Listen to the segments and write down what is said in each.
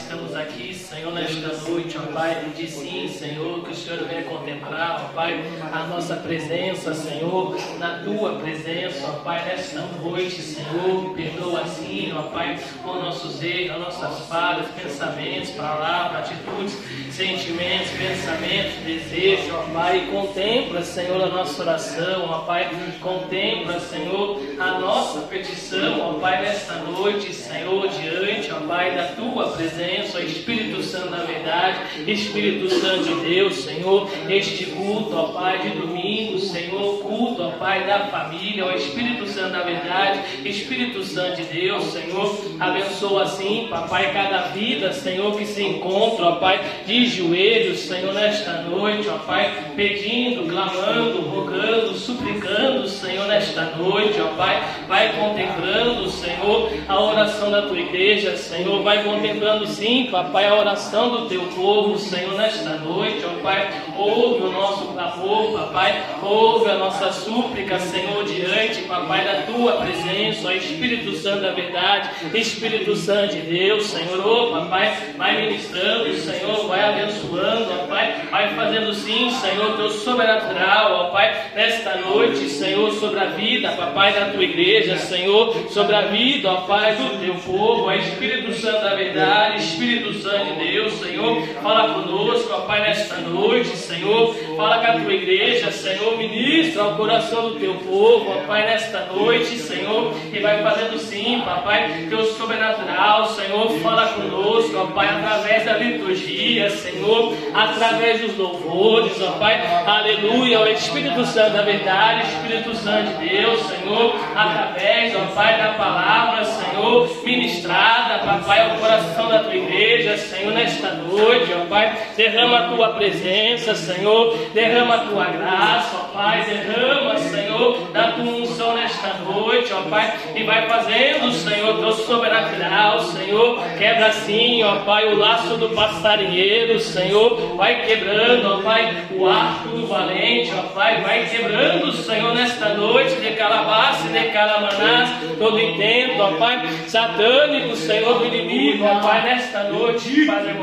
Estamos aqui, Senhor, nesta noite, ó Pai, de sim, Senhor, que o Senhor venha contemplar, ó Pai, a nossa presença, Senhor, na tua presença, ó Pai, nesta noite, Senhor, perdoa assim, ó Pai, por nossos erros, nossas falhas, pensamentos, palavras, atitudes, sentimentos, pensamentos, desejos, ó Pai, contempla, Senhor, a nossa oração, ó Pai, contempla, Senhor, a nossa petição, ó Pai, nesta noite, Senhor, diante, ó Pai, da tua presença, ó Espírito Santo da verdade, Espírito Santo de Deus, Senhor, este culto, ó Pai, de domingo, Senhor, culto, ó Pai, da família, ó Espírito Santo da verdade, Espírito Santo de Deus, Senhor, abençoa assim, papai, cada vida, Senhor, que se encontra, ó Pai, de joelhos, Senhor, nesta noite, ó Pai, pedindo, clamando, rogando, suplicando, Senhor, nesta noite, ó Pai, vai contemplando, Senhor, a oração da tua igreja, Senhor, vai contemplando sim, papai, a oração do teu povo, Senhor, nesta noite, ó Pai, ouve o nosso clamor, papai, ouve a nossa súplica, Senhor, diante, papai, da tua presença, ó Espírito Santo da verdade, Espírito Santo de Deus, Senhor, ó papai, vai ministrando, Senhor, vai abençoando, ó Pai, vai fazendo sim, Senhor, teu sobrenatural, ó Pai, nesta noite, Senhor, sobre a vida, papai, da tua igreja, Senhor, sobre a vida, ó Pai, do teu povo, ó Espírito Santo da verdade, Espírito Santo de Deus, Senhor, fala conosco, ó Pai, nesta noite, Senhor, fala com a tua igreja, Senhor, ministra ao coração do teu povo, ó Pai, nesta noite, Senhor, e vai fazendo sim, papai, teu sobrenatural, Senhor, fala conosco, ó Pai, através da liturgia, Senhor, através dos louvores, ó Pai, aleluia, ó Espírito Santo da verdade, Espírito Santo de Deus, Senhor, através, ó Pai, da palavra, Senhor, ministrada, papai, ao coração da tua igreja, Senhor, nesta noite, ó Pai, derrama a tua presença, Senhor, derrama a tua graça, ó Pai, derrama, Senhor, da tua unção nesta noite, ó Pai, e vai fazendo, Senhor, teu sobrenatural, Senhor, quebra assim, ó Pai, o laço do passarinheiro, Senhor, vai quebrando, ó Pai, o arco do valente, ó Pai, vai quebrando, Senhor, nesta noite, de calabaça de calamanás, todo intento, ó Pai, satânico, Senhor, do inimigo, ó Pai, nesta noite, Padre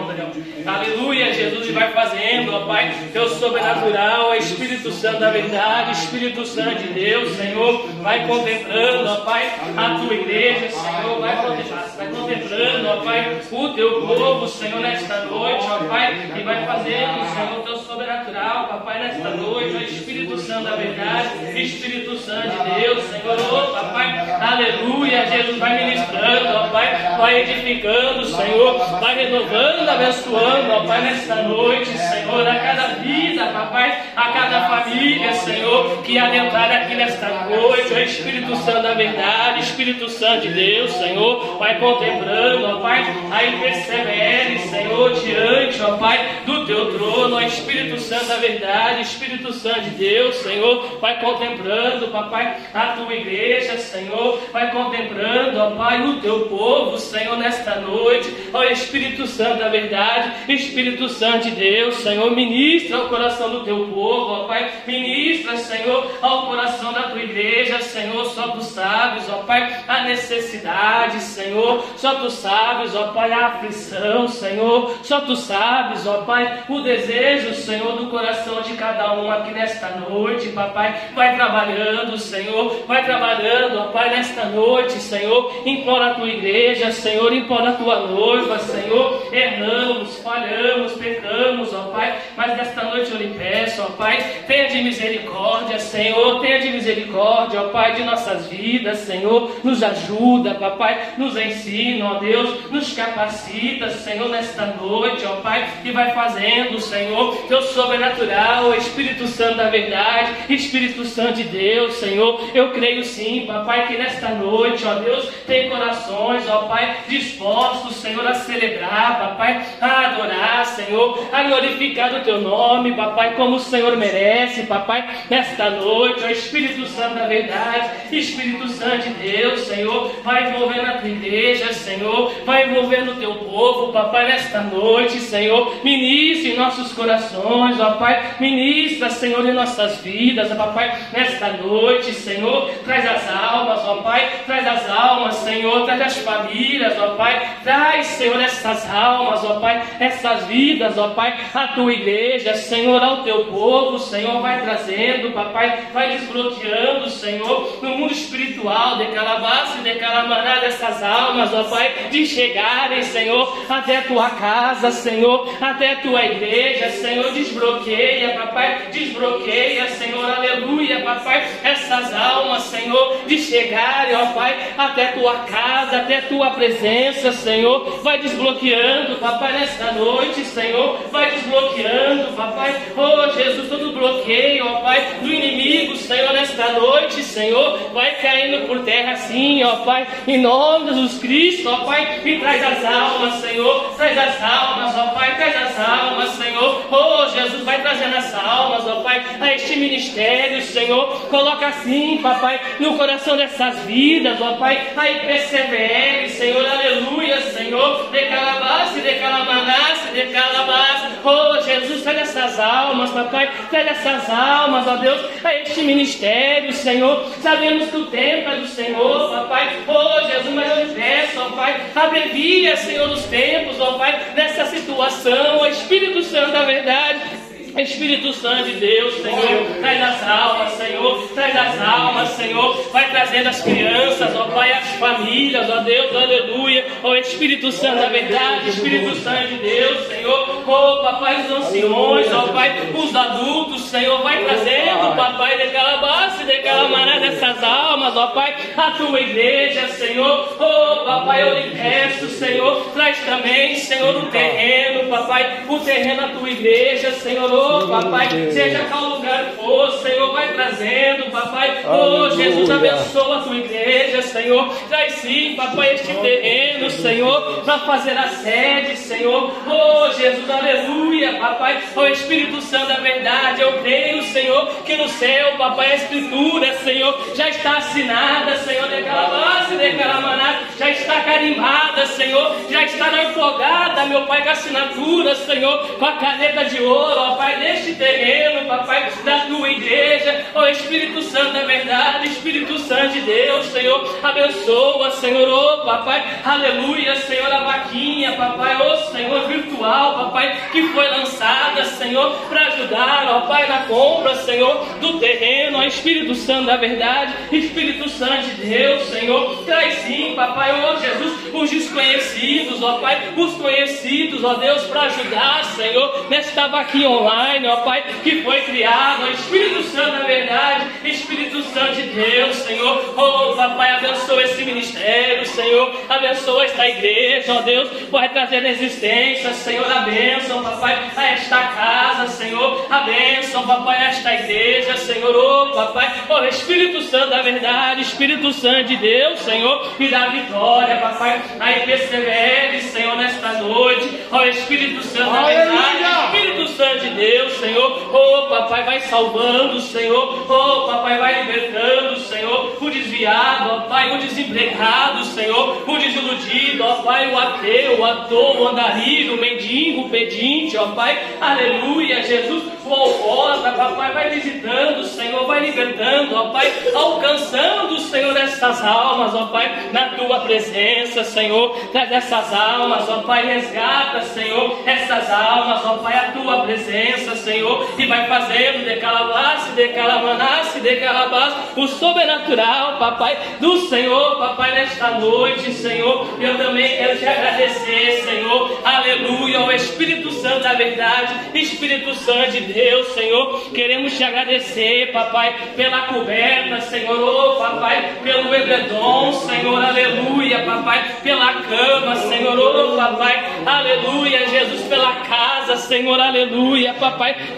aleluia, Jesus, e vai fazendo, ó Pai, teu sobrenatural, ó Espírito Santo da verdade, Espírito Santo de Deus, Senhor, vai contemplando, ó Pai, a tua igreja, Senhor, vai contemplando, vai contemplando, ó Pai, o teu povo, Senhor, nesta noite, ó Pai, e vai fazendo, Senhor, teu sobrenatural, papai, nesta noite, ó Espírito Santo da verdade, Espírito Santo de Deus, Senhor, ó papai, aleluia, Jesus vai ministrando, ó Pai, vai edificando, Senhor, vai renovando, abençoando, ó Pai, nesta noite, Senhor, a cada vida, papai, a cada família, Senhor, que adentrar aqui nesta noite, ó Espírito Santo da verdade, Espírito Santo de Deus, Senhor, vai contemplando, ó Pai, aí persevere, Senhor, diante, ó Pai, do teu trono, ó Espírito Santo da verdade, Espírito Santo de Deus, Senhor, vai contemplando, papai, a tua igreja, Senhor, vai contemplando, ó Pai, o teu povo, Senhor, nesta noite, ó Espírito Santo da verdade, Espírito Santo de Deus, Senhor, ministra ao coração do teu povo, ó Pai, ministra, Senhor, ao coração da tua igreja, Senhor, só tu sabes, ó Pai, a necessidade, Senhor, só tu sabes, ó Pai, a aflição, Senhor, só tu sabes, ó Pai, o desejo, Senhor, do coração de cada um aqui nesta noite, papai, vai trabalhando, Senhor, vai trabalhando, ó Pai, nesta noite, Senhor, implora a tua igreja, Senhor, implora a tua noiva, Senhor, erramos, falhamos, pecamos, ó Pai, mas nesta noite eu lhe peço, ó Pai, tenha de misericórdia, Senhor, tenha de misericórdia, ó Pai, de nossas vidas, Senhor, nos ajuda, papai, nos ensina, ó Deus, nos capacita, Senhor, nesta noite, ó Pai, e vai fazendo, Senhor, teu sobrenatural, Espírito Santo da verdade, Espírito Santo de Deus, Senhor, eu creio sim, papai, que nesta noite, ó Deus, tem corações, ó Pai, dispostos, Senhor, a celebrar, papai, a adorar, Senhor, a glorificar o teu nome, papai, como o Senhor merece, papai, nesta noite, ó Espírito Santo da verdade, Espírito Santo de Deus, Senhor, vai envolvendo a tua igreja, Senhor, vai envolvendo o teu povo, papai, nesta noite, Senhor, ministre em nossos corações, ó Pai, ministra, Senhor, em nossas vidas, Papai, nesta noite, Senhor, traz as almas, ó Pai, traz as almas, Senhor, traz as famílias, ó Pai, traz, Senhor, essas almas, ó Pai, essas vidas, ó Pai, a tua igreja, Senhor, ao teu povo, Senhor, vai trazendo, papai, vai desbloqueando, Senhor, no mundo espiritual, de calabaça de calamaná dessas almas, ó Pai, de chegarem, Senhor, até a tua casa, Senhor, até a tua igreja, Senhor, desbloqueia, papai, desbloqueia, Senhor, aleluia, papai, essas almas, Senhor, de chegarem, ó Pai, até a tua casa, até a tua presença, Senhor, vai desbloqueando, papai, nesta noite, Senhor, vai desbloqueando, papai, oh Jesus, todo bloqueio, ó Pai, do inimigo, Senhor, nesta noite, Senhor, vai caindo por terra assim, ó Pai, em nome de Jesus Cristo, ó Pai, e traz as almas, Senhor, traz as almas, ó Pai, traz as almas, Senhor, oh Jesus, vai trazendo as almas, ó Pai, a este ministério, Senhor, coloca assim, papai, no coração dessas vidas, ó Pai, aí persevere, Senhor, aleluia, Senhor, de calabaça, de calamanácia, de calabaça, oh Jesus, traz essas almas, papai, traz essas almas, ó Deus, a este ministério, Senhor, sabemos que o tempo é do Senhor, papai, oh Jesus, mas eu peço, ó Pai, abrevia, Senhor, os tempos, ó Pai, nessa situação, ó Espírito Santo da verdade, Espírito Santo de Deus, Senhor, traz as almas, Senhor, traz as almas, Senhor, vai trazendo as crianças, ó Pai, as famílias, ó Deus, aleluia, ó Espírito Santo da verdade, Espírito Santo de Deus, Senhor, ó Papai, os anciões, ó Pai, os adultos, Senhor, vai trazendo, Papai, de calabaça e de calamará dessas almas, ó Pai, a tua igreja, Senhor, ó Papai, eu lhe peço, Senhor, traz também, Senhor, o terreno, Papai, o terreno da tua igreja, Senhor, papai, seja qual lugar for, Senhor, vai trazendo, papai. Oh, Jesus, abençoa a tua igreja, Senhor. Traz sim, papai, este terreno, Senhor, para fazer a sede, Senhor. Oh, Jesus, aleluia, papai. Oh, Espírito Santo da verdade, eu creio, Senhor, que no céu, papai, a escritura, Senhor, já está assinada, Senhor, de calabaça e de calamaná, já está carimbada, Senhor, já está afogada, meu Pai, com a assinatura, Senhor, com a caneta de ouro, ó Pai, neste terreno, papai, da tua igreja, ó Espírito Santo da verdade, Espírito Santo de Deus, Senhor, abençoa, Senhor, ó papai, aleluia, Senhor, a vaquinha, papai, ó Senhor, virtual, papai, que foi lançada, Senhor, para ajudar, ó Pai, na compra, Senhor, do terreno, ó Espírito Santo da verdade, Espírito Santo de Deus, Senhor, traz sim, papai, ó Jesus, os desconhecidos, ó Pai, os conhecidos, ó Deus, para ajudar, Senhor, nesta vaquinha online, ó Pai, que foi criado, ó Espírito Santo da verdade, Espírito Santo de Deus, Senhor, oh papai, abençoa esse ministério, Senhor, abençoa esta igreja, ó Deus, vai trazer existência, Senhor, a bênção, papai, a esta casa, Senhor, a bênção, papai, a esta igreja, Senhor, oh papai, oh Espírito Santo da verdade, Espírito Santo de Deus, Senhor, e da vitória, papai, aí persevere, Senhor, nesta noite, ó Espírito Santo da verdade, Espírito Santo de Deus, Senhor, oh papai, vai salvando, Senhor, oh papai, vai libertando, Senhor, o desviado, ó Pai, o desempregado, Senhor, o desiludido, ó Pai, o ateu, o ator, o andarilho, o mendigo, o pedinte, ó Pai, aleluia, Jesus, o alcoólatra, papai, vai visitando, Senhor, vai libertando, ó Pai, alcançando, Senhor, essas almas, ó Pai, na tua presença, Senhor, traz essas almas, ó Pai, resgata, Senhor, essas almas, ó Pai, a tua presença, Senhor, e vai fazendo de calabaça, de calamanáce, de calabaça, o sobrenatural, papai, do Senhor, papai, nesta noite, Senhor, eu também quero te agradecer, Senhor, aleluia, ao Espírito Santo da verdade, Espírito Santo de Deus, Senhor, queremos te agradecer, papai, pela coberta, Senhor, oh, papai, pelo edredom, Senhor, aleluia, papai, pela cama, Senhor, oh, papai, aleluia, Jesus, pela casa, Senhor, aleluia, papai,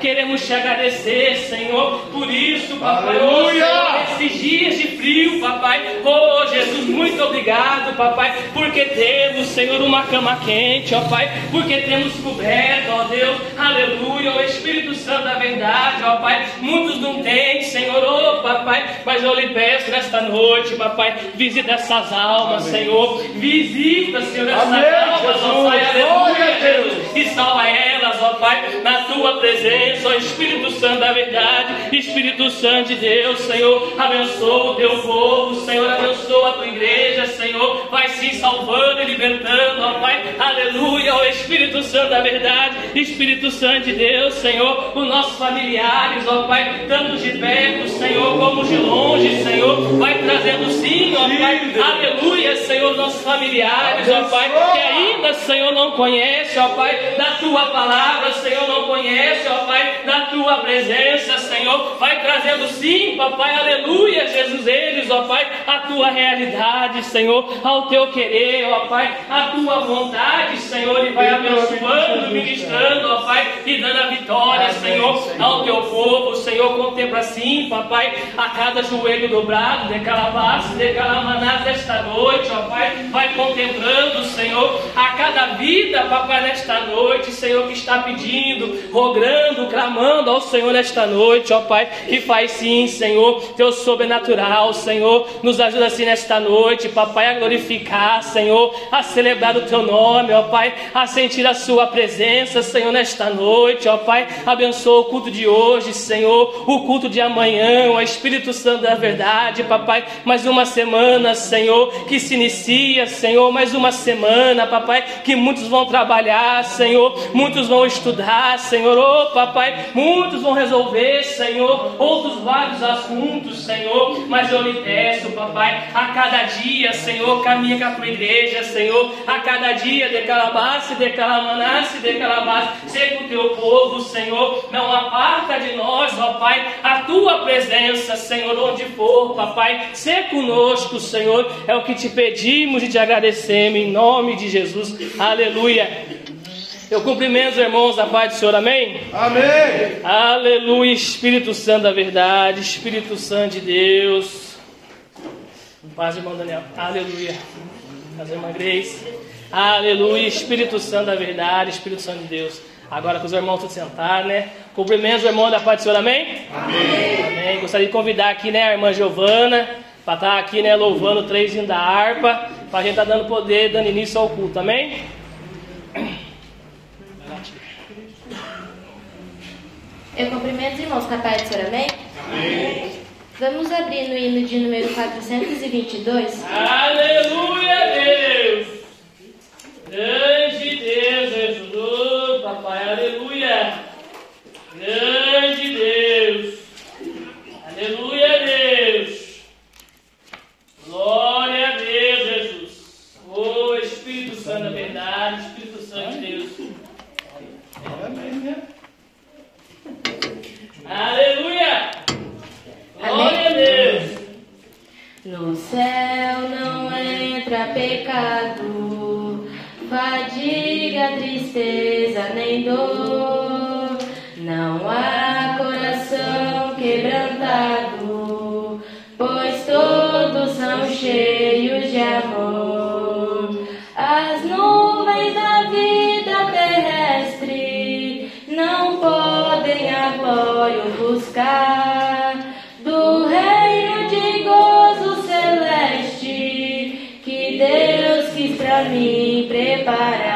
queremos te agradecer, Senhor, por isso, papai, oh, Senhor, esses dias de frio, papai, oh, Jesus, muito obrigado, papai, porque temos, Senhor, uma cama quente, ó Pai, porque temos coberto, ó Deus, aleluia, o Espírito Santo da verdade, ó Pai, muitos não têm, Senhor, oh, papai, mas eu lhe peço nesta noite, papai, visita essas almas, Amém. Senhor, visita, Senhor, essas Amém, almas, ó Pai, aleluia, Jesus, e salva elas, ó Pai, na tua presença, ó Espírito Santo da verdade, Espírito Santo de Deus, Senhor, abençoa o teu povo, Senhor, abençoa a tua igreja, Senhor, vai se salvando e libertando, ó Pai, aleluia, ó Espírito Santo da verdade, Espírito Santo de Deus, Senhor, os nossos familiares, ó Pai, tanto de perto, Senhor, como de longe, Senhor, vai trazendo sim, ó Pai, aleluia, Senhor, nossos familiares, ó Pai, que ainda, Senhor, não conhece, ó Pai, da tua palavra, Senhor, não conhece, ó Pai, da tua presença, Senhor, vai trazendo sim, papai, aleluia, Jesus, eles, ó Pai, a tua realidade, Senhor, ao teu querer, ó Pai, a tua vontade, Senhor, e vai abençoando, ministrando, ó Pai, e dando a vitória, Senhor, ao teu povo, Senhor, contempla assim, papai, a cada joelho dobrado, de calabás, de calamanás desta noite, ó Pai, vai contemplando, Senhor, a cada vida, papai, nesta noite, Senhor, que está pedindo, rogando, clamando ao Senhor nesta noite, ó Pai, e faz sim, Senhor, teu sobrenatural, Senhor, nos ajuda assim nesta noite, papai, a glorificar, Senhor, a celebrar o teu nome, ó Pai, a sentir a sua presença, Senhor, nesta noite, ó Pai, abençoa o culto de hoje, Senhor, o culto de amanhã, o Espírito Santo da verdade, papai, mais uma semana, Senhor, que se inicia, Senhor, mais uma semana, papai, que muitos vão trabalhar, Senhor, muitos vão estudar, Senhor, oh, papai, muitos vão resolver, Senhor, outros vários assuntos, Senhor, mas eu lhe peço, papai, a cada dia, Senhor, caminha com a tua igreja, Senhor, a cada dia, de calabace, de calamanace, de calabace, ser com o teu povo, Senhor, não aparta de nós, ó Pai, a tua presença, Senhor, onde for, papai, ser conosco, Senhor, é o que te pedimos e te agradecemos, em nome de Jesus, aleluia. Eu cumprimento os irmãos da paz do Senhor, amém? Amém. Aleluia, Espírito Santo da verdade, Espírito Santo de Deus. Paz, irmão Daniel. Aleluia. Paz, irmã Grace. Aleluia, Espírito Santo da verdade, Espírito Santo de Deus. Agora que os irmãos todos sentaram, né? Cumprimento os irmãos da paz do Senhor, amém? Amém. Amém. Gostaria de convidar aqui, né, a irmã Giovana, para estar aqui, né, louvando o três da harpa, para a gente estar tá dando poder, dando início ao culto, amém? Eu cumprimento os irmãos com a paz do Senhor, amém? Amém. Vamos abrir no hino de número 422. Aleluia, Deus! Grande Deus, Jesus, papai, aleluia! Grande Deus! Aleluia, Deus! Glória a Deus, Jesus! O Espírito Santo da verdade, Espírito Santo de Deus. Amém, né? Aleluia! Glória a Deus! No céu não entra pecado, fadiga, tristeza nem dor. Não há apoio buscar do reino de gozo celeste que Deus quis pra mim preparar.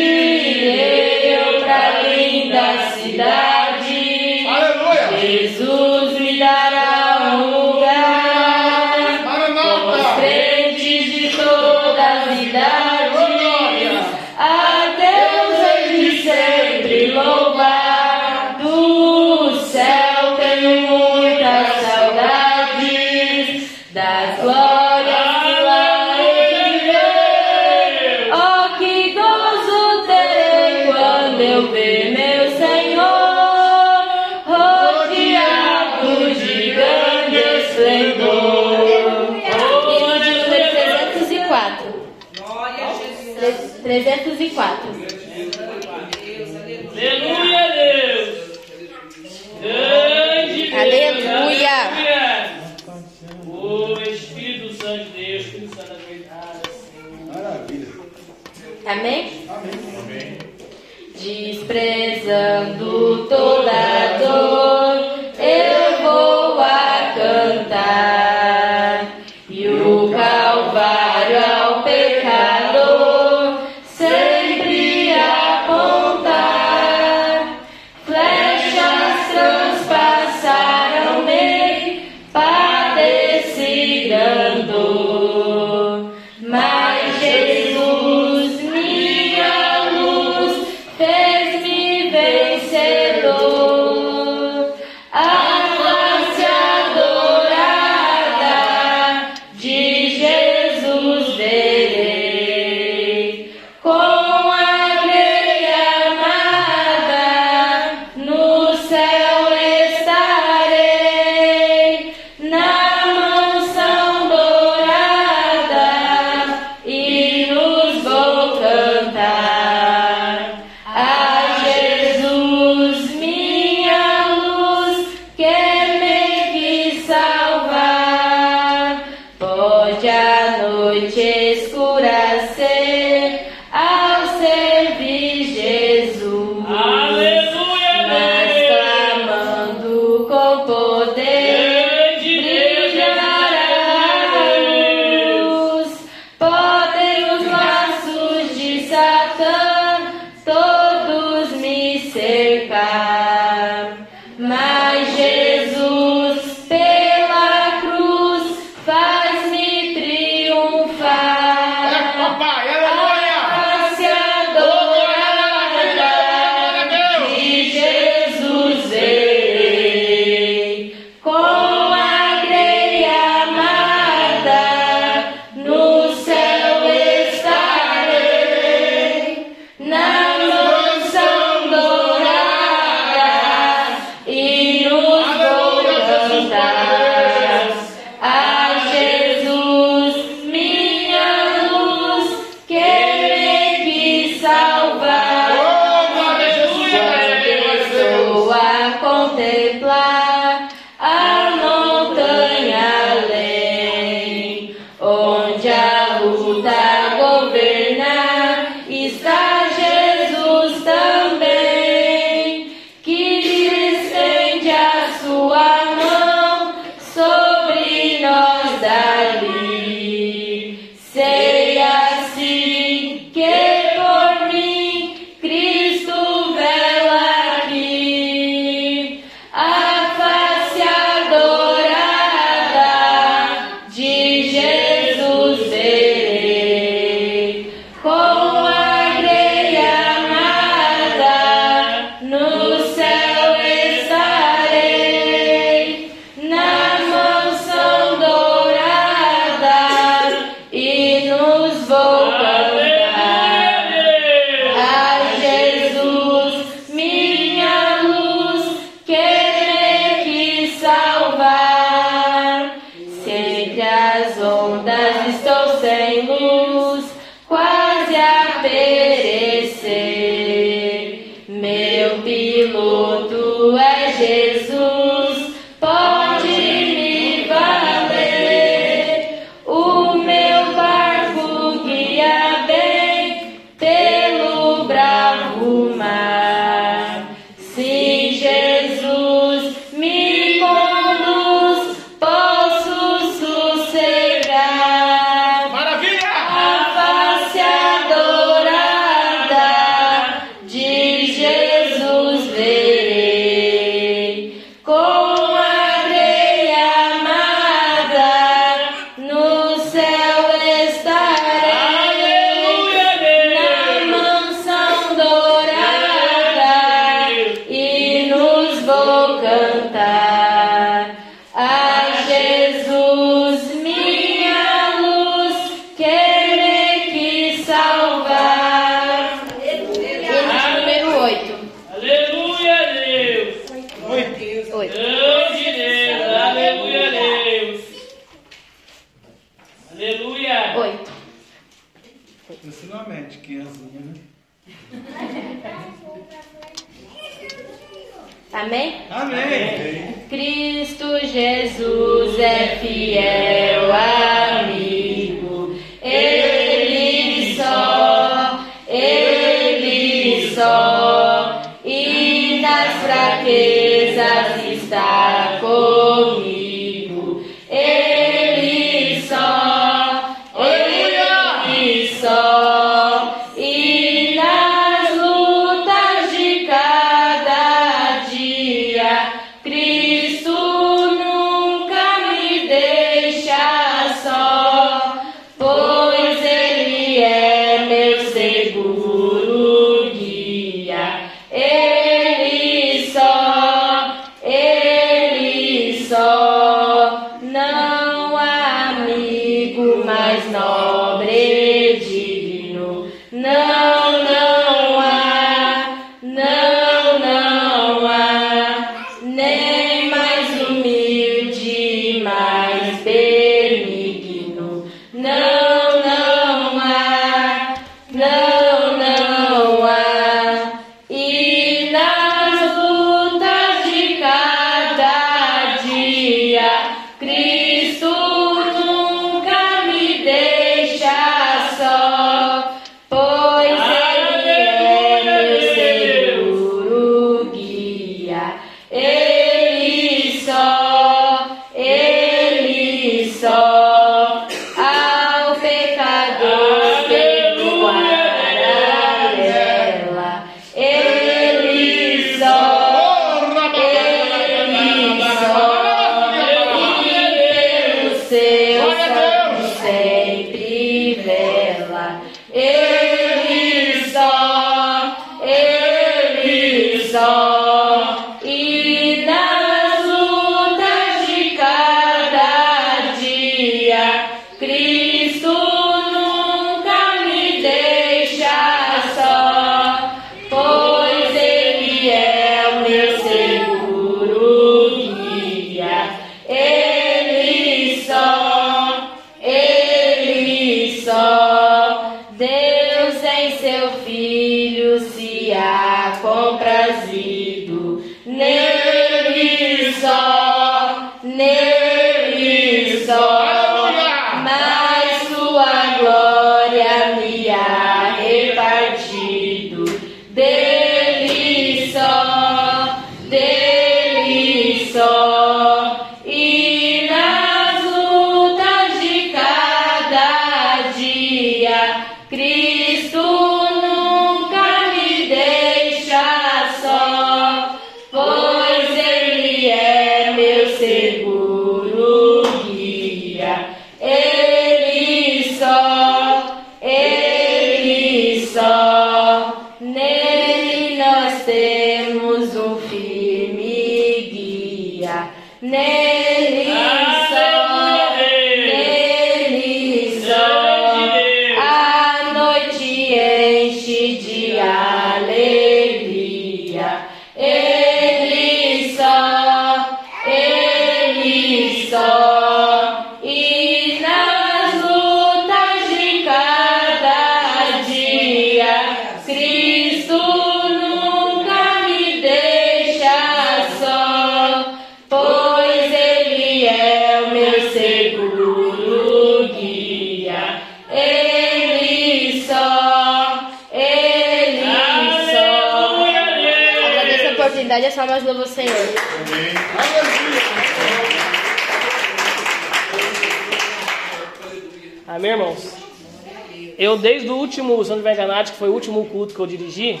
Eu, desde o último, estiver enganado, que foi o último culto que eu dirigi,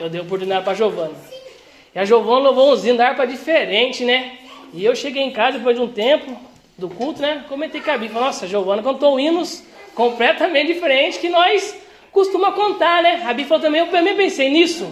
eu dei oportunidade para Giovana. E a Giovana louvou um hino da harpa diferente, né? E eu cheguei em casa depois de um tempo do culto, né? Comentei com a Bíblia, nossa, a Giovana cantou hinos completamente diferentes que nós costuma contar, né? A Bíblia falou também, eu também pensei nisso.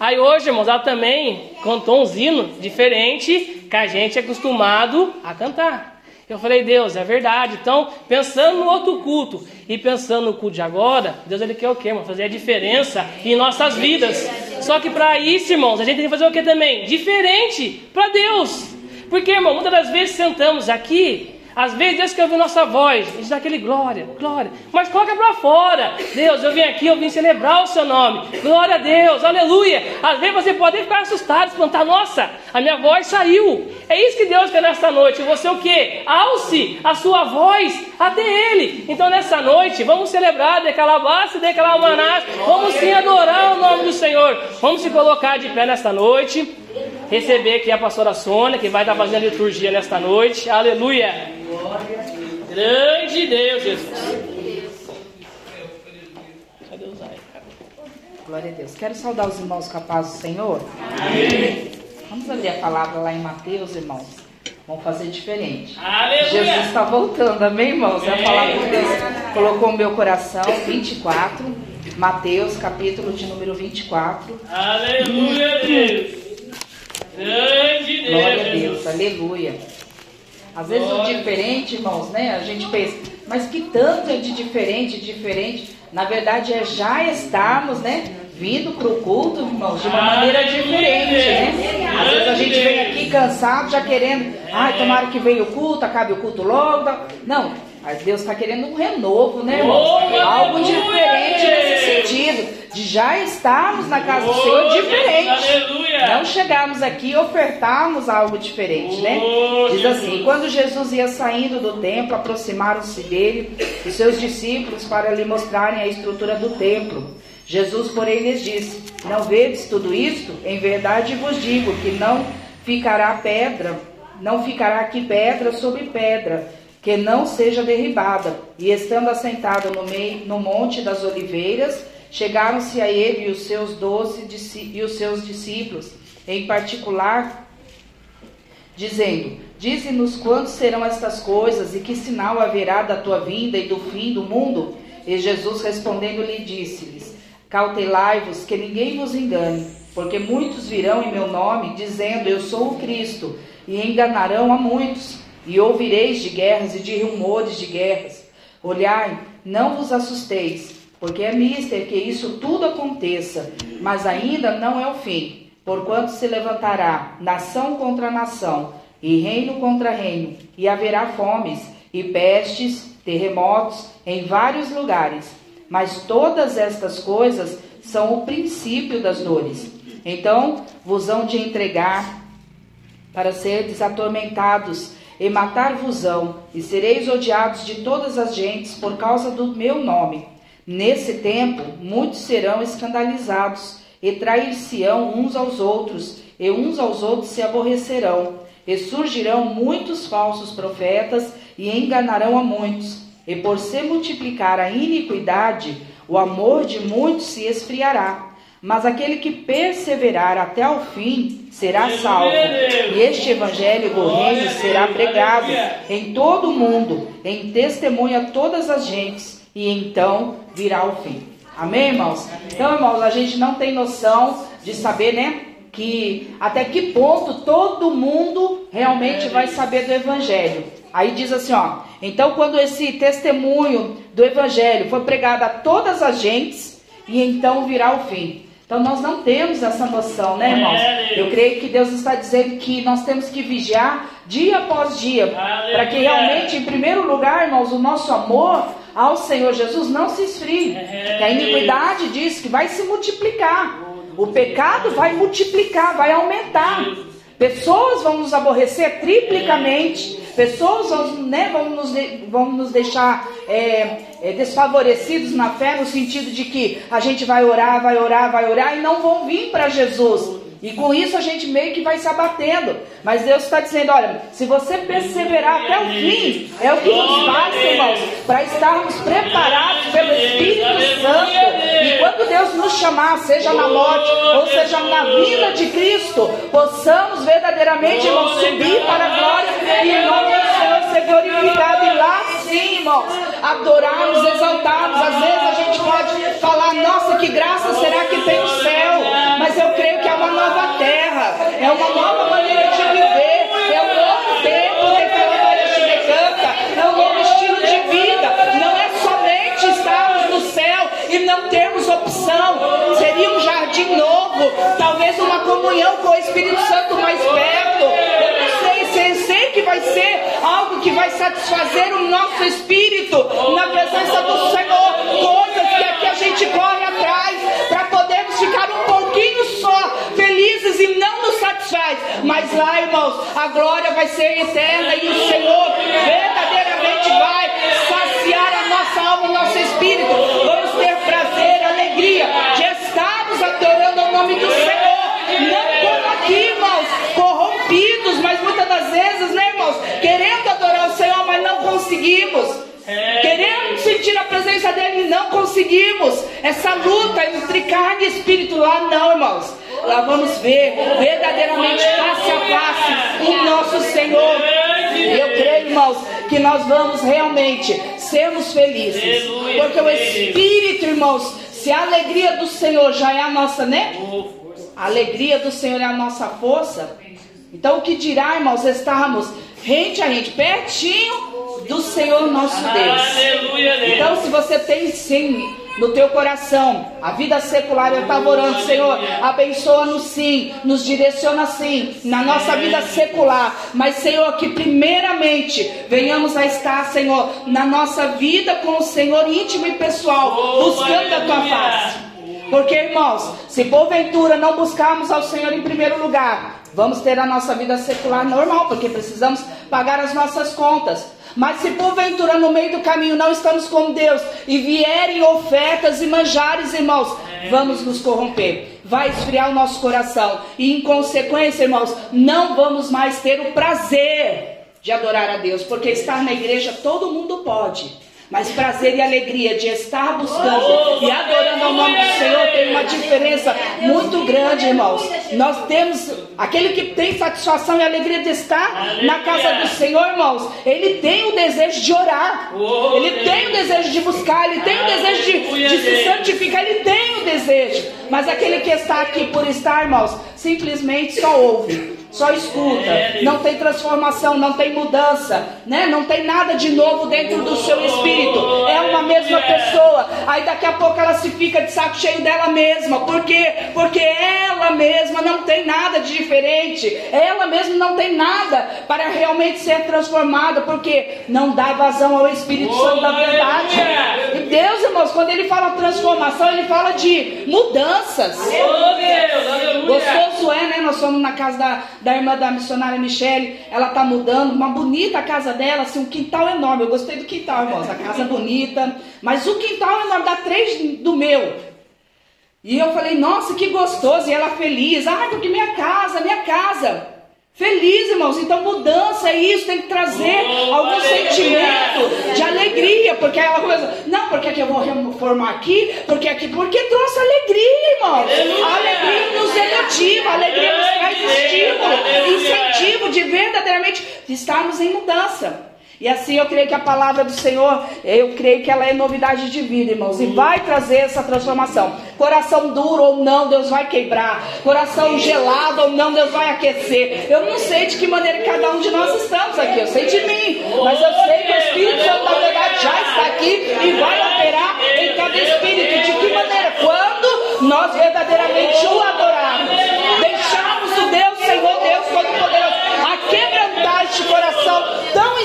Aí hoje, irmãos, ela também cantou uns hinos diferentes que a gente é acostumado a cantar. Eu falei, Deus, é verdade. Então, pensando no outro culto e pensando no culto de agora, Deus ele quer o quê, irmão? Fazer a diferença em nossas vidas. Só que para isso, irmãos, a gente tem que fazer o que também? Diferente para Deus. Porque, irmão, muitas das vezes sentamos aqui, Às vezes Deus quer ouvir nossa voz, a gente dá aquele glória, glória, mas coloca para fora. Deus, eu vim aqui, eu vim celebrar o seu nome. Glória a Deus, aleluia. Às vezes você pode ficar assustado, espantar, nossa, a minha voz saiu. É isso que Deus quer nessa noite. Você o quê? Alce a sua voz até Ele. Então nessa noite, vamos celebrar de calabaça, de calamanás, vamos sim adorar o nome do Senhor. Vamos se colocar de pé nesta noite. Receber aqui a pastora Sônia, que vai estar fazendo liturgia nesta noite. Aleluia. Grande Deus, Jesus. Cadê o Zay? Glória a Deus. Quero saudar os irmãos com a paz do Senhor. Amém. Vamos abrir a palavra lá em Mateus, irmãos. Vamos fazer diferente. Aleluia. Jesus está voltando, amém, irmãos? É a palavra que Deus colocou no meu coração, 24. Mateus, capítulo de número 24. Aleluia, Deus. Grande Deus. Glória a Deus, aleluia. Às vezes o diferente, irmãos, né? A gente pensa, mas que tanto é de diferente, diferente. Na verdade é já estarmos, né? Vindo para o culto, irmãos, de uma maneira diferente, né? Às vezes a gente vem aqui cansado, já querendo, ai, tomara que venha o culto, acabe o culto logo. Não, mas Deus está querendo um renovo, né, irmãos? Algo diferente nesse sentido. De já estarmos na casa do Senhor diferente. Não chegarmos aqui e ofertarmos algo diferente, né? Diz assim: quando Jesus ia saindo do templo, aproximaram-se dele os seus discípulos para lhe mostrarem a estrutura do templo. Jesus, porém, lhes disse: Não vedes tudo isto? Em verdade vos digo que não ficará pedra, não ficará aqui pedra sobre pedra que não seja derribada. E estando assentado no meio no monte das oliveiras, chegaram-se a ele e os seus doze e os seus discípulos, em particular, dizendo: Dize-nos quando serão estas coisas e que sinal haverá da tua vinda e do fim do mundo? E Jesus respondendo lhe disse-lhes: Cautelai-vos que ninguém vos engane, porque muitos virão em meu nome, dizendo: Eu sou o Cristo, e enganarão a muitos. E ouvireis de guerras e de rumores de guerras. Olhai, não vos assusteis, porque é mister que isso tudo aconteça, mas ainda não é o fim. Porquanto se levantará nação contra nação, e reino contra reino, e haverá fomes, e pestes, terremotos em vários lugares. Mas todas estas coisas são o princípio das dores. Então vos hão de entregar para seres atormentados e matar-vos-ão, e sereis odiados de todas as gentes por causa do meu nome. Nesse tempo, muitos serão escandalizados, e trair-se-ão uns aos outros, e uns aos outros se aborrecerão. E surgirão muitos falsos profetas, e enganarão a muitos. E por se multiplicar a iniquidade, o amor de muitos se esfriará. Mas aquele que perseverar até o fim será salvo. E este evangelho do reino será pregado em todo o mundo, em testemunho a todas as gentes, e então virá o fim. Amém, irmãos? Então, irmãos, a gente não tem noção de saber, né? Que até que ponto todo mundo realmente vai saber do evangelho. Aí diz assim, ó. Então, quando esse testemunho do evangelho for pregado a todas as gentes, e então virá o fim. Então nós não temos essa noção, né, irmãos? Eu creio que Deus está dizendo que nós temos que vigiar dia após dia, para que realmente, em primeiro lugar, irmãos, o nosso amor ao Senhor Jesus não se esfrie. Que a iniquidade diz que vai se multiplicar. O pecado vai multiplicar, vai aumentar. Pessoas vão nos aborrecer triplicamente. Pessoas vão, né, vão, nos, vão nos deixar é, é, desfavorecidos na fé, no sentido de que a gente vai orar, vai orar, vai orar e não vão vir para Jesus. E com isso a gente meio que vai se abatendo. Mas Deus está dizendo: olha, se você perseverar até o fim, é o que nos basta, irmãos, para estarmos preparados pelo Espírito Santo. E quando Deus nos chamar, seja na morte ou seja na vida de Cristo, possamos verdadeiramente, irmãos, subir para a glória e em nome do Senhor ser glorificado. E lá sim, irmãos, adorarmos, exaltarmos. Às vezes a gente pode falar: nossa, que graça será que tem o céu? Mas eu creio que nova terra, é uma nova maneira de viver, é um novo tempo de canta, é um novo estilo de vida. Não é somente estarmos no céu e não termos opção, seria um jardim novo, talvez uma comunhão com o Espírito Santo mais perto. Eu não sei, sei, sei que vai ser algo que vai satisfazer o nosso espírito na presença do Senhor. Coisas que aqui a gente corre atrás para podermos ficar um pouquinho só e não nos satisfaz. Mas lá, irmãos, a glória vai ser eterna e o Senhor verdadeiramente vai saciar a nossa alma, o nosso espírito. Vamos ter prazer, alegria de estarmos adorando o nome do Senhor. Não como aqui, irmãos, corrompidos, mas muitas das vezes, né, irmãos, querendo adorar o Senhor, mas não conseguimos. Queremos sentir a presença dele não conseguimos. Essa luta entre carne e espírito lá, não, irmãos. Lá vamos ver verdadeiramente face a face o nosso Senhor. E eu creio, irmãos, que nós vamos realmente sermos felizes. Porque o Espírito, irmãos, se a alegria do Senhor já é a nossa, né? A alegria do Senhor é a nossa força. Então, o que dirá, irmãos, estarmos rente a rente, pertinho do Senhor nosso Deus. Então, se você tem sim no teu coração, a vida secular, eu estava orando, Senhor, abençoa-nos sim, nos direciona sim, na nossa vida secular, mas Senhor, que primeiramente venhamos a estar, Senhor, na nossa vida com o Senhor íntimo e pessoal, buscando a tua face. Porque, irmãos, se porventura não buscarmos ao Senhor em primeiro lugar, vamos ter a nossa vida secular normal, porque precisamos pagar as nossas contas. Mas se porventura no meio do caminho não estamos com Deus e vierem ofertas e manjares, irmãos, vamos nos corromper. Vai esfriar o nosso coração. E em consequência, irmãos, não vamos mais ter o prazer de adorar a Deus. Porque estar na igreja todo mundo pode. Mas prazer e alegria de estar buscando e adorando ao nome do Senhor tem uma diferença muito grande, irmãos. Nós temos aquele que tem satisfação e alegria de estar na casa do Senhor, irmãos. Ele tem o desejo de orar, ele tem o desejo de buscar, ele tem o desejo de, de se santificar, ele tem o desejo. Mas aquele que está aqui por estar, irmãos, simplesmente só ouve só escuta, não tem transformação, não tem mudança, né? Não tem nada de novo dentro do seu espírito. É uma mesma pessoa. Aí daqui a pouco ela se fica de saco cheio dela mesma. Por quê? Porque ela mesma não tem nada de diferente. Ela mesma não tem nada para realmente ser transformada, porque não dá vazão ao Espírito Santo da verdade. E Deus, irmãos, quando ele fala transformação, ele fala de mudanças. Gostoso é, né? Nós fomos na casa da da irmã da missionária Michele, ela tá mudando, uma bonita casa dela, assim, um quintal enorme. Eu gostei do quintal, irmãos, a casa bonita, mas o quintal é enorme, dá três do meu. E eu falei, nossa, que gostoso, e ela feliz, ah, porque minha casa, minha casa. Feliz, irmãos. Então, mudança é isso, tem que trazer oh, algum aleluia. sentimento de alegria, porque ela coisa, não, porque aqui eu vou reformar aqui, porque aqui, porque trouxe alegria, irmãos. A alegria nos emotiva, a alegria nos traz estímulo, incentivo de verdadeiramente estarmos em mudança. E assim eu creio que a palavra do Senhor, eu creio que ela é novidade de vida, irmãos, e vai trazer essa transformação. Coração duro ou não, Deus vai quebrar. Coração gelado ou não, Deus vai aquecer. Eu não sei de que maneira cada um de nós estamos aqui, eu sei de mim, mas eu sei que o Espírito Santo da verdade já está aqui e vai operar em cada espírito. De que maneira? Quando nós verdadeiramente o adorarmos, deixarmos o Deus, Senhor Deus Todo-Poderoso, a quebrantar este coração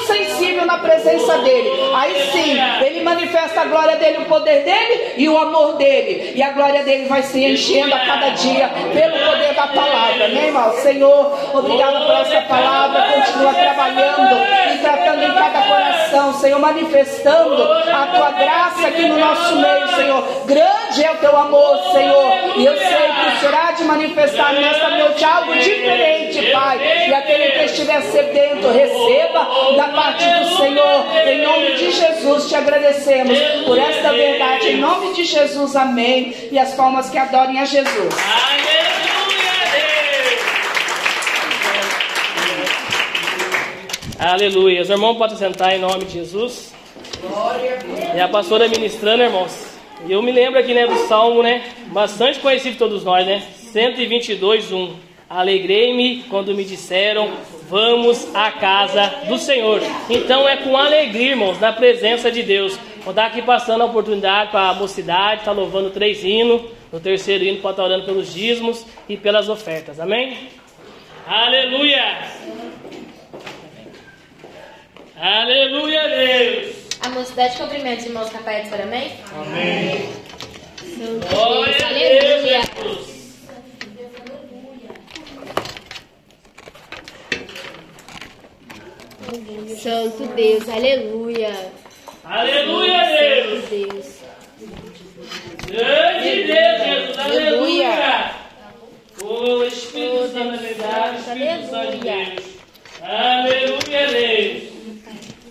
tão insensível na presença dele. Aí sim, ele manifesta a glória dele, o poder dele e o amor dele. E a glória dele vai se enchendo a cada dia pelo poder da palavra, né, irmão? Senhor, obrigado por essa palavra. Continua trabalhando e tratando em cada coração, Senhor, manifestando a tua graça aqui no nosso meio, Senhor. Grande é o teu amor, Senhor. E eu sei que o Senhor há de manifestar nesta noite algo diferente, Pai. E aquele que estiver sedento, receba da parte do Senhor. Em nome de Jesus te agradecemos por esta verdade. Em nome de Jesus, amém. E as palmas que adorem a Jesus. Aleluia. Os irmãos podem sentar em nome de Jesus. E a pastora ministrando, irmãos. E eu me lembro aqui, né, do Salmo, né? Bastante conhecido por todos nós, né? 122, 1. Alegrei-me quando me disseram, vamos à casa do Senhor. Então é com alegria, irmãos, na presença de Deus. Vou estar aqui passando a oportunidade para a mocidade, está louvando três hinos. No terceiro hino pode estar orando pelos dízimos e pelas ofertas. Amém? Aleluia! Aleluia, Deus. A mocidade cumprimenta os irmãos Capaetes para amém? Amém. Santo Glória Deus, a Deus, aleluia. Jesus. Santo Deus, aleluia. Aleluia, Deus. Santo Deus. Grande Deus, Jesus. Aleluia. Aleluia. O Espírito Santo da verdade, o Espírito Santo de Deus. Aleluia, Deus.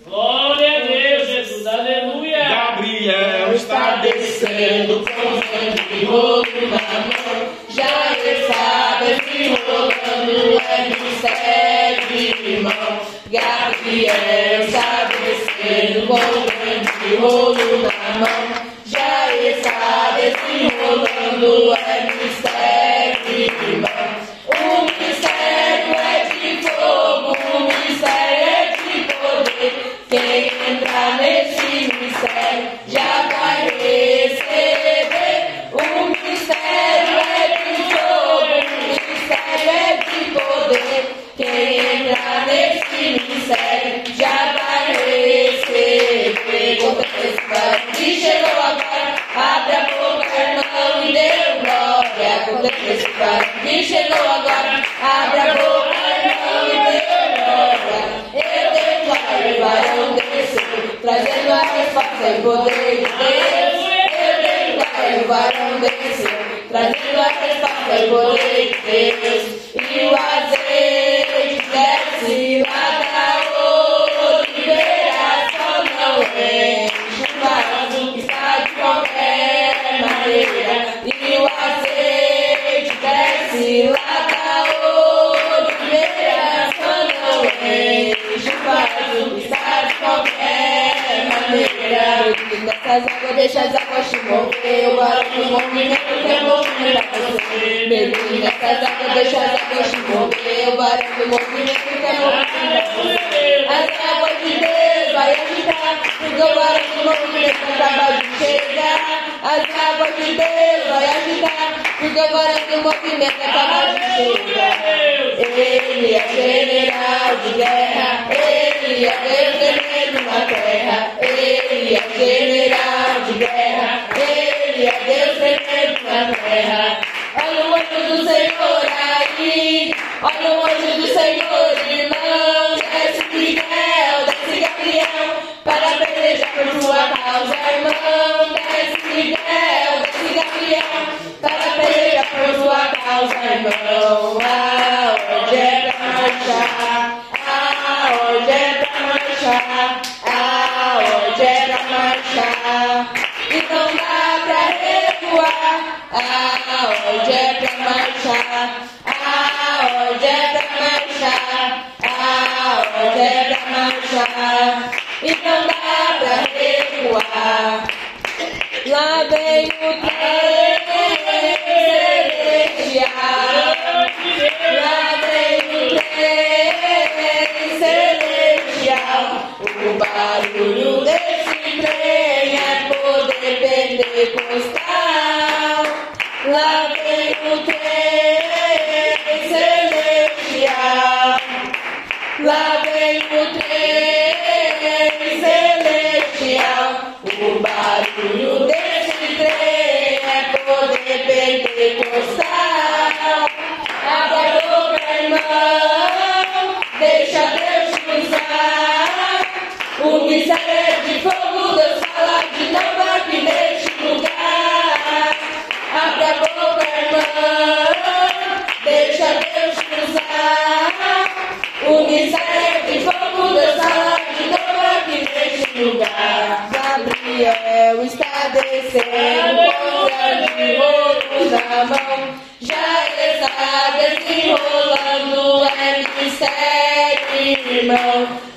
Glória a Deus, Jesus. Aleluia. Gabriel está descendo com sangue rolo na mão. Já está desenrolando, é mistério, irmão. Gabriel está descendo com grande rolo na mão. Já está desenrolando, é mistério, irmão. O mistério Que chegou agora, abre a boca, irmão, e deu glória. Que chegou agora, abre a boca, irmão, e deu glória. Eu trazendo a resposta e poder de Deus. Eu o varão desceu, trazendo a resposta e poder de Deus. E o azeite desce lá da deixa as águas te mover, o barulho do movimento movimentar você. Nessas águas, deixa as águas te mover, o barulho do movimento movimentar você. As águas de Deus vai agitar, porque o barulho do movimento acaba de chegar. As águas de Deus vai agitar, porque o barulho do movimento acaba de chegar. Ele é general de guerra, ele é Deus tremendo na terra. Ele é general O mistério é de fogo, Deus fala de novo deixa Deus te usar. O mistério de fogo, Deus fala de novo aqui neste lugar. Gabriel está descendo com grande rolo na mão. Já está desenrolando, é mistério, irmão.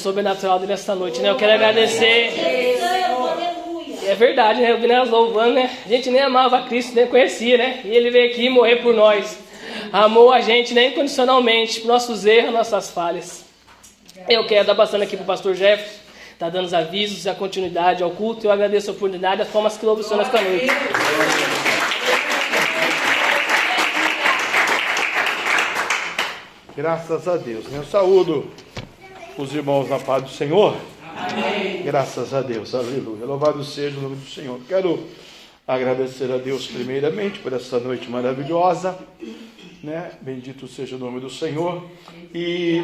Sobrenatural dele esta noite, né? Eu quero agradecer. É verdade, né? Eu vi nós louvando, né? A gente nem amava Cristo, nem conhecia, né? E ele veio aqui morrer por nós. Amou a gente, né? Incondicionalmente, por nossos erros, nossas falhas. Eu quero dar passando aqui para o pastor Jefferson, tá dando os avisos, a continuidade ao culto. Eu agradeço a oportunidade, as formas que louvam o Senhor nesta noite. Graças a Deus. Eu saúdo os irmãos na paz do Senhor. Amém. Graças a Deus. Aleluia. Louvado seja o nome do Senhor. Quero agradecer a Deus primeiramente por essa noite maravilhosa. Né? Bendito seja o nome do Senhor. E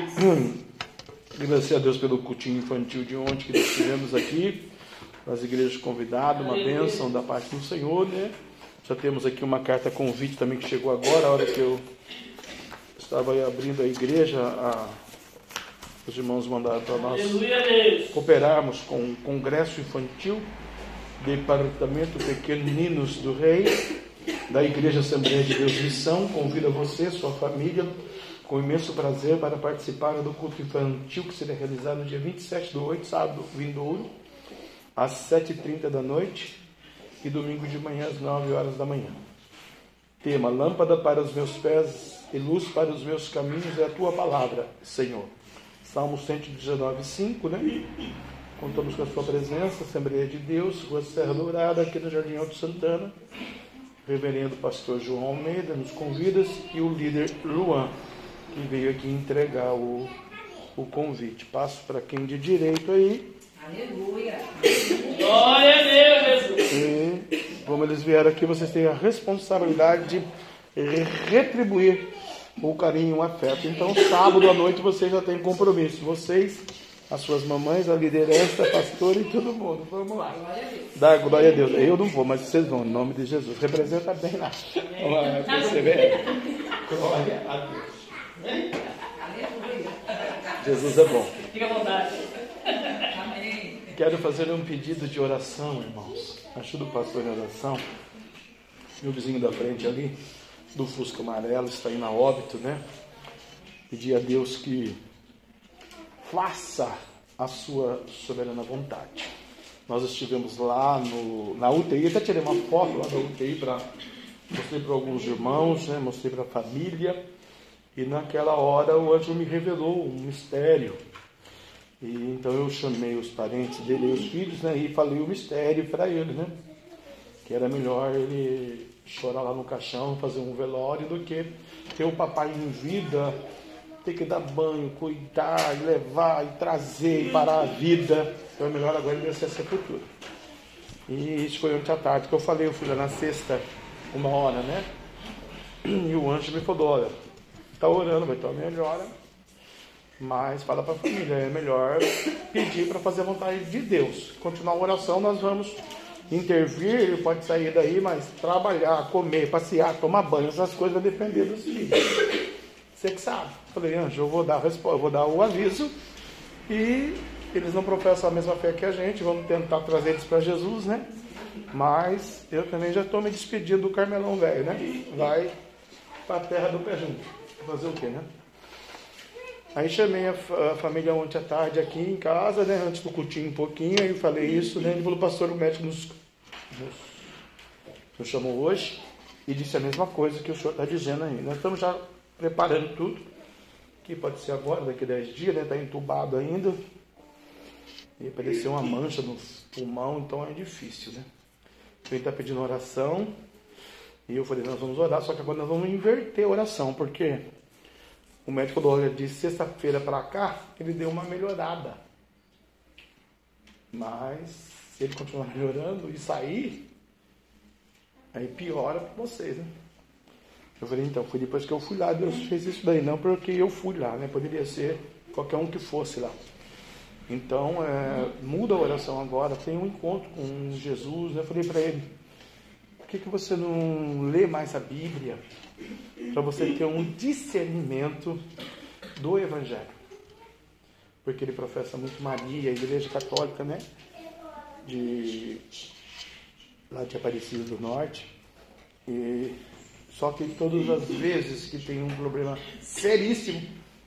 agradecer a Deus pelo cultinho infantil de ontem que nós tivemos aqui. As igrejas convidadas, uma bênção da parte do Senhor, né? Já temos aqui uma carta convite também que chegou agora, a hora que eu estava abrindo a igreja, a, os irmãos mandaram para nós cooperarmos com o Congresso Infantil Departamento Pequeninos do Rei, da Igreja Assembleia de Deus Missão. Convido você, sua família, com imenso prazer para participar do culto infantil que será realizado no dia 27 do 8, sábado vindouro, às 7h30 da noite e domingo de manhã às 9 horas da manhã. Tema: Lâmpada para os meus pés e luz para os meus caminhos é a tua palavra, Senhor. Salmo 119, 5, né? Contamos com a sua presença, Assembleia de Deus, Rua Serra Dourada, aqui no Jardim Alto Santana. Reverendo Pastor João Almeida nos convida e o líder Luan, que veio aqui entregar o, o convite. Passo para quem de direito aí. Aleluia. Glória a Deus, Jesus. E como eles vieram aqui, vocês têm a responsabilidade de retribuir o carinho, o afeto. Então, sábado à noite vocês já têm compromisso. Vocês, as suas mamães, a liderança, a pastora e todo mundo. Vamos lá. Dá glória a Deus. Eu não vou, mas vocês vão, em nome de Jesus. Representa bem lá. Você vê? Glória a Deus. Jesus é bom. Fica à vontade. Quero fazer um pedido de oração, irmãos. Ajuda o pastor em oração. Meu vizinho da frente ali, do Fusca Amarelo, está aí na óbito, né? Pedir a Deus que faça a sua soberana vontade. Nós estivemos lá no, na UTI, até tirei uma foto lá da UTI para mostrei para alguns irmãos, né? mostrei para a família. E naquela hora o anjo me revelou um mistério. E então eu chamei os parentes dele e os filhos, né? E falei o mistério para ele, né? Que era melhor ele chorar lá no caixão, fazer um velório, do que ter o papai em vida, ter que dar banho, cuidar, e levar, e trazer, e parar a vida. Então é melhor agora ele descer a sepultura. E isso foi ontem à tarde que eu falei, eu fui lá na sexta, uma hora, né? E o anjo me falou, olha, está orando, vai estar melhora. Mas fala para a família, é melhor pedir para fazer a vontade de Deus. Continuar a oração, nós vamos intervir, ele pode sair daí, mas trabalhar, comer, passear, tomar banho, essas coisas vai depender dos filhos. Você que sabe. Falei, anjo, eu vou dar, eu vou dar o aviso e eles não professam a mesma fé que a gente, vamos tentar trazer eles para Jesus, né? Mas eu também já estou me despedindo do Carmelão velho, né? Vai para a terra do pé junto. Fazer o quê, né? Aí chamei a, a, família ontem à tarde aqui em casa, né? Antes do cultinho um pouquinho, aí eu falei isso, né? Ele falou, pastor, o médico nos, nos, nos chamou hoje e disse a mesma coisa que o senhor está dizendo aí. Nós estamos já preparando tudo, que pode ser agora, daqui a 10 dias, né? Está entubado ainda. E apareceu uma mancha no pulmão, então é difícil, né? Ele está pedindo oração. E eu falei, nós vamos orar, só que agora nós vamos inverter a oração, porque o médico falou, olha, de sexta-feira para cá, ele deu uma melhorada. Mas se ele continuar melhorando e sair, aí piora para vocês, né? Eu falei, então, foi depois que eu fui lá, Deus fez isso daí, não porque eu fui lá, né? Poderia ser qualquer um que fosse lá. Então, é, muda a oração agora, tem um encontro com Jesus. Eu falei para ele, por que, que você não lê mais a Bíblia? Para você ter um discernimento do Evangelho. Porque ele professa muito Maria, a Igreja Católica, né? De lá de Aparecida do Norte. E Só que todas as vezes que tem um problema seríssimo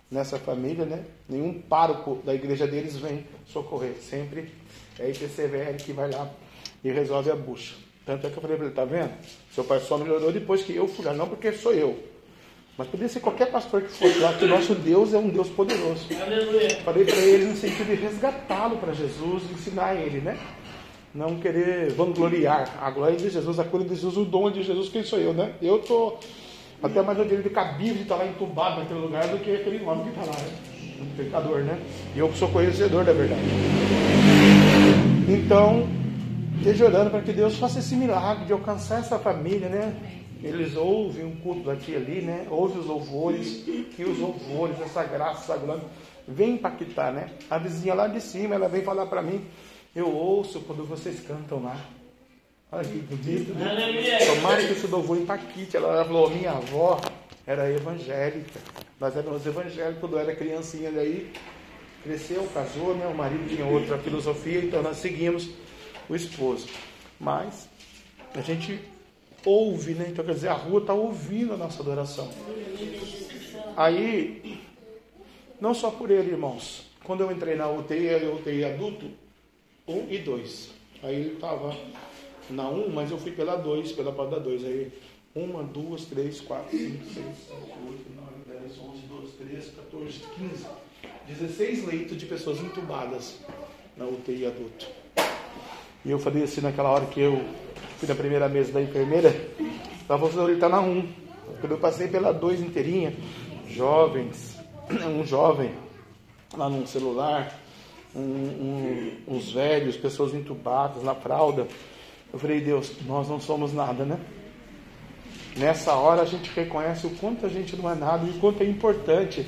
nessa família, né? Nenhum pároco da igreja deles vem socorrer. Sempre é IPCVR que vai lá e resolve a bucha. Tanto é que eu falei para ele, tá vendo? Seu pai só melhorou depois que eu fui lá, não porque sou eu. Mas poderia ser qualquer pastor que fosse lá, que o nosso Deus é um Deus poderoso. Aleluia. Falei para ele no sentido de resgatá-lo para Jesus, ensinar ele, né? Não querer vangloriar a glória de Jesus, a cura de Jesus, o dom de Jesus, quem sou eu, né? Eu tô até mais direito de cabível de estar lá entubado naquele lugar do que aquele homem que está lá, né? um pecador, né? E eu sou conhecedor da verdade. Então, esteja orando para que Deus faça esse milagre de alcançar essa família, né? Eles ouvem um culto aqui e ali, né? Ouvem os louvores, que os louvores, essa graça, essa glória, vem impactar, né? A vizinha lá de cima, ela vem falar para mim, eu ouço quando vocês cantam lá. Olha que bonito, né? Tomara que esse louvor impacte. Ela falou, minha avó era evangélica. Nós éramos evangélicos quando eu era criancinha, daí cresceu, casou, né? O marido tinha outra filosofia, então nós seguimos o esposo. Mas a gente ouve, né? Então quer dizer, a rua está ouvindo a nossa adoração. Aí, não só por ele, irmãos. Quando eu entrei na UTI, eu UTI adulto, 1 um e 2. Aí ele estava na 1, um, mas eu fui pela 2, pela porta da 2. Aí, 1, 2, 3, 4, 5, 6, 7, 8, 9, 10, 11, 12, 13, 14, 15. 16 leitos de pessoas entubadas na UTI adulto. E eu falei assim naquela hora que eu fui na primeira mesa da enfermeira, ela falou, ele está na 1. Quando eu passei pela 2 inteirinha, jovens, um jovem lá num celular, um, um, uns velhos, pessoas entubadas na fralda. Eu falei, Deus, nós não somos nada, né? Nessa hora a gente reconhece o quanto a gente não é nada e o quanto é importante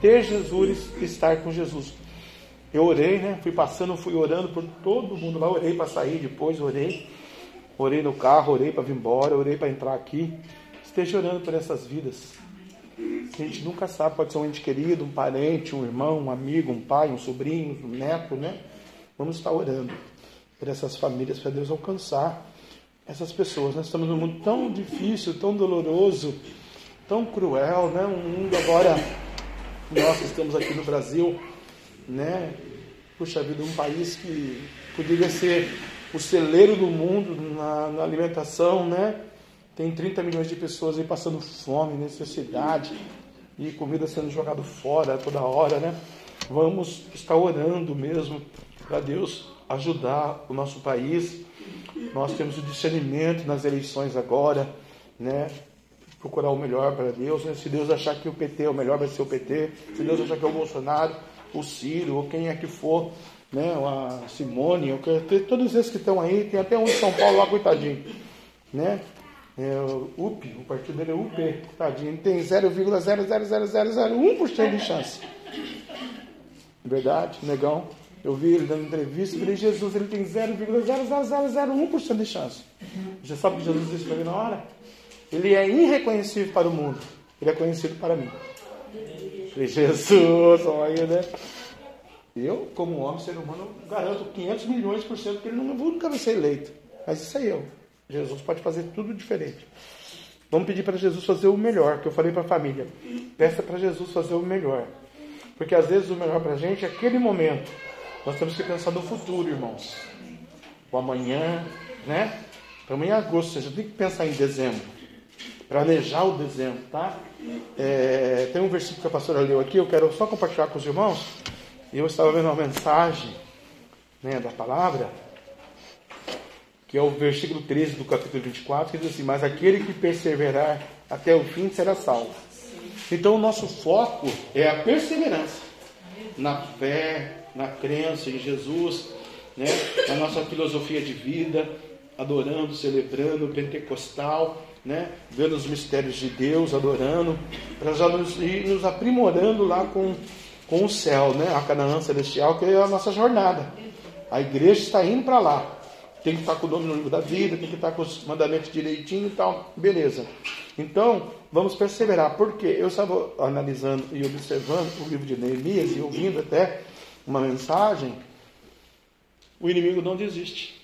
ter Jesus e estar com Jesus. Eu orei, né? Fui passando, fui orando por todo mundo lá. Orei para sair depois, orei. Orei no carro, orei para vir embora, orei para entrar aqui. Esteja orando por essas vidas. A gente nunca sabe, pode ser um ente querido, um parente, um irmão, um amigo, um pai, um sobrinho, um neto, né? Vamos estar orando por essas famílias para Deus alcançar essas pessoas. Nós estamos num mundo tão difícil, tão doloroso, tão cruel, né? Um mundo agora, nós estamos aqui no Brasil, né? Puxa vida, um país que poderia ser o celeiro do mundo na, na alimentação, né? Tem 30 milhões de pessoas aí passando fome, necessidade e comida sendo jogada fora toda hora, né? Vamos estar orando mesmo para Deus ajudar o nosso país. Nós temos o discernimento nas eleições agora, né? Procurar o melhor para Deus. Né? Se Deus achar que o PT é o melhor, vai ser o PT. Se Deus achar que é o Bolsonaro, o Ciro, ou quem é que for, né? A Simone, todos esses que estão aí, tem até um de São Paulo lá, coitadinho, né? É, o UP, o partido dele é UP, tadinho, tem 0,00001% de chance. Verdade, negão. Eu vi ele dando entrevista e falei, Jesus, ele tem 0,00001% de chance. Você sabe que Jesus disse para mim na hora? Ele é irreconhecível para o mundo, ele é conhecido para mim. Falei, Jesus, olha, né? Eu, como homem, ser humano, garanto 500 milhões por cento que ele nunca vai ser eleito. Mas isso é eu. Jesus pode fazer tudo diferente. Vamos pedir para Jesus fazer o melhor, que eu falei para a família. Peça para Jesus fazer o melhor. Porque às vezes o melhor para a gente é aquele momento. Nós temos que pensar no futuro, irmãos. O amanhã, né? Amanhã é agosto, gente tem que pensar em dezembro. Planejar o dezembro, tá? É, tem um versículo que a pastora leu aqui, eu quero só compartilhar com os irmãos. Eu estava vendo uma mensagem né, da palavra que é o versículo 13 do capítulo 24, que diz assim: Mas aquele que perseverar até o fim será salvo. Então, o nosso foco é a perseverança na fé, na crença em Jesus, né? na nossa filosofia de vida, adorando, celebrando pentecostal, né? vendo os mistérios de Deus, adorando, para já nos, ir nos aprimorando lá com, com o céu, né? a Canaã celestial, que é a nossa jornada. A igreja está indo para lá tem que estar com o nome no livro da vida, tem que estar com os mandamentos direitinho e tal. Beleza. Então, vamos perseverar. Porque eu estava analisando e observando o livro de Neemias e ouvindo até uma mensagem. O inimigo não desiste.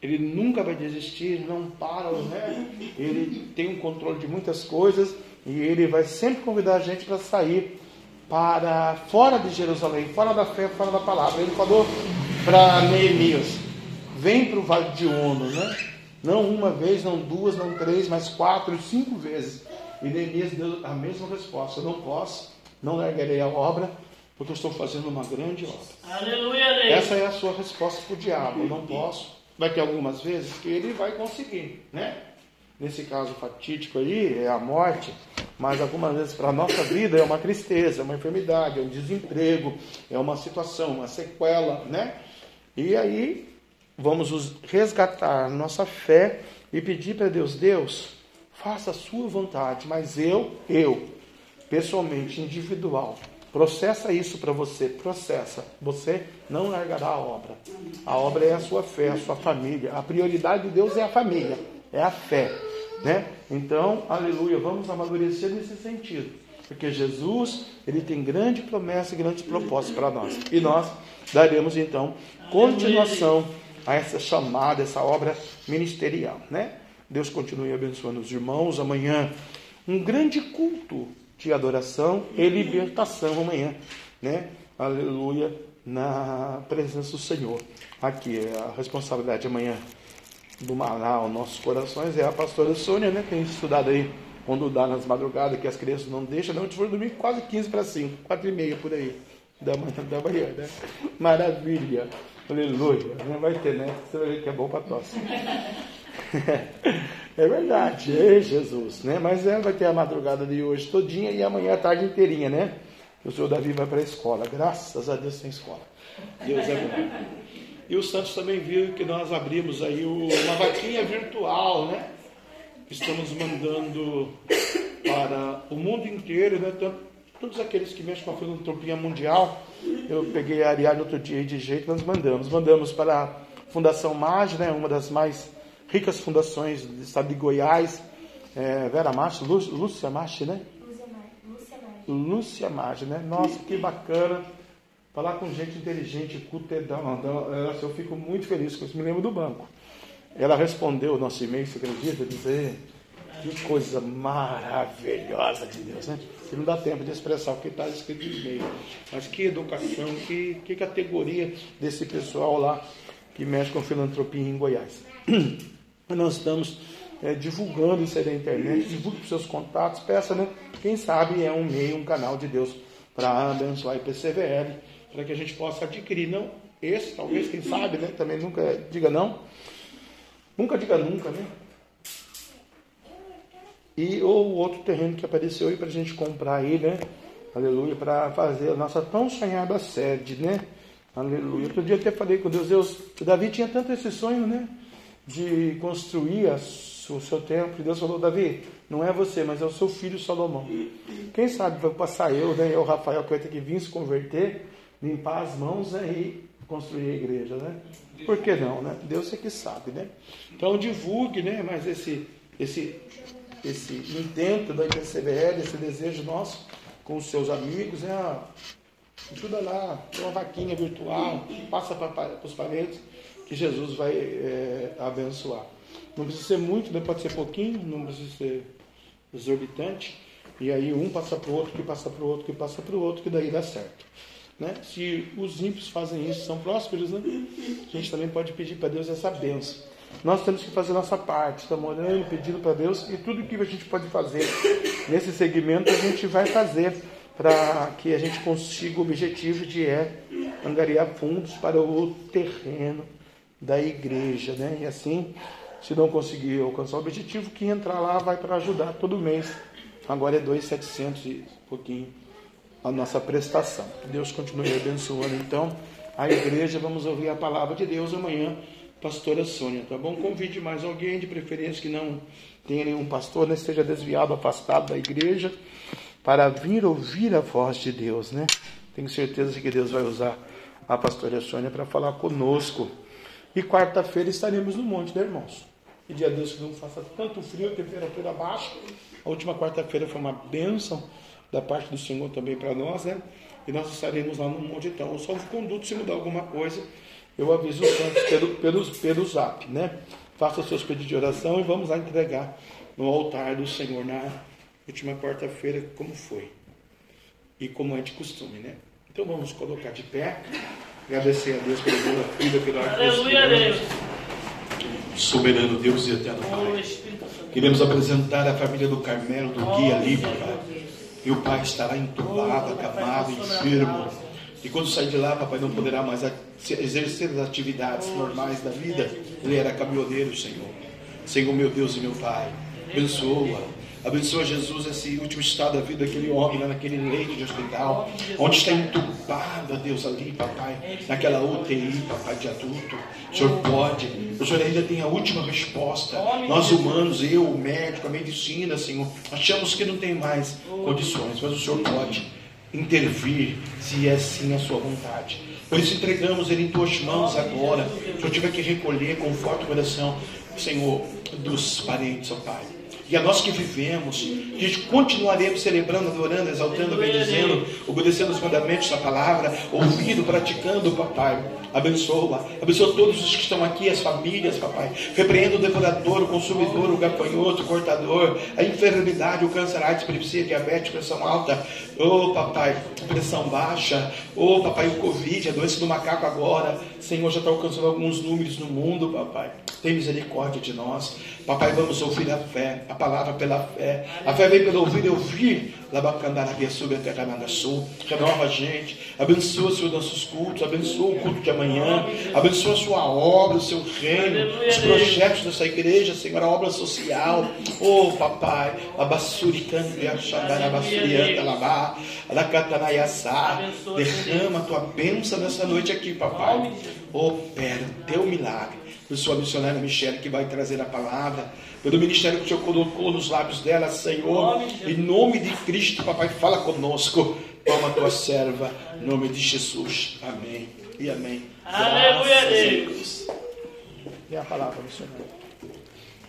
Ele nunca vai desistir, não para, né? Ele tem um controle de muitas coisas e ele vai sempre convidar a gente para sair para fora de Jerusalém, fora da fé, fora da palavra. Ele falou para Neemias: vem para o vale de Ono, né? Não uma vez, não duas, não três, mas quatro, cinco vezes. E Neemias deu a mesma resposta: eu não posso, não largarei a obra, porque eu estou fazendo uma grande obra. Aleluia. Essa é a sua resposta para o diabo: eu não posso. Vai ter algumas vezes que ele vai conseguir, né? Nesse caso fatídico aí, é a morte, mas algumas vezes para a nossa vida é uma tristeza, é uma enfermidade, é um desemprego, é uma situação, uma sequela, né? E aí vamos resgatar nossa fé e pedir para Deus, Deus, faça a sua vontade, mas eu, eu, pessoalmente, individual, processa isso para você, processa. Você não largará a obra. A obra é a sua fé, a sua família. A prioridade de Deus é a família, é a fé. Né? Então, aleluia, vamos amadurecer nesse sentido. Porque Jesus, ele tem grande promessa e grandes propósitos para nós. E nós daremos então continuação a essa chamada, essa obra ministerial, né? Deus continue abençoando os irmãos. Amanhã, um grande culto de adoração e libertação amanhã, né? Aleluia, na presença do Senhor. Aqui a responsabilidade amanhã do Maná aos nossos corações é a pastora Sônia, né? Tem estudado aí quando dá nas madrugadas, que as crianças não deixam, não, a gente foi dormir quase 15 para 5, 4 e meia por aí, da manhã, da manhã, né? Maravilha, aleluia, não vai ter, né? Você vai ver que é bom para tosse. É verdade, é Jesus, né? Mas ela vai ter a madrugada de hoje todinha e amanhã a tarde inteirinha, né? O senhor Davi vai para a escola, graças a Deus tem escola. Deus é bom. E o Santos também viu que nós abrimos aí uma vaquinha virtual, né? Estamos mandando para o mundo inteiro, né? Todos aqueles que mexem com a filantropia mundial. Eu peguei a Ariane outro dia de jeito, nós mandamos. Mandamos para a Fundação MAG, né? Uma das mais ricas fundações do estado de Goiás. É, Vera Machi, Lúcia Machi, né? Lúcia Machi, né? Nossa, que bacana falar com gente inteligente, cutedão. Eu fico muito feliz com isso. Me lembro do banco. Ela respondeu o nosso e-mail, você acredita? Dizer que coisa maravilhosa de Deus, né? Que não dá tempo de expressar o que está escrito no e-mail. Mas que educação, que, que categoria desse pessoal lá que mexe com filantropia em Goiás. Nós estamos é, divulgando isso aí na internet, divulgue para os seus contatos, peça, né? Quem sabe é um meio, um canal de Deus para abençoar a IPCVL para que a gente possa adquirir. Não esse, talvez, quem sabe, né? Também nunca diga não. Nunca diga nunca, né? E ou outro terreno que apareceu aí para a gente comprar aí, né? Aleluia, para fazer a nossa tão sonhada sede, né? Aleluia. Outro dia até falei com Deus, Deus, Davi tinha tanto esse sonho, né? De construir o seu templo. E Deus falou, Davi, não é você, mas é o seu filho Salomão. Quem sabe vai passar eu, né? Eu, Rafael, que vai ter que vir se converter limpar as mãos né, e construir a igreja, né? Por que não, né? Deus é que sabe, né? Então divulgue, né? Mas esse, esse, esse intento da IPCBL, esse desejo nosso com os seus amigos, né? ajuda lá, tem uma vaquinha virtual, passa para os parentes, que Jesus vai é, abençoar. Não precisa ser muito, né? pode ser pouquinho, não precisa ser exorbitante. E aí um passa para o outro, que passa para o outro, que passa para o outro, que daí dá certo. Né? Se os ímpios fazem isso, são prósperos, né? a gente também pode pedir para Deus essa benção. Nós temos que fazer nossa parte, estamos orando, pedindo para Deus, e tudo que a gente pode fazer nesse segmento a gente vai fazer para que a gente consiga o objetivo de é angariar fundos para o terreno da igreja, né? E assim, se não conseguir alcançar o objetivo, quem entrar lá vai para ajudar todo mês. Agora é 2,700 e pouquinho a nossa prestação. Deus continue abençoando então a igreja. Vamos ouvir a palavra de Deus amanhã, pastora Sônia, tá bom? Convide mais alguém, de preferência que não tenha nenhum pastor, né? esteja desviado, afastado da igreja, para vir ouvir a voz de Deus, né? Tenho certeza que Deus vai usar a pastora Sônia para falar conosco. E quarta-feira estaremos no monte, né, irmãos? Pedir a Deus que não faça tanto frio, temperatura baixa. A última quarta-feira foi uma bênção da parte do Senhor também para nós, né? E nós estaremos lá no monte então. Só o conduto se mudar alguma coisa eu aviso os santos pelo, pelo, pelo zap, né? Faça seus pedidos de oração e vamos lá entregar no altar do Senhor na última quarta-feira, como foi. E como é de costume, né? Então vamos colocar de pé, agradecer a Deus pela vida, pela Aleluia, Deus. Soberano Deus e eterno Pai. Queremos apresentar a família do Carmelo, do Guia ali, papai. E o pai estará entubado, acamado, enfermo. E quando sair de lá, papai não poderá mais exercer as atividades normais da vida. Ele era caminhoneiro, Senhor. Senhor, meu Deus e meu Pai, abençoa Abençoa Jesus esse último estado da vida daquele homem lá naquele leito de hospital, onde está entubado, Deus, ali, papai, naquela UTI, papai, de adulto. O Senhor pode, o Senhor ainda tem a última resposta. Nós humanos, eu, o médico, a medicina, Senhor, achamos que não tem mais condições, mas o Senhor pode intervir se é sim a sua vontade. Por isso entregamos ele em tuas mãos agora. Se Senhor tiver que recolher com forte coração, Senhor, dos parentes, ó Pai e a nós que vivemos, que continuaremos celebrando, adorando, exaltando, bendizendo, obedecendo os mandamentos da palavra, ouvindo, praticando, papai. Abençoa, abençoa todos os que estão aqui, as famílias, papai. Repreenda o devorador, o consumidor, o gafanhoto, o cortador, a enfermidade, o câncer, a epilepsia, diabetes, pressão alta, oh papai, pressão baixa, oh papai, o Covid, a doença do macaco agora. Senhor, já está alcançando alguns números no mundo, papai. Tem misericórdia de nós. Papai, vamos ouvir a fé, a palavra pela fé. A fé vem pelo ouvir e ouvir. Labacandarabia sobre a terra sul. Renova a gente. Abençoa, Senhor, nossos cultos. Abençoa o culto de amanhã. Abençoa a sua obra, o seu reino. Os projetos dessa igreja, Senhor, a obra social. Oh, papai. Labá. Derrama a tua bênção nessa noite aqui, papai. Opera o teu milagre por sua missionária Michelle, que vai trazer a palavra, pelo ministério que o Senhor colocou nos lábios dela, Senhor, em nome de Cristo, papai, fala conosco, toma tua serva, em nome de Jesus, amém e amém. Aleluia, Deus. E a palavra, missionária.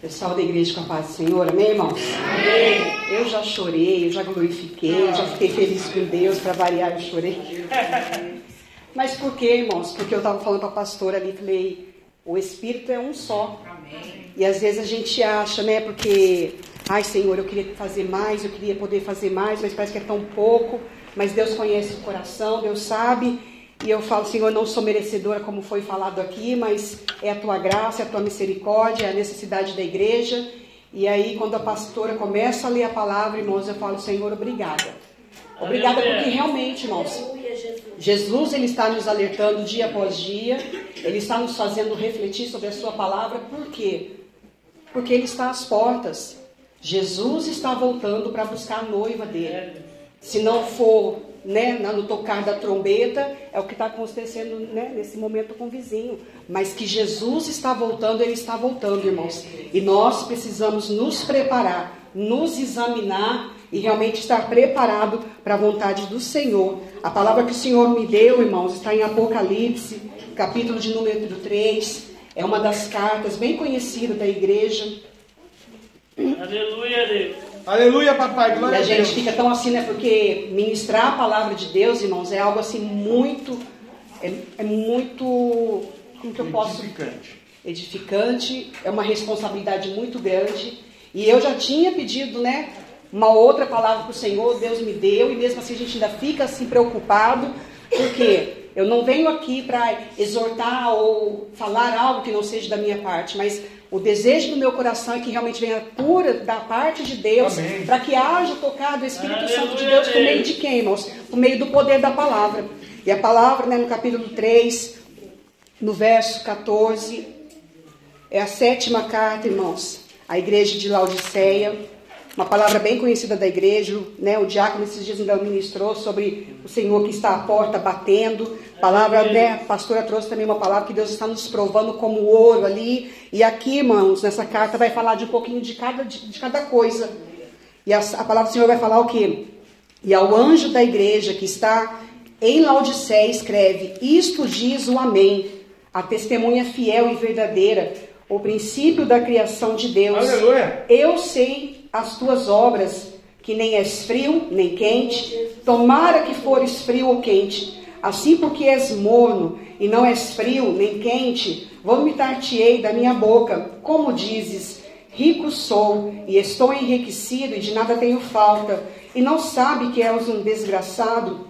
Pessoal da igreja com a paz do Senhor, amém, irmão? Amém. Eu já chorei, eu já glorifiquei, eu já fiquei feliz com Deus, para variar, eu chorei. Mas por quê, irmãos? Porque eu estava falando para a pastora ali, falei, o Espírito é um só. Amém. E às vezes a gente acha, né, porque, ai Senhor, eu queria fazer mais, eu queria poder fazer mais, mas parece que é tão pouco. Mas Deus conhece o coração, Deus sabe. E eu falo, Senhor, não sou merecedora, como foi falado aqui, mas é a tua graça, é a tua misericórdia, é a necessidade da igreja. E aí, quando a pastora começa a ler a palavra, irmãos, eu falo, Senhor, obrigada. Obrigada porque realmente, irmãos, Jesus ele está nos alertando dia após dia, ele está nos fazendo refletir sobre a sua palavra, por quê? Porque ele está às portas. Jesus está voltando para buscar a noiva dele. Se não for né, no tocar da trombeta, é o que está acontecendo né, nesse momento com o vizinho. Mas que Jesus está voltando, ele está voltando, irmãos. E nós precisamos nos preparar, nos examinar e realmente estar preparado para a vontade do Senhor. A palavra que o Senhor me deu, irmãos, está em Apocalipse, capítulo de número 3. É uma das cartas bem conhecidas da igreja. Aleluia, Deus. Aleluia, papai. Glória e a, a gente fica tão assim, né? Porque ministrar a palavra de Deus, irmãos, é algo assim muito. É, é muito. Como que eu posso. Edificante. Edificante. É uma responsabilidade muito grande. E eu já tinha pedido, né? Uma outra palavra que o Senhor Deus me deu, e mesmo assim a gente ainda fica assim preocupado, porque eu não venho aqui para exortar ou falar algo que não seja da minha parte, mas o desejo do meu coração é que realmente venha pura da parte de Deus, para que haja tocado o Espírito Aleluia, Santo de Deus por meio de quem, irmãos? Por meio do poder da palavra. E a palavra, né, no capítulo 3, no verso 14, é a sétima carta, irmãos, à igreja de Laodiceia uma palavra bem conhecida da igreja, né? O diácono esses dias ainda ministrou sobre o Senhor que está à porta batendo. Palavra, né? A pastora trouxe também uma palavra que Deus está nos provando como ouro ali. E aqui, irmãos, nessa carta vai falar de um pouquinho de cada, de, de cada coisa. E a, a palavra do Senhor vai falar o quê? E ao anjo da igreja que está em Laodiceia escreve: Isto diz o Amém, a testemunha fiel e verdadeira, o princípio da criação de Deus. Aleluia. Eu sei as tuas obras, que nem és frio nem quente, tomara que fores frio ou quente. Assim porque és morno, e não és frio, nem quente, vomitar-te-ei da minha boca. Como dizes, rico sou, e estou enriquecido, e de nada tenho falta, e não sabe que és um desgraçado,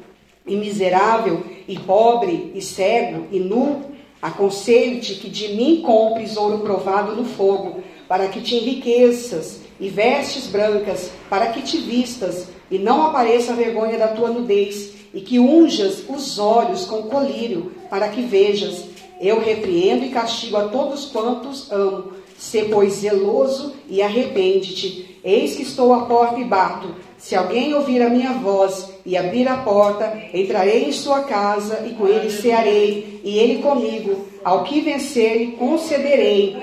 e miserável, e pobre, e cego, e nu? Aconselho-te que de mim compres ouro provado no fogo, para que te enriqueças, e vestes brancas, para que te vistas, e não apareça a vergonha da tua nudez, e que unjas os olhos com colírio, para que vejas. Eu repreendo e castigo a todos quantos amo. Sê, pois, zeloso e arrepende-te. Eis que estou à porta e bato. Se alguém ouvir a minha voz e abrir a porta, entrarei em sua casa e com ele cearei, e ele comigo. Ao que vencer, concederei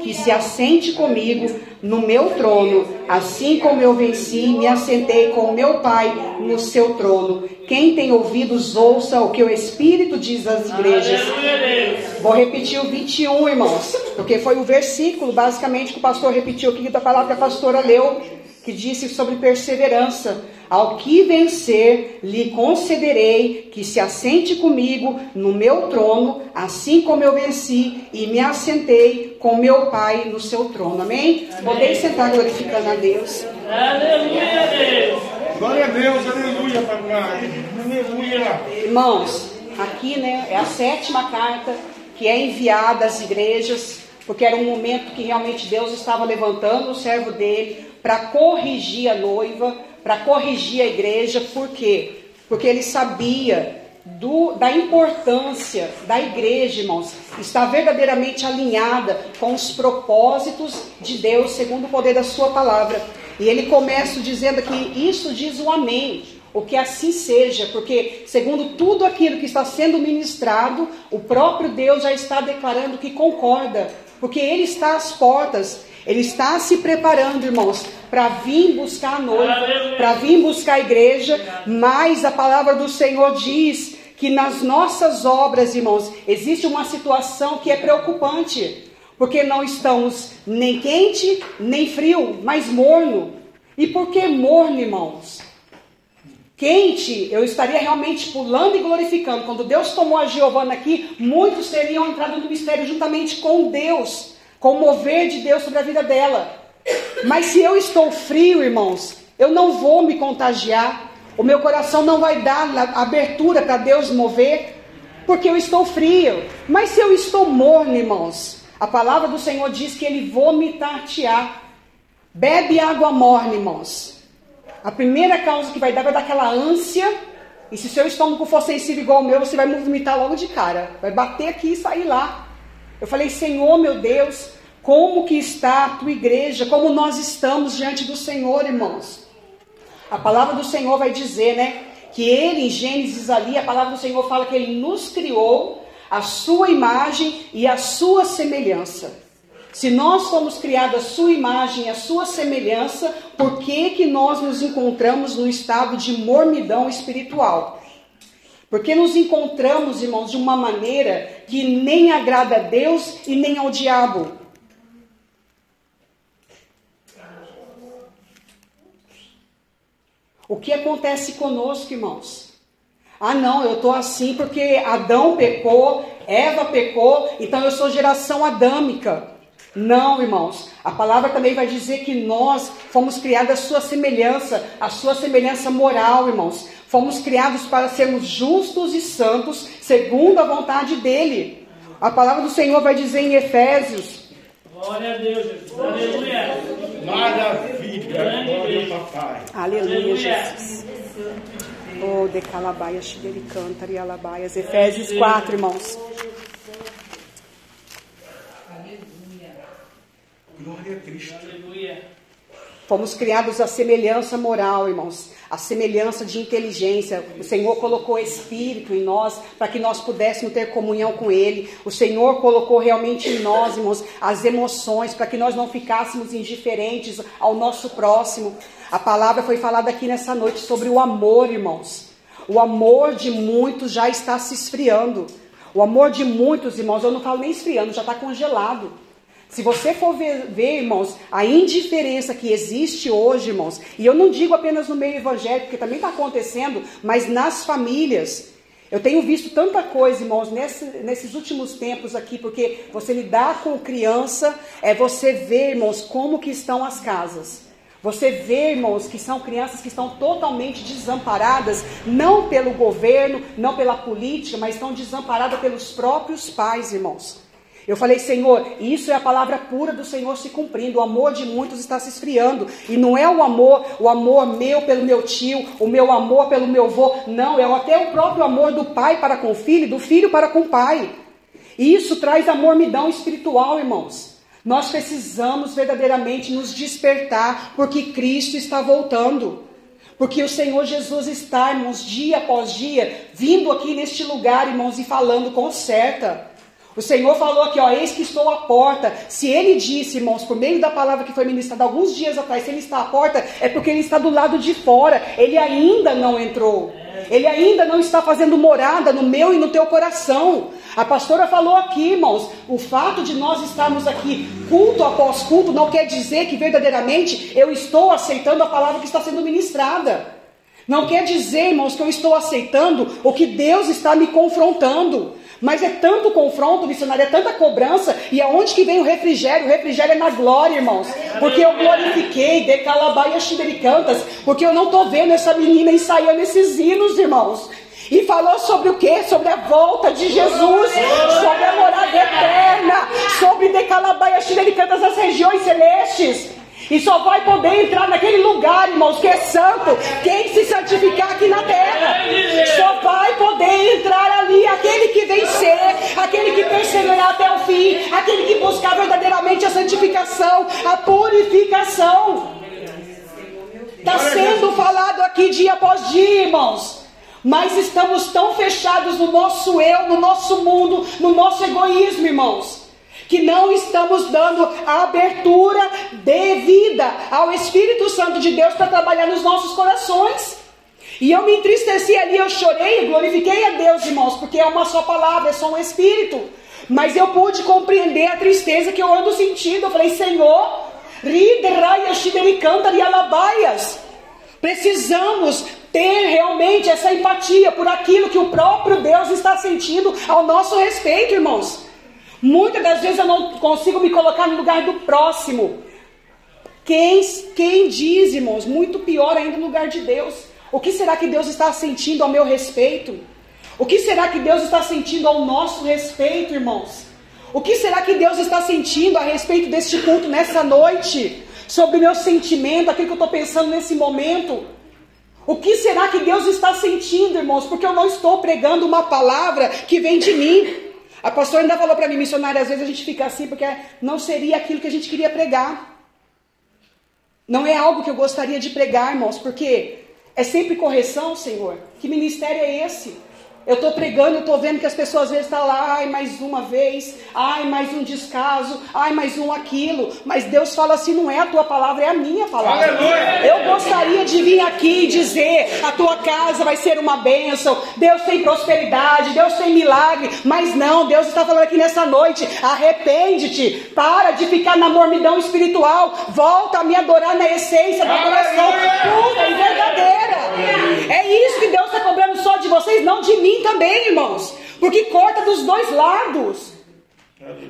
que se assente comigo no meu trono, assim como eu venci e me assentei com meu Pai no seu trono. Quem tem ouvidos, ouça o que o Espírito diz às igrejas. Vou repetir o 21, irmãos, porque foi o versículo, basicamente, que o pastor repetiu aqui, da palavra que a pastora leu, que disse sobre perseverança. Ao que vencer, lhe concederei que se assente comigo no meu trono, assim como eu venci e me assentei com meu Pai no seu trono. Amém? Amém. Podeis sentar glorificando a Deus. Aleluia, Deus. Glória a Deus, aleluia, papai. Aleluia. Irmãos, aqui né, é a sétima carta que é enviada às igrejas, porque era um momento que realmente Deus estava levantando o servo dele para corrigir a noiva, para corrigir a igreja, por quê? Porque ele sabia do, da importância da igreja, irmãos, estar verdadeiramente alinhada com os propósitos de Deus, segundo o poder da Sua palavra. E ele começa dizendo que isso diz o Amém, o que assim seja, porque segundo tudo aquilo que está sendo ministrado, o próprio Deus já está declarando que concorda, porque Ele está às portas ele está se preparando, irmãos, para vir buscar a noiva, para vir buscar a igreja, mas a palavra do Senhor diz que nas nossas obras, irmãos, existe uma situação que é preocupante, porque não estamos nem quente, nem frio, mas morno. E por que morno, irmãos? Quente, eu estaria realmente pulando e glorificando. Quando Deus tomou a Giovana aqui, muitos teriam entrado no mistério juntamente com Deus com o mover de Deus sobre a vida dela. Mas se eu estou frio, irmãos, eu não vou me contagiar. O meu coração não vai dar abertura para Deus mover, porque eu estou frio. Mas se eu estou morno, irmãos, a palavra do Senhor diz que ele vomitar-te-á. Bebe água morna, irmãos. A primeira causa que vai dar vai dar aquela ânsia. E se seu estômago for sensível igual o meu, você vai vomitar logo de cara. Vai bater aqui e sair lá. Eu falei, Senhor meu Deus, como que está a tua igreja, como nós estamos diante do Senhor, irmãos. A palavra do Senhor vai dizer, né, que ele em Gênesis ali, a palavra do Senhor fala que ele nos criou a sua imagem e a sua semelhança. Se nós fomos criados a sua imagem e a sua semelhança, por que que nós nos encontramos no estado de mormidão espiritual? Porque nos encontramos, irmãos, de uma maneira que nem agrada a Deus e nem ao diabo. O que acontece conosco, irmãos? Ah, não, eu estou assim porque Adão pecou, Eva pecou, então eu sou geração adâmica. Não, irmãos. A palavra também vai dizer que nós fomos criados à sua semelhança, à sua semelhança moral, irmãos. Fomos criados para sermos justos e santos, segundo a vontade dele. A palavra do Senhor vai dizer em Efésios. Glória a Deus, Jesus. Aleluia. Maravilha. Glória ao papai. Aleluia, Aleluia. Jesus. Oh, de calabaia, canta e alabaias. Efésios 4, irmãos. Glória a Cristo. Aleluia. Fomos criados à semelhança moral, irmãos a semelhança de inteligência. O Senhor colocou Espírito em nós para que nós pudéssemos ter comunhão com Ele. O Senhor colocou realmente em nós, irmãos, as emoções para que nós não ficássemos indiferentes ao nosso próximo. A palavra foi falada aqui nessa noite sobre o amor, irmãos. O amor de muitos já está se esfriando. O amor de muitos, irmãos, eu não falo nem esfriando, já está congelado. Se você for ver, ver, irmãos, a indiferença que existe hoje, irmãos, e eu não digo apenas no meio evangélico, que também está acontecendo, mas nas famílias. Eu tenho visto tanta coisa, irmãos, nesse, nesses últimos tempos aqui, porque você lidar com criança é você ver, irmãos, como que estão as casas. Você vê, irmãos, que são crianças que estão totalmente desamparadas, não pelo governo, não pela política, mas estão desamparadas pelos próprios pais, irmãos. Eu falei, Senhor, isso é a palavra pura do Senhor se cumprindo. O amor de muitos está se esfriando. E não é o amor, o amor meu pelo meu tio, o meu amor pelo meu avô. Não, é até o próprio amor do pai para com o filho, do filho para com o pai. E isso traz a mormidão espiritual, irmãos. Nós precisamos verdadeiramente nos despertar, porque Cristo está voltando. Porque o Senhor Jesus está, irmãos, dia após dia, vindo aqui neste lugar, irmãos, e falando com certa. O Senhor falou aqui, ó, eis que estou à porta. Se ele disse, irmãos, por meio da palavra que foi ministrada alguns dias atrás, se ele está à porta, é porque ele está do lado de fora. Ele ainda não entrou. Ele ainda não está fazendo morada no meu e no teu coração. A pastora falou aqui, irmãos, o fato de nós estarmos aqui culto após culto não quer dizer que verdadeiramente eu estou aceitando a palavra que está sendo ministrada. Não quer dizer, irmãos, que eu estou aceitando o que Deus está me confrontando. Mas é tanto confronto, missionário, é tanta cobrança. E aonde que vem o refrigério? O refrigério é na glória, irmãos. Porque eu glorifiquei, de calabaia cantas. Porque eu não estou vendo essa menina ensaiando esses hinos, irmãos. E falou sobre o que? Sobre a volta de Jesus, sobre a morada eterna, sobre de calabaia cantas as regiões celestes. E só vai poder entrar naquele lugar, irmãos, que é santo, quem se santificar aqui na terra. Só vai poder entrar ali aquele que vencer, aquele que perseverar até o fim, aquele que buscar verdadeiramente a santificação, a purificação. Está sendo falado aqui dia após dia, irmãos. Mas estamos tão fechados no nosso eu, no nosso mundo, no nosso egoísmo, irmãos que não estamos dando a abertura devida ao Espírito Santo de Deus para trabalhar nos nossos corações. E eu me entristeci ali, eu chorei, glorifiquei a Deus, irmãos, porque é uma só palavra, é só um Espírito. Mas eu pude compreender a tristeza que eu ando sentindo. Eu falei, Senhor, canta alabaias. Precisamos ter realmente essa empatia por aquilo que o próprio Deus está sentindo ao nosso respeito, irmãos. Muitas das vezes eu não consigo me colocar no lugar do próximo. Quem, quem diz, irmãos, muito pior ainda no lugar de Deus. O que será que Deus está sentindo ao meu respeito? O que será que Deus está sentindo ao nosso respeito, irmãos? O que será que Deus está sentindo a respeito deste culto nessa noite? Sobre o meu sentimento, aquilo que eu estou pensando nesse momento? O que será que Deus está sentindo, irmãos? Porque eu não estou pregando uma palavra que vem de mim. A pastora ainda falou para mim, missionária, às vezes a gente fica assim porque não seria aquilo que a gente queria pregar. Não é algo que eu gostaria de pregar, irmãos, porque é sempre correção, Senhor. Que ministério é esse? Eu estou pregando, estou vendo que as pessoas às vezes estão tá lá, ai, mais uma vez, ai, mais um descaso, ai, mais um aquilo. Mas Deus fala assim: não é a tua palavra, é a minha palavra. Aleluia. Eu gostaria de vir aqui e dizer: a tua casa vai ser uma bênção, Deus tem prosperidade, Deus tem milagre. Mas não, Deus está falando aqui nessa noite: arrepende-te, para de ficar na mormidão espiritual, volta a me adorar na essência da adoração pura e verdadeira. É isso que Deus está cobrando só de vocês, não de mim também, irmãos, porque corta dos dois lados.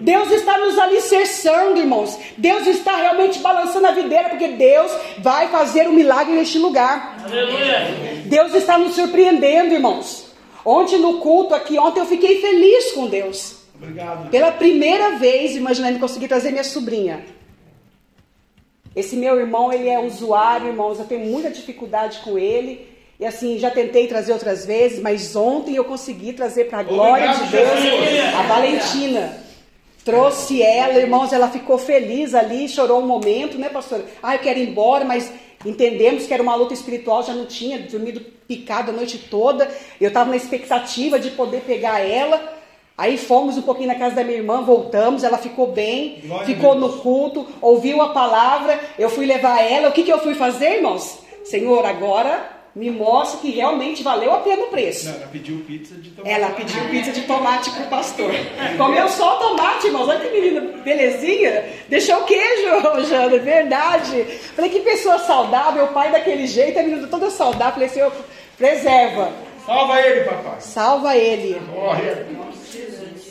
Deus está nos alicerçando, irmãos. Deus está realmente balançando a videira, porque Deus vai fazer um milagre neste lugar. Aleluia. Deus está nos surpreendendo, irmãos. Ontem no culto aqui, ontem eu fiquei feliz com Deus. Obrigado. Pela primeira vez, imaginando conseguir trazer minha sobrinha. Esse meu irmão, ele é usuário, irmãos. Eu tenho muita dificuldade com ele. E assim, já tentei trazer outras vezes, mas ontem eu consegui trazer para a glória de Deus a Valentina. Trouxe ela, irmãos, ela ficou feliz ali, chorou um momento, né, pastor? Ah, eu quero ir embora, mas entendemos que era uma luta espiritual, já não tinha dormido picado a noite toda. Eu estava na expectativa de poder pegar ela. Aí fomos um pouquinho na casa da minha irmã, voltamos, ela ficou bem, Glória ficou no culto, ouviu a palavra, eu fui levar ela. O que, que eu fui fazer, irmãos? Senhor, agora me mostra que realmente valeu a pena o preço. Não, ela pediu pizza de tomate. Ela pediu pizza de tomate pro pastor. Comeu só tomate, irmãos. Olha que menina belezinha. Deixou o queijo, Jana, é verdade. Falei, que pessoa saudável, o pai daquele jeito, a menina toda saudável. Falei, Senhor, preserva. Salva ele, papai. Salva ele. Glória.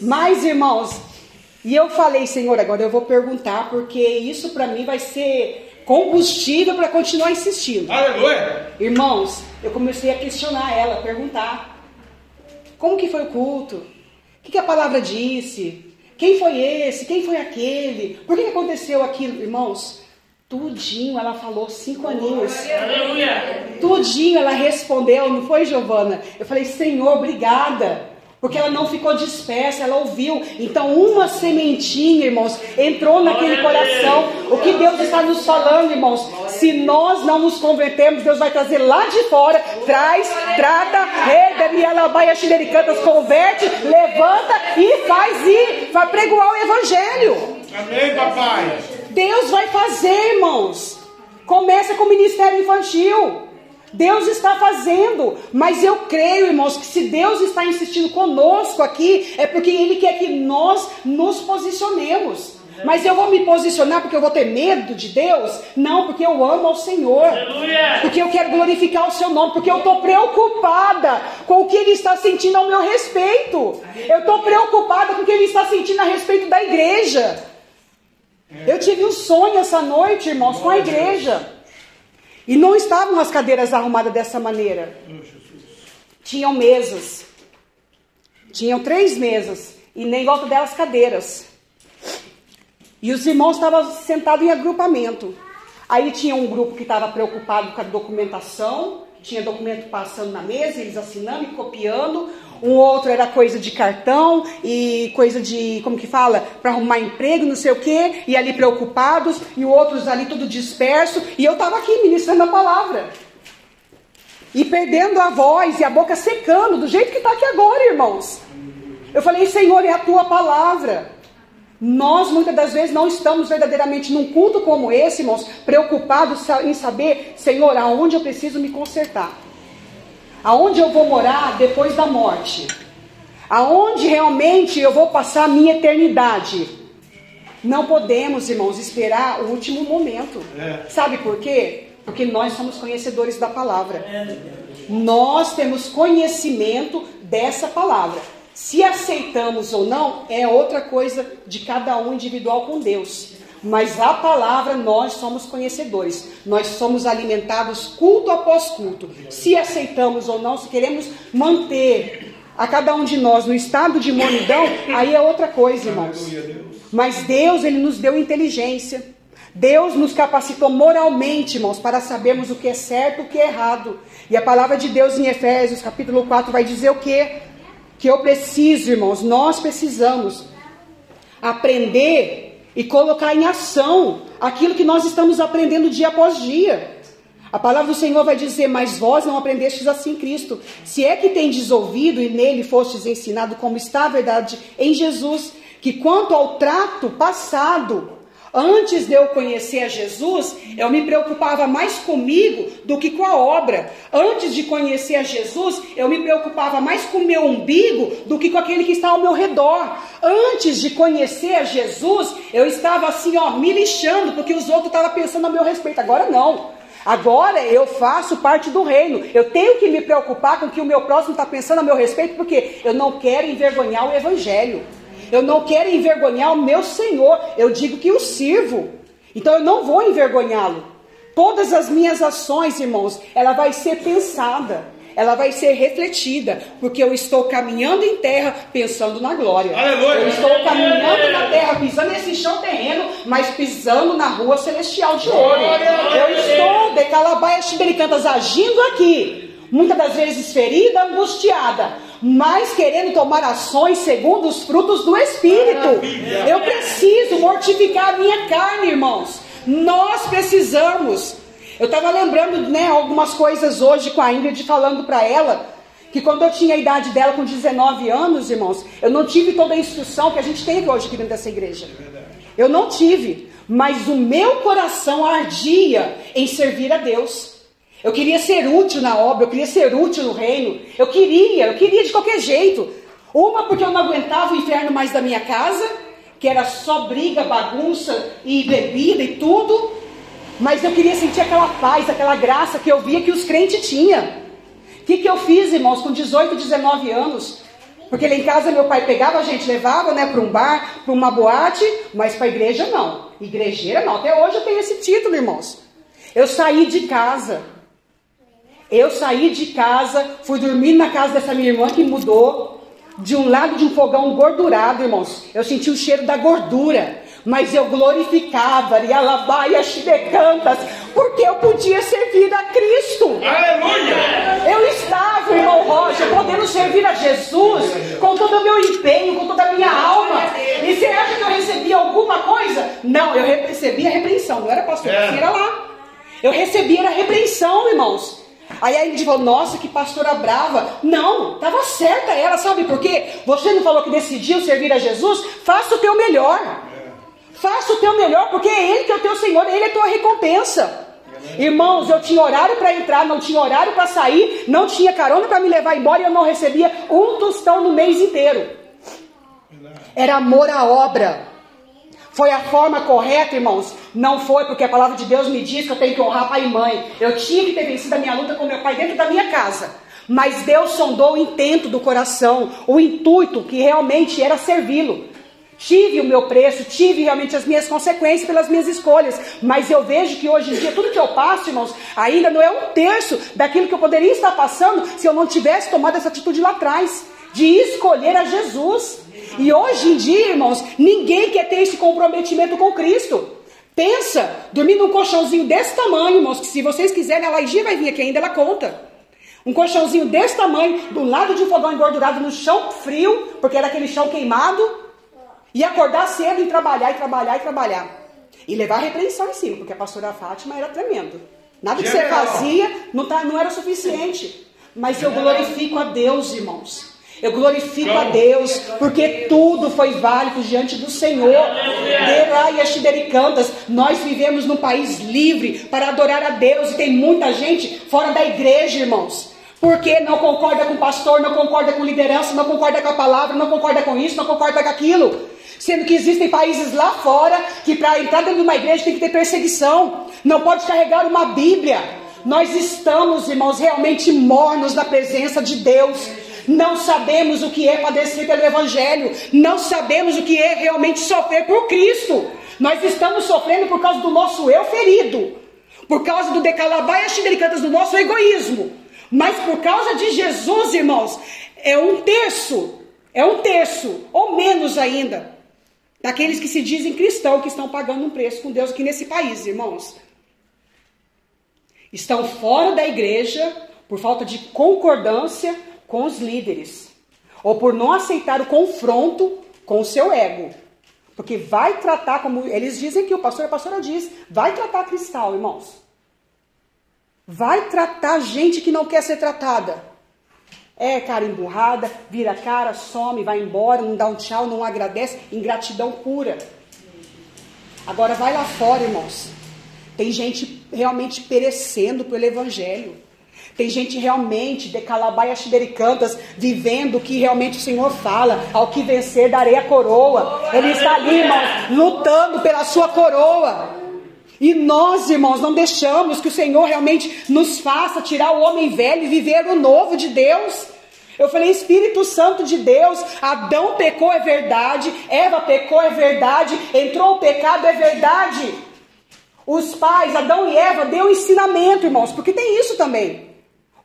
Mas, irmãos, e eu falei, Senhor, agora eu vou perguntar, porque isso para mim vai ser combustível para continuar insistindo. Aleluia. Irmãos, eu comecei a questionar ela, a perguntar: como que foi o culto? O que, que a palavra disse? Quem foi esse? Quem foi aquele? Por que, que aconteceu aquilo? Irmãos, tudinho ela falou cinco aninhos. Aleluia. Tudinho ela respondeu, não foi, Giovana? Eu falei, Senhor, obrigada. Porque ela não ficou dispersa, ela ouviu. Então, uma sementinha, irmãos, entrou naquele coração. O que Deus está nos falando, irmãos? Se nós não nos convertermos, Deus vai trazer lá de fora, traz, trata, e vai cantas, converte, levanta e faz ir, vai pregoar o evangelho. Amém, papai. Deus vai fazer, irmãos. Começa com o ministério infantil. Deus está fazendo, mas eu creio, irmãos, que se Deus está insistindo conosco aqui, é porque Ele quer que nós nos posicionemos. Mas eu vou me posicionar porque eu vou ter medo de Deus? Não, porque eu amo ao Senhor. Aleluia. Porque eu quero glorificar o seu nome, porque eu estou preocupada com o que ele está sentindo ao meu respeito. Eu estou preocupada com o que ele está sentindo a respeito da igreja. Eu tive um sonho essa noite, irmãos, com a igreja. E não estavam as cadeiras arrumadas dessa maneira. Tinham mesas. Tinham três mesas. E nem em volta delas cadeiras. E os irmãos estavam sentados em agrupamento. Aí tinha um grupo que estava preocupado com a documentação, tinha documento passando na mesa, eles assinando e copiando. Um outro era coisa de cartão e coisa de, como que fala, para arrumar emprego, não sei o quê, e ali preocupados, e outros ali tudo disperso. E eu estava aqui ministrando a palavra. E perdendo a voz e a boca secando, do jeito que está aqui agora, irmãos. Eu falei, Senhor, é a tua palavra. Nós muitas das vezes não estamos verdadeiramente num culto como esse, irmãos, preocupados em saber, Senhor, aonde eu preciso me consertar. Aonde eu vou morar depois da morte? Aonde realmente eu vou passar a minha eternidade? Não podemos, irmãos, esperar o último momento. É. Sabe por quê? Porque nós somos conhecedores da palavra. Nós temos conhecimento dessa palavra. Se aceitamos ou não é outra coisa de cada um individual com Deus. Mas a palavra nós somos conhecedores. Nós somos alimentados culto após culto. Se aceitamos ou não, se queremos manter a cada um de nós no estado de monidão, aí é outra coisa, irmãos. Mas Deus, ele nos deu inteligência. Deus nos capacitou moralmente, irmãos, para sabermos o que é certo e o que é errado. E a palavra de Deus em Efésios, capítulo 4, vai dizer o quê? que eu preciso, irmãos, nós precisamos aprender e colocar em ação aquilo que nós estamos aprendendo dia após dia. A palavra do Senhor vai dizer: Mas vós não aprendestes assim Cristo. Se é que tendes ouvido e nele fostes ensinado como está a verdade em Jesus, que quanto ao trato passado, Antes de eu conhecer a Jesus, eu me preocupava mais comigo do que com a obra. Antes de conhecer a Jesus, eu me preocupava mais com o meu umbigo do que com aquele que está ao meu redor. Antes de conhecer a Jesus, eu estava assim, ó, me lixando, porque os outros estavam pensando a meu respeito. Agora não. Agora eu faço parte do reino. Eu tenho que me preocupar com o que o meu próximo está pensando a meu respeito, porque eu não quero envergonhar o evangelho. Eu não quero envergonhar o meu Senhor. Eu digo que o sirvo. Então eu não vou envergonhá-lo. Todas as minhas ações, irmãos, ela vai ser pensada ela vai ser refletida, porque eu estou caminhando em terra pensando na glória. Aleluia. Eu estou caminhando na terra, pisando nesse chão terreno, mas pisando na rua celestial de ouro. Eu estou de Calabaia Chibericantas agindo aqui, muitas das vezes ferida, angustiada, mas querendo tomar ações segundo os frutos do Espírito. Eu preciso mortificar a minha carne, irmãos. Nós precisamos. Eu estava lembrando né, algumas coisas hoje com a Ingrid, falando para ela que quando eu tinha a idade dela, com 19 anos, irmãos, eu não tive toda a instrução que a gente teve hoje aqui dentro dessa igreja. Eu não tive, mas o meu coração ardia em servir a Deus. Eu queria ser útil na obra, eu queria ser útil no reino. Eu queria, eu queria de qualquer jeito. Uma porque eu não aguentava o inferno mais da minha casa, que era só briga, bagunça e bebida e tudo. Mas eu queria sentir aquela paz, aquela graça que eu via que os crentes tinham. que, que eu fiz, irmãos, com 18, 19 anos? Porque lá em casa meu pai pegava a gente, levava né, para um bar, para uma boate, mas para a igreja não. Igrejeira não. Até hoje eu tenho esse título, irmãos. Eu saí de casa. Eu saí de casa, fui dormir na casa dessa minha irmã que mudou. De um lado de um fogão gordurado, irmãos. Eu senti o cheiro da gordura mas eu glorificava, e alabaia chidecantas, porque eu podia servir a Cristo. Aleluia! Eu estava, irmão Roger, podendo servir a Jesus com todo o meu empenho, com toda a minha alma. E você acha que eu recebia alguma coisa? Não, eu recebia repreensão, não era pastor, É. era lá. Eu recebia a repreensão, irmãos. Aí a gente falou, nossa, que pastora brava. Não, estava certa ela, sabe por quê? Você não falou que decidiu servir a Jesus? Faça o teu melhor. Faça o teu melhor, porque é Ele que é o teu Senhor, Ele é a tua recompensa. Irmãos, eu tinha horário para entrar, não tinha horário para sair, não tinha carona para me levar embora e eu não recebia um tostão no mês inteiro. Era amor à obra. Foi a forma correta, irmãos? Não foi, porque a palavra de Deus me diz que eu tenho que honrar pai e mãe. Eu tinha que ter vencido a minha luta com meu pai dentro da minha casa. Mas Deus sondou o intento do coração, o intuito que realmente era servi-lo. Tive o meu preço, tive realmente as minhas consequências pelas minhas escolhas. Mas eu vejo que hoje em dia, tudo que eu passo, irmãos, ainda não é um terço daquilo que eu poderia estar passando se eu não tivesse tomado essa atitude lá atrás, de escolher a Jesus. E hoje em dia, irmãos, ninguém quer ter esse comprometimento com Cristo. Pensa, dormir num colchãozinho desse tamanho, irmãos, que se vocês quiserem, a Laigia vai vir aqui ainda, ela conta. Um colchãozinho desse tamanho, do lado de um fogão engordurado no chão frio, porque era aquele chão queimado. E acordar cedo e trabalhar, e trabalhar, e trabalhar. E levar a repreensão em cima, porque a pastora Fátima era tremendo. Nada que você fazia não, tá, não era suficiente. Mas eu glorifico a Deus, irmãos. Eu glorifico a Deus, porque tudo foi válido diante do Senhor. Cantas. Nós vivemos num país livre para adorar a Deus. E tem muita gente fora da igreja, irmãos. Porque não concorda com o pastor, não concorda com liderança, não concorda com a palavra, não concorda com isso, não concorda com aquilo. Sendo que existem países lá fora que para entrar dentro de uma igreja tem que ter perseguição. Não pode carregar uma Bíblia. Nós estamos, irmãos, realmente mornos na presença de Deus. Não sabemos o que é padecer pelo Evangelho. Não sabemos o que é realmente sofrer por Cristo. Nós estamos sofrendo por causa do nosso eu ferido. Por causa do decalabaia xindericantas do nosso egoísmo. Mas por causa de Jesus, irmãos, é um terço. É um terço, ou menos ainda, daqueles que se dizem cristãos que estão pagando um preço com Deus aqui nesse país, irmãos. Estão fora da igreja por falta de concordância com os líderes, ou por não aceitar o confronto com o seu ego. Porque vai tratar como eles dizem que o pastor, a pastora diz, vai tratar cristal, irmãos. Vai tratar gente que não quer ser tratada. É cara emburrada, vira cara, some, vai embora, não dá um tchau, não agradece, ingratidão pura. Agora vai lá fora, irmãos. Tem gente realmente perecendo pelo evangelho. Tem gente realmente, de calabaia xidericantas, vivendo o que realmente o Senhor fala. Ao que vencer, darei a coroa. Ele está ali, irmãos, lutando pela sua coroa. E nós, irmãos, não deixamos que o Senhor realmente nos faça tirar o homem velho e viver o novo de Deus. Eu falei, Espírito Santo de Deus, Adão pecou, é verdade, Eva pecou, é verdade, entrou o pecado, é verdade. Os pais, Adão e Eva, deu ensinamento, irmãos, porque tem isso também.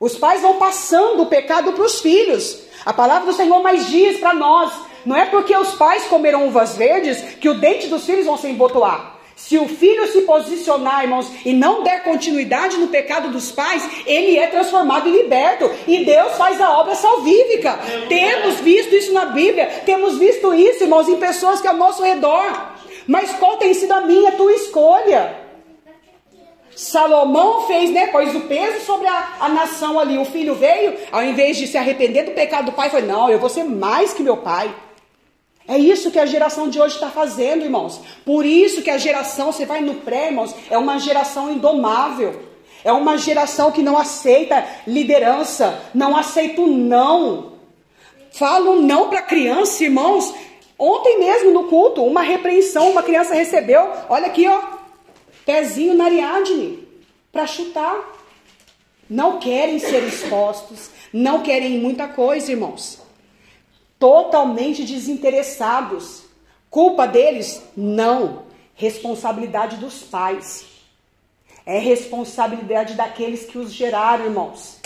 Os pais vão passando o pecado para os filhos. A palavra do Senhor mais diz para nós: não é porque os pais comeram uvas verdes que o dente dos filhos vão se embotoar. Se o filho se posicionar, irmãos, e não der continuidade no pecado dos pais, ele é transformado e liberto. E Deus faz a obra salvífica. Temos visto isso na Bíblia, temos visto isso, irmãos, em pessoas que ao nosso redor. Mas qual tem sido a minha, a tua escolha? Salomão fez, né? Pôs o peso sobre a, a nação ali. O filho veio, ao invés de se arrepender do pecado do pai, foi: Não, eu vou ser mais que meu pai. É isso que a geração de hoje está fazendo, irmãos. Por isso que a geração, você vai no pré, irmãos, é uma geração indomável. É uma geração que não aceita liderança, não aceita o não. Fala um não para criança, irmãos. Ontem mesmo no culto, uma repreensão, uma criança recebeu, olha aqui, ó, pezinho na Ariadne, para chutar. Não querem ser expostos, não querem muita coisa, irmãos. Totalmente desinteressados. Culpa deles? Não. Responsabilidade dos pais. É responsabilidade daqueles que os geraram, irmãos.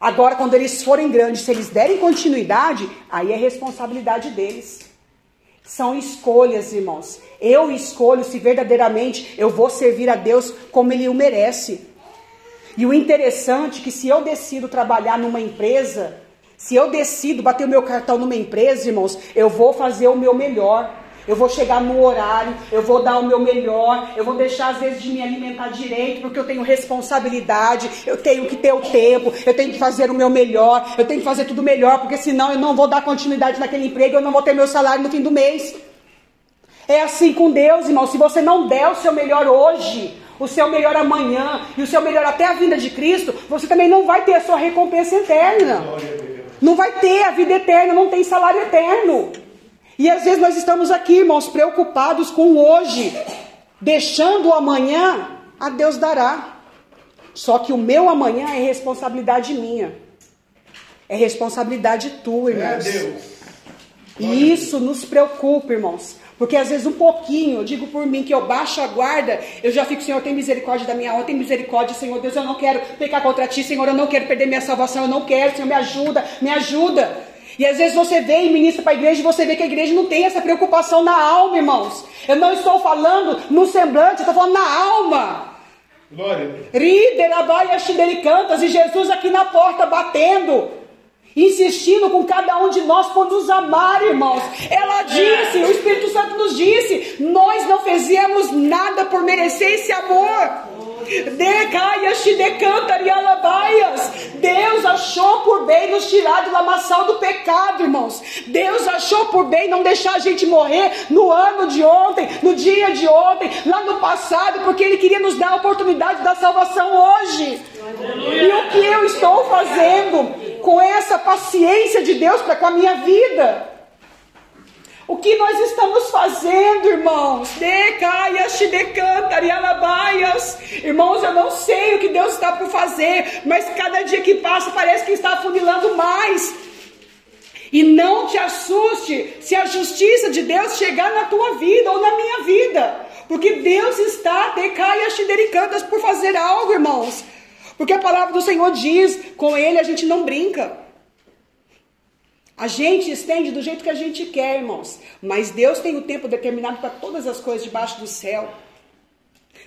Agora, quando eles forem grandes, se eles derem continuidade, aí é responsabilidade deles. São escolhas, irmãos. Eu escolho se verdadeiramente eu vou servir a Deus como Ele o merece. E o interessante é que se eu decido trabalhar numa empresa, se eu decido bater o meu cartão numa empresa, irmãos, eu vou fazer o meu melhor. Eu vou chegar no horário, eu vou dar o meu melhor, eu vou deixar às vezes de me alimentar direito, porque eu tenho responsabilidade, eu tenho que ter o tempo, eu tenho que fazer o meu melhor, eu tenho que fazer tudo melhor, porque senão eu não vou dar continuidade naquele emprego, eu não vou ter meu salário no fim do mês. É assim com Deus, irmão. Se você não der o seu melhor hoje, o seu melhor amanhã e o seu melhor até a vinda de Cristo, você também não vai ter a sua recompensa eterna. Não vai ter a vida eterna, não tem salário eterno. E às vezes nós estamos aqui, irmãos, preocupados com o hoje, deixando o amanhã a Deus dará. Só que o meu amanhã é responsabilidade minha. É responsabilidade tua, irmãos. É Deus. E isso nos preocupa, irmãos. Porque às vezes um pouquinho, eu digo por mim que eu baixo a guarda, eu já fico, Senhor, tem misericórdia da minha alma, tem misericórdia, Senhor Deus, eu não quero pecar contra ti, Senhor, eu não quero perder minha salvação, eu não quero, Senhor, me ajuda, me ajuda. E às vezes você vem e ministra para a igreja e você vê que a igreja não tem essa preocupação na alma, irmãos. Eu não estou falando no semblante, eu estou falando na alma. Glória abaia, cantas e Jesus aqui na porta batendo. Insistindo com cada um de nós por nos amar, irmãos. Ela disse, o Espírito Santo nos disse: Nós não fizemos nada por merecer esse amor. Deus achou por bem nos tirar do lamaçal do pecado, irmãos. Deus achou por bem não deixar a gente morrer no ano de ontem, no dia de ontem, lá no passado, porque Ele queria nos dar a oportunidade da salvação hoje. E o que eu estou fazendo com essa paciência de Deus para com a minha vida? O que nós estamos fazendo, irmãos? Irmãos, eu não sei o que Deus está por fazer, mas cada dia que passa parece que está afunilando mais. E não te assuste se a justiça de Deus chegar na tua vida ou na minha vida. Porque Deus está decaiaxidericantas por fazer algo, irmãos. Porque a palavra do Senhor diz: com Ele a gente não brinca. A gente estende do jeito que a gente quer, irmãos. Mas Deus tem o tempo determinado para todas as coisas debaixo do céu.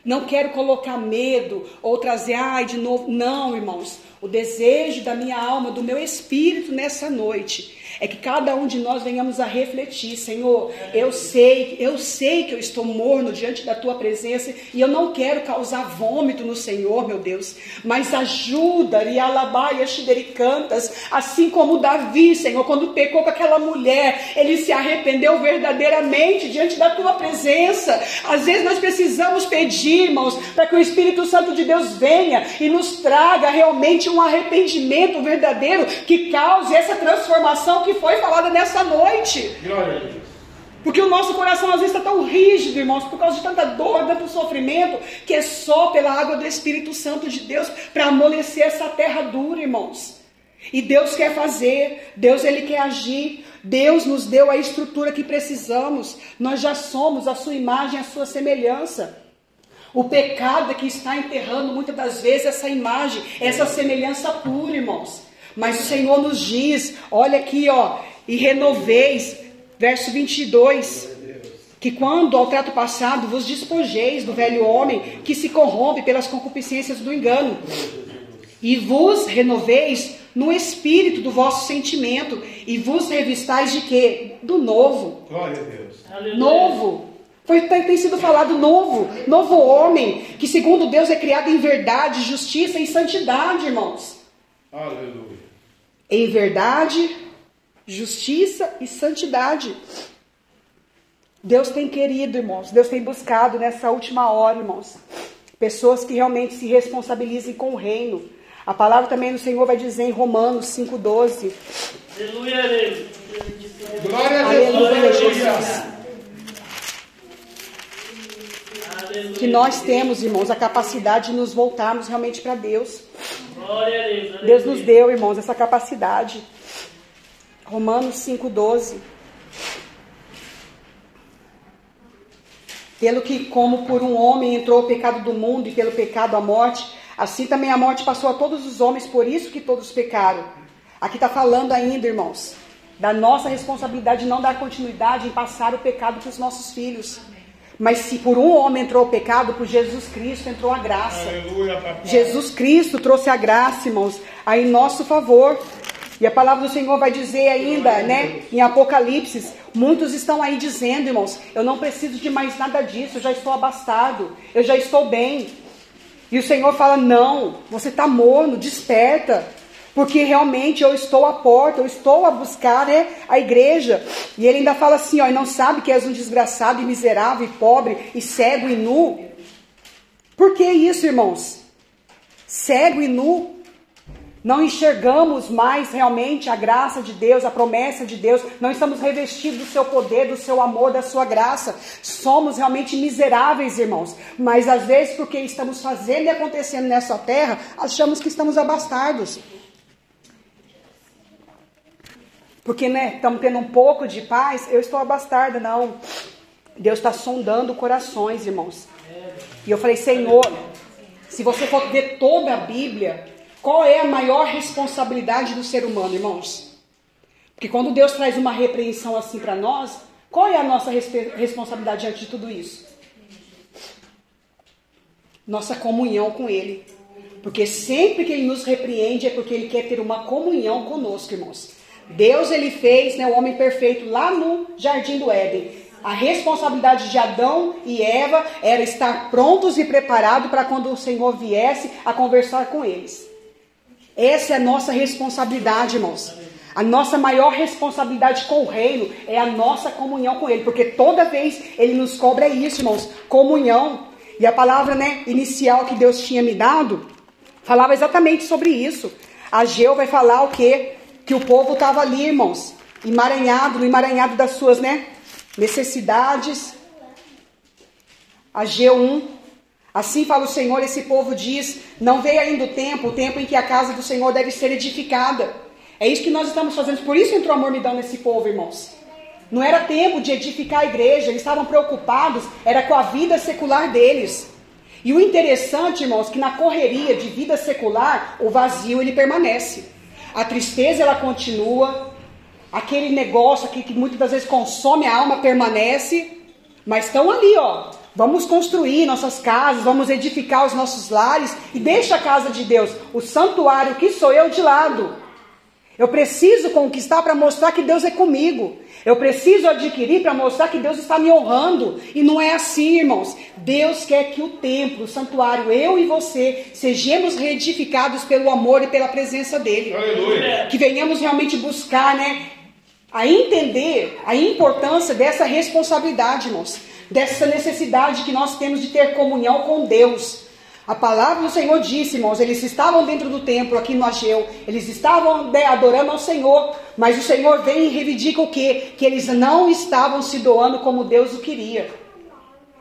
Não quero colocar medo ou trazer, ai, de novo. Não, irmãos. O desejo da minha alma, do meu espírito nessa noite é que cada um de nós venhamos a refletir, Senhor, eu sei, eu sei que eu estou morno diante da tua presença e eu não quero causar vômito no Senhor, meu Deus, mas ajuda, Rialabaia Cantas, assim como Davi, Senhor, quando pecou com aquela mulher, ele se arrependeu verdadeiramente diante da tua presença. Às vezes nós precisamos pedir, irmãos, para que o Espírito Santo de Deus venha e nos traga realmente um arrependimento verdadeiro que cause essa transformação que foi falada nessa noite. Glória a Deus. Porque o nosso coração às vezes está tão rígido, irmãos, por causa de tanta dor, tanto sofrimento, que é só pela água do Espírito Santo de Deus para amolecer essa terra dura, irmãos. E Deus quer fazer, Deus ele quer agir, Deus nos deu a estrutura que precisamos, nós já somos a sua imagem, a sua semelhança. O pecado é que está enterrando muitas das vezes essa imagem, essa semelhança pura, irmãos. Mas o Senhor nos diz, olha aqui, ó, e renoveis, verso 22, que quando ao trato passado vos despojeis do velho homem que se corrompe pelas concupiscências do engano, e vos renoveis no espírito do vosso sentimento, e vos revistais de quê? Do novo. Glória a Deus. Novo. Foi, tem sido falado novo, novo homem, que segundo Deus é criado em verdade, justiça e santidade, irmãos. Aleluia. Em verdade, justiça e santidade. Deus tem querido, irmãos, Deus tem buscado nessa última hora, irmãos, pessoas que realmente se responsabilizem com o reino. A palavra também do Senhor vai dizer em Romanos 5,12. Aleluia. Glória a Deus. Aleluia, Jesus. Que nós temos, irmãos, a capacidade de nos voltarmos realmente para Deus. Deus. Deus nos deu, irmãos, essa capacidade. Romanos 5,12. Pelo que, como por um homem entrou o pecado do mundo e pelo pecado a morte, assim também a morte passou a todos os homens, por isso que todos pecaram. Aqui está falando ainda, irmãos, da nossa responsabilidade de não dar continuidade em passar o pecado para os nossos filhos. Mas se por um homem entrou o pecado, por Jesus Cristo entrou a graça. Jesus Cristo trouxe a graça, irmãos, aí em nosso favor. E a palavra do Senhor vai dizer ainda, né, em Apocalipse, muitos estão aí dizendo, irmãos, eu não preciso de mais nada disso, eu já estou abastado, eu já estou bem. E o Senhor fala: não, você está morno, desperta, porque realmente eu estou à porta, eu estou a buscar né, a igreja. E ele ainda fala assim: ó, e não sabe que és um desgraçado e miserável e pobre e cego e nu. Por que isso, irmãos? Cego e nu. Não enxergamos mais realmente a graça de Deus, a promessa de Deus. Não estamos revestidos do seu poder, do seu amor, da sua graça. Somos realmente miseráveis, irmãos. Mas às vezes, porque estamos fazendo e acontecendo nessa terra, achamos que estamos abastados. Porque, né, estamos tendo um pouco de paz, eu estou abastada, não. Deus está sondando corações, irmãos. E eu falei, Senhor, se você for ver toda a Bíblia, qual é a maior responsabilidade do ser humano, irmãos? Porque quando Deus traz uma repreensão assim para nós, qual é a nossa responsabilidade diante de tudo isso? Nossa comunhão com Ele. Porque sempre que Ele nos repreende é porque Ele quer ter uma comunhão conosco, irmãos. Deus ele fez né, o homem perfeito lá no jardim do Éden. A responsabilidade de Adão e Eva era estar prontos e preparados para quando o Senhor viesse a conversar com eles. Essa é a nossa responsabilidade, irmãos. A nossa maior responsabilidade com o reino é a nossa comunhão com ele, porque toda vez ele nos cobra isso, irmãos, comunhão. E a palavra, né, inicial que Deus tinha me dado falava exatamente sobre isso. Ageu vai falar o quê? Que o povo estava ali, irmãos, emaranhado, emaranhado das suas né, necessidades. A G1. Assim fala o Senhor, esse povo diz: não veio ainda o tempo, o tempo em que a casa do Senhor deve ser edificada. É isso que nós estamos fazendo, por isso entrou a mormidão nesse povo, irmãos. Não era tempo de edificar a igreja, eles estavam preocupados, era com a vida secular deles. E o interessante, irmãos, que na correria de vida secular, o vazio ele permanece. A tristeza ela continua, aquele negócio aqui que muitas das vezes consome a alma permanece, mas estão ali, ó. Vamos construir nossas casas, vamos edificar os nossos lares e deixa a casa de Deus, o santuário que sou eu de lado. Eu preciso conquistar para mostrar que Deus é comigo. Eu preciso adquirir para mostrar que Deus está me honrando. E não é assim, irmãos. Deus quer que o templo, o santuário, eu e você, sejamos reedificados pelo amor e pela presença dEle. Aleluia. Que venhamos realmente buscar, né? A entender a importância dessa responsabilidade, irmãos. Dessa necessidade que nós temos de ter comunhão com Deus. A palavra do Senhor disse, irmãos, eles estavam dentro do templo aqui no Ageu, eles estavam adorando ao Senhor, mas o Senhor vem e reivindica o quê? Que eles não estavam se doando como Deus o queria.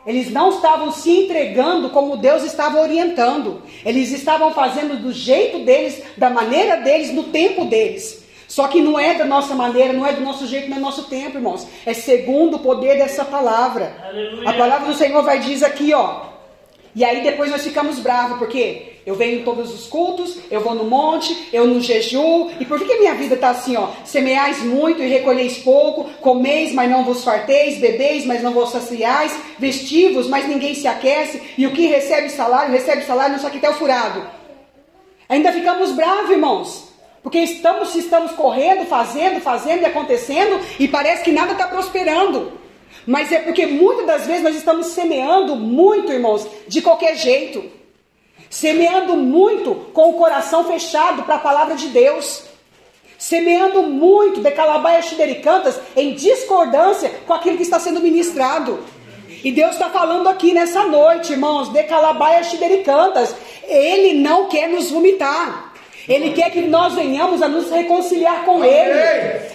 Eles não estavam se entregando como Deus estava orientando. Eles estavam fazendo do jeito deles, da maneira deles, no tempo deles. Só que não é da nossa maneira, não é do nosso jeito, não é do nosso tempo, irmãos. É segundo o poder dessa palavra. Aleluia. A palavra do Senhor vai dizer aqui, ó. E aí depois nós ficamos bravos, porque eu venho em todos os cultos, eu vou no monte, eu no jejum. E por que, que minha vida está assim, ó? Semeais muito e recolheis pouco, comeis, mas não vos farteis, bebeis, mas não vos saciais, vestivos, mas ninguém se aquece, e o que recebe salário, recebe salário, não sabe que até o furado. Ainda ficamos bravos, irmãos. Porque estamos, estamos correndo, fazendo, fazendo e acontecendo, e parece que nada está prosperando. Mas é porque muitas das vezes nós estamos semeando muito, irmãos, de qualquer jeito. Semeando muito com o coração fechado para a palavra de Deus. Semeando muito de calabaias xidericantas em discordância com aquilo que está sendo ministrado. E Deus está falando aqui nessa noite, irmãos, de calabaias xidericantas. Ele não quer nos vomitar. Ele quer que nós venhamos a nos reconciliar com Ele.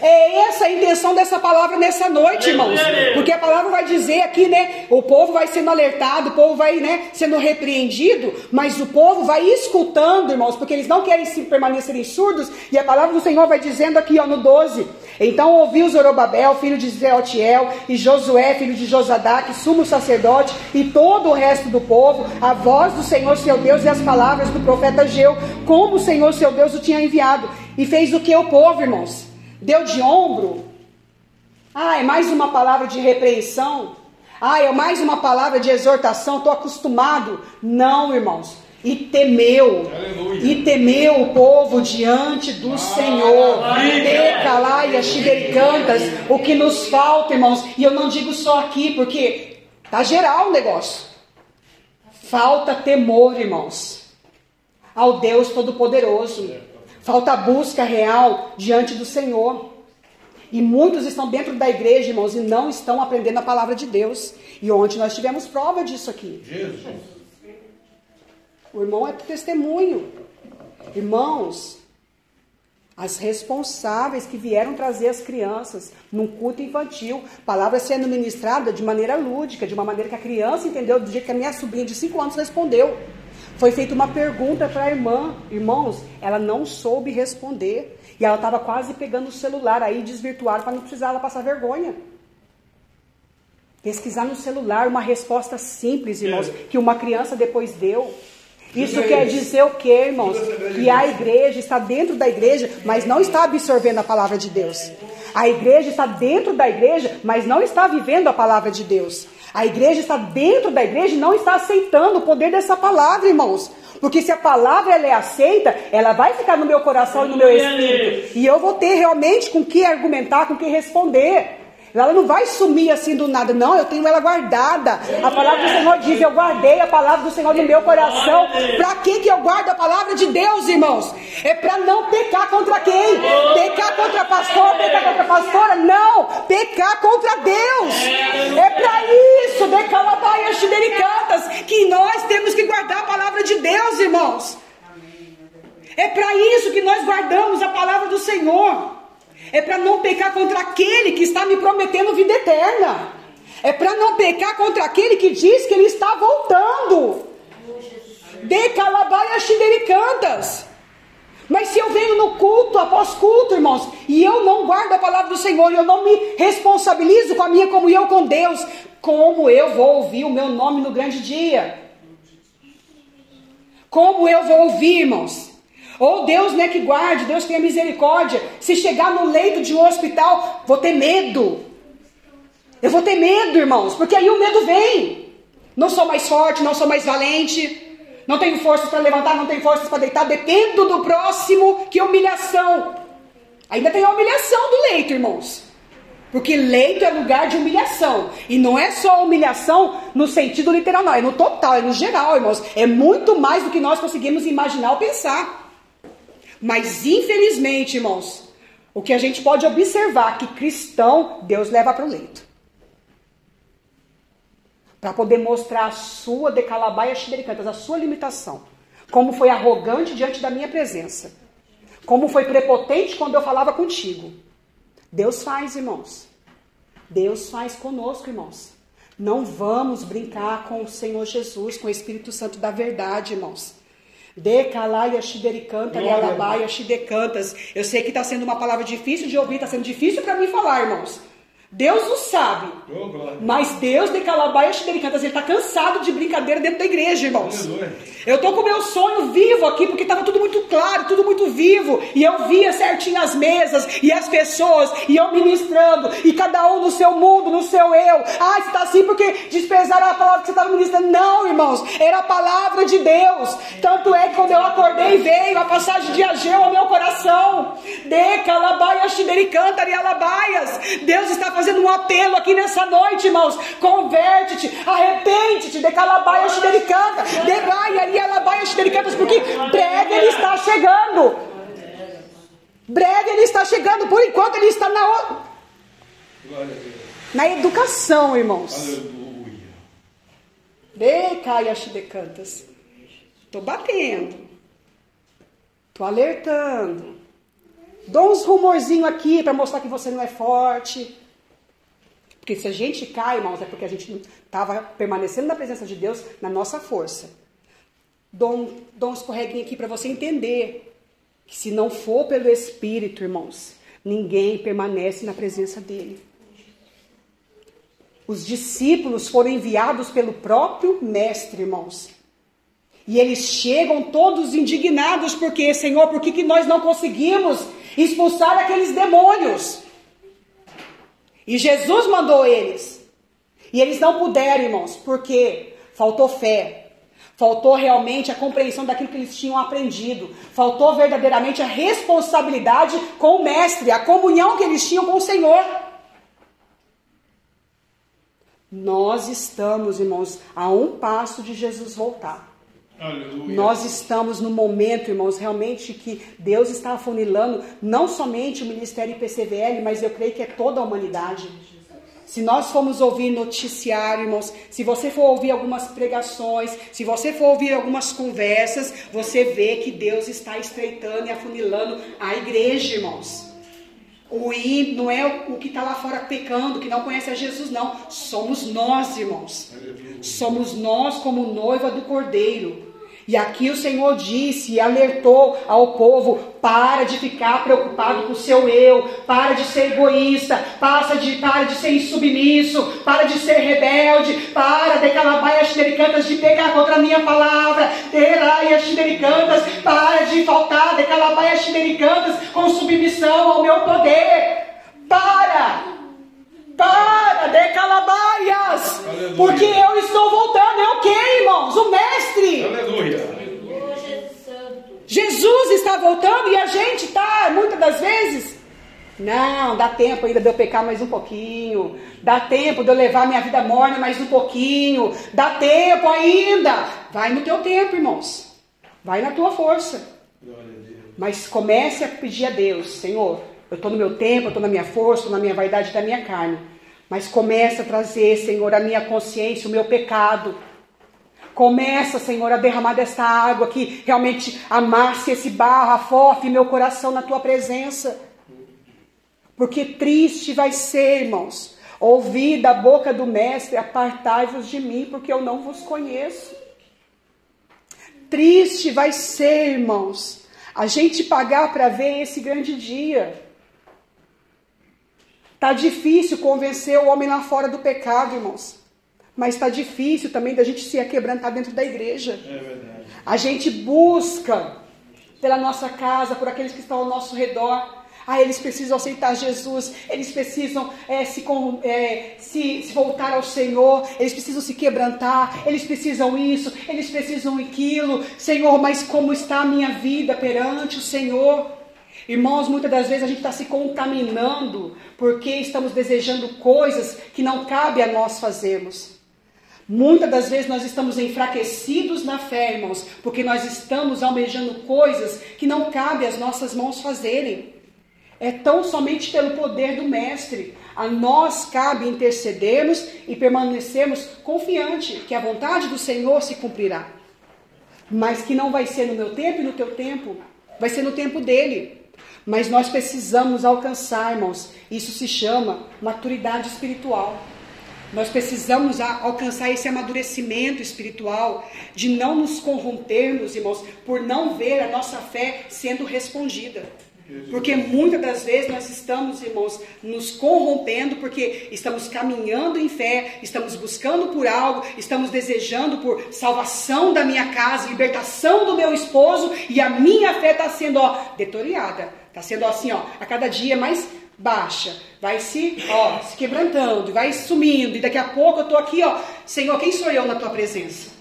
É essa a intenção dessa palavra nessa noite, irmãos. Porque a palavra vai dizer aqui, né? O povo vai sendo alertado, o povo vai, né, sendo repreendido, mas o povo vai escutando, irmãos, porque eles não querem se permanecerem surdos. E a palavra do Senhor vai dizendo aqui, ó, no 12. Então ouviu Zorobabel, filho de Zeotiel, e Josué, filho de Josadac, sumo sacerdote, e todo o resto do povo, a voz do Senhor seu Deus e as palavras do profeta Geu, como o Senhor seu Deus o tinha enviado. E fez o que o povo, irmãos? Deu de ombro. Ah, é mais uma palavra de repreensão. Ah, é mais uma palavra de exortação. Estou acostumado. Não, irmãos. E temeu, Aleluia. e temeu o povo diante do Senhor. Decalaia, cantas, o que nos falta, irmãos. E eu não digo só aqui, porque tá geral o negócio. Falta temor, irmãos, ao Deus Todo-Poderoso. Falta busca real diante do Senhor. E muitos estão dentro da igreja, irmãos, e não estão aprendendo a palavra de Deus. E ontem nós tivemos prova disso aqui. Jesus. O irmão é testemunho. Irmãos, as responsáveis que vieram trazer as crianças num culto infantil, palavra sendo ministrada de maneira lúdica, de uma maneira que a criança entendeu, do jeito que a minha sobrinha de 5 anos respondeu. Foi feita uma pergunta para a irmã, irmãos, ela não soube responder. E ela estava quase pegando o celular aí, desvirtuar para não precisar ela passar vergonha. Pesquisar no celular uma resposta simples, irmãos, que uma criança depois deu. Isso quer dizer o que, irmãos? Que a igreja está dentro da igreja, mas não está absorvendo a palavra de Deus. A igreja está dentro da igreja, mas não está vivendo a palavra de Deus. A igreja está dentro da igreja e não está aceitando o poder dessa palavra, irmãos. Porque se a palavra ela é aceita, ela vai ficar no meu coração e no meu espírito. E eu vou ter realmente com que argumentar, com que responder. Ela não vai sumir assim do nada, não. Eu tenho ela guardada. A palavra do Senhor diz: Eu guardei a palavra do Senhor no meu coração. Para que, que eu guardo a palavra de Deus, irmãos? É para não pecar contra quem? Pecar contra pastor, pecar contra pastora? Não! Pecar contra Deus. É para isso, decalabaia xidericantas, que nós temos que guardar a palavra de Deus, irmãos. É para isso que nós guardamos a palavra do Senhor. É para não pecar contra aquele que está me prometendo vida eterna. É para não pecar contra aquele que diz que ele está voltando. De calabaia xidericantas. Mas se eu venho no culto, após culto, irmãos, e eu não guardo a palavra do Senhor, eu não me responsabilizo com a minha comunhão com Deus, como eu vou ouvir o meu nome no grande dia? Como eu vou ouvir, irmãos? Ou Deus, né, que guarde, Deus tenha misericórdia. Se chegar no leito de um hospital, vou ter medo. Eu vou ter medo, irmãos, porque aí o medo vem. Não sou mais forte, não sou mais valente. Não tenho forças para levantar, não tenho forças para deitar. Dependo do próximo. Que humilhação. Ainda tem a humilhação do leito, irmãos. Porque leito é lugar de humilhação. E não é só humilhação no sentido literal, não. É no total, é no geral, irmãos. É muito mais do que nós conseguimos imaginar ou pensar. Mas infelizmente, irmãos, o que a gente pode observar que cristão Deus leva para o leito. Para poder mostrar a sua decalabaia xidericantas, a sua limitação. Como foi arrogante diante da minha presença. Como foi prepotente quando eu falava contigo. Deus faz, irmãos. Deus faz conosco, irmãos. Não vamos brincar com o Senhor Jesus, com o Espírito Santo da verdade, irmãos. Decalaia xidericanta, galabaia xidecantas. Eu sei que está sendo uma palavra difícil de ouvir, está sendo difícil para mim falar, irmãos. Deus o sabe. Oh. Mas Deus de Calabaia Xidericantas, ele está cansado de brincadeira dentro da igreja, irmãos. Eu estou com o meu sonho vivo aqui, porque estava tudo muito claro, tudo muito vivo. E eu via certinho as mesas e as pessoas, e eu ministrando, e cada um no seu mundo, no seu eu. Ah, você está assim porque desprezaram a palavra que você estava ministrando. Não, irmãos, era a palavra de Deus. Tanto é que quando eu acordei, veio a passagem de Ageu ao meu coração. De Calabaia Xidericanta e Alabaias. Deus está fazendo um apelo aqui nessa noite, irmãos. Converte-te, arrepende-te, de Calabaia Xidericanta, de Gaia e Alabaia Xidericantas, porque breve ele está chegando. Breve ele está chegando, por enquanto ele está na, o- na educação, irmãos. Aleluia. De Caia Xidecantas. Estou batendo. Tô alertando. Dou uns rumorzinhos aqui para mostrar que você não é forte. Porque se a gente cai, irmãos, é porque a gente estava permanecendo na presença de Deus na nossa força. Dou um, dou um escorreguinho aqui para você entender que se não for pelo Espírito, irmãos, ninguém permanece na presença dele. Os discípulos foram enviados pelo próprio Mestre, irmãos. E eles chegam todos indignados, porque, Senhor, por que, que nós não conseguimos expulsar aqueles demônios? E Jesus mandou eles. E eles não puderam, irmãos, porque faltou fé. Faltou realmente a compreensão daquilo que eles tinham aprendido. Faltou verdadeiramente a responsabilidade com o Mestre, a comunhão que eles tinham com o Senhor. Nós estamos, irmãos, a um passo de Jesus voltar. Aleluia. Nós estamos no momento, irmãos, realmente que Deus está afunilando não somente o Ministério IPCVL, mas eu creio que é toda a humanidade. Se nós formos ouvir noticiário, irmãos, se você for ouvir algumas pregações, se você for ouvir algumas conversas, você vê que Deus está estreitando e afunilando a igreja, irmãos. O não é o que está lá fora pecando, que não conhece a Jesus, não. Somos nós, irmãos. Somos nós como noiva do Cordeiro. E aqui o Senhor disse e alertou ao povo: para de ficar preocupado com o seu eu, para de ser egoísta, para de, para de ser insubmisso, para de ser rebelde, para de calabaias xericantas de pegar contra a minha palavra, teraias xericantas, para de faltar de calabaias xericantas com submissão ao meu poder. Para! Para, de calabaias! Aleluia. Porque eu estou voltando. É o que, irmãos? O mestre! Aleluia. Jesus está voltando e a gente está, muitas das vezes, não, dá tempo ainda de eu pecar mais um pouquinho, dá tempo de eu levar minha vida morna mais um pouquinho, dá tempo ainda. Vai no teu tempo, irmãos. Vai na tua força. Mas comece a pedir a Deus, Senhor, eu estou no meu tempo, eu estou na minha força, estou na minha vaidade da minha carne. Mas comece a trazer, Senhor, a minha consciência, o meu pecado. Começa, Senhor, a derramar desta água que realmente amasse esse barro, afofe meu coração na tua presença. Porque triste vai ser, irmãos, ouvir da boca do Mestre: apartai-vos de mim, porque eu não vos conheço. Triste vai ser, irmãos, a gente pagar para ver esse grande dia. Tá difícil convencer o homem lá fora do pecado, irmãos. Mas está difícil também da gente se quebrantar dentro da igreja. É verdade. A gente busca pela nossa casa, por aqueles que estão ao nosso redor. Ah, eles precisam aceitar Jesus, eles precisam é, se, é, se, se voltar ao Senhor, eles precisam se quebrantar, eles precisam isso, eles precisam aquilo. Senhor, mas como está a minha vida perante o Senhor? Irmãos, muitas das vezes a gente está se contaminando porque estamos desejando coisas que não cabe a nós fazermos. Muitas das vezes nós estamos enfraquecidos na fé, irmãos, porque nós estamos almejando coisas que não cabe às nossas mãos fazerem. É tão somente pelo poder do Mestre. A nós cabe intercedermos e permanecermos confiantes que a vontade do Senhor se cumprirá. Mas que não vai ser no meu tempo e no teu tempo, vai ser no tempo dele. Mas nós precisamos alcançar, irmãos, isso se chama maturidade espiritual. Nós precisamos alcançar esse amadurecimento espiritual, de não nos corrompermos, irmãos, por não ver a nossa fé sendo respondida. Porque muitas das vezes nós estamos, irmãos, nos corrompendo porque estamos caminhando em fé, estamos buscando por algo, estamos desejando por salvação da minha casa, libertação do meu esposo e a minha fé está sendo, ó, detoriada. Está sendo assim, ó, a cada dia mais baixa. Vai se, ó, se quebrantando, vai sumindo. E daqui a pouco eu estou aqui, ó, Senhor, quem sou eu na tua presença?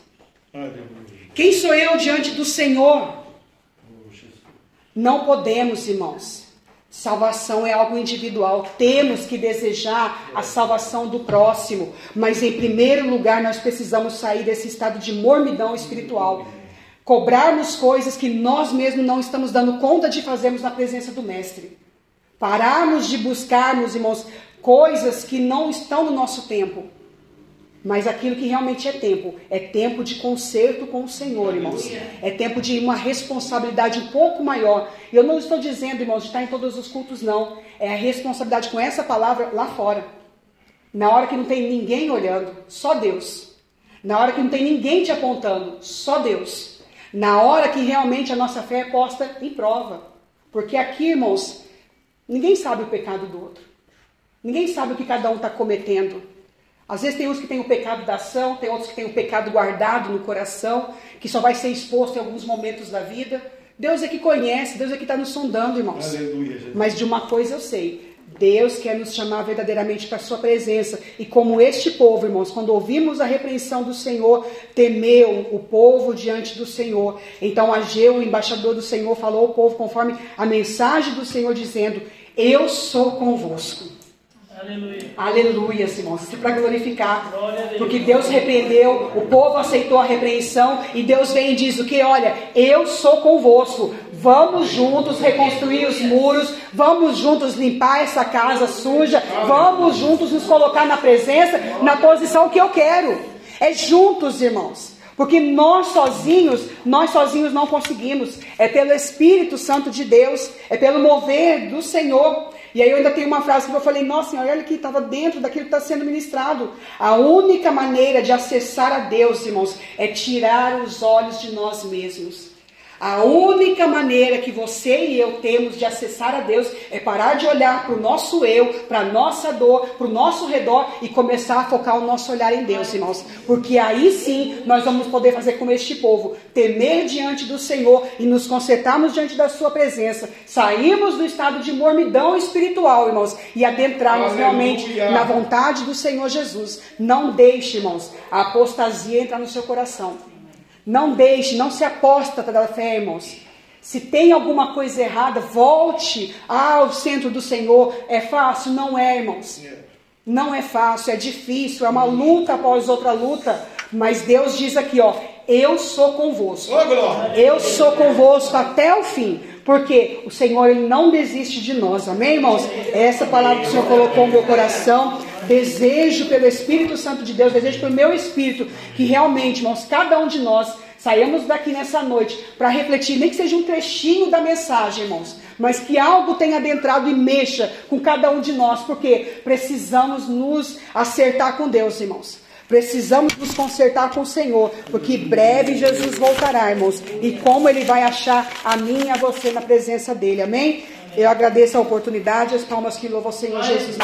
Quem sou eu diante do Senhor? Não podemos, irmãos. Salvação é algo individual. Temos que desejar a salvação do próximo. Mas, em primeiro lugar, nós precisamos sair desse estado de mormidão espiritual. Cobrarmos coisas que nós mesmos não estamos dando conta de fazermos na presença do Mestre. Pararmos de buscarmos, irmãos, coisas que não estão no nosso tempo. mas aquilo que realmente é tempo, é tempo de conserto com o Senhor, irmãos. É tempo de uma responsabilidade um pouco maior. E eu não estou dizendo, irmãos, de estar em todos os cultos, não. É a responsabilidade com essa palavra lá fora. Na hora que não tem ninguém olhando, só Deus. Na hora que não tem ninguém te apontando, só Deus. Na hora que realmente a nossa fé é posta em prova. Porque aqui, irmãos, ninguém sabe o pecado do outro. Ninguém sabe o que cada um está cometendo. Às vezes tem uns que têm o pecado da ação, tem outros que têm o pecado guardado no coração, que só vai ser exposto em alguns momentos da vida. Deus é que conhece, Deus é que está nos sondando, irmãos. Aleluia. Mas de uma coisa eu sei: Deus quer nos chamar verdadeiramente para a sua presença. E como este povo, irmãos, quando ouvimos a repreensão do Senhor, temeu o povo diante do Senhor. Então Ageu, o embaixador do Senhor, falou ao povo conforme a mensagem do Senhor, dizendo: Eu sou convosco. Aleluia. Aleluia. Isso é para glorificar. Porque Deus repreendeu, o povo aceitou a repreensão e Deus vem e diz o que? Olha, eu sou convosco. Vamos juntos reconstruir os muros, vamos juntos limpar essa casa suja, vamos juntos nos colocar na presença, na posição que eu quero. É juntos, irmãos. Porque nós sozinhos, nós sozinhos não conseguimos. É pelo Espírito Santo de Deus, é pelo mover do Senhor. E aí eu ainda tenho uma frase que eu falei, nossa senhora, olha que estava dentro daquilo que está sendo ministrado. A única maneira de acessar a Deus, irmãos, é tirar os olhos de nós mesmos. A única maneira que você e eu temos de acessar a Deus é parar de olhar para o nosso eu, para a nossa dor, para o nosso redor e começar a focar o nosso olhar em Deus, irmãos. Porque aí sim nós vamos poder fazer como este povo, temer diante do Senhor e nos consertarmos diante da Sua presença. Sairmos do estado de mormidão espiritual, irmãos, e adentrarmos realmente na vontade do Senhor Jesus. Não deixe, irmãos, a apostasia entrar no seu coração. Não deixe, não se aposta da fé, irmãos. Se tem alguma coisa errada, volte ao centro do Senhor. É fácil? Não é, irmãos. Não é fácil, é difícil, é uma luta após outra luta. Mas Deus diz aqui, ó, eu sou convosco. Eu sou convosco até o fim. Porque o Senhor ele não desiste de nós. Amém, irmãos? É essa palavra que o Senhor colocou no meu coração. Desejo pelo Espírito Santo de Deus, desejo pelo meu espírito, que realmente, irmãos, cada um de nós saímos daqui nessa noite para refletir, nem que seja um trechinho da mensagem, irmãos, mas que algo tenha adentrado e mexa com cada um de nós, porque precisamos nos acertar com Deus, irmãos. Precisamos nos consertar com o Senhor, porque breve Jesus voltará, irmãos. E como Ele vai achar a mim e a você na presença dEle, amém? Eu agradeço a oportunidade, as palmas que louvam o Senhor Jesus.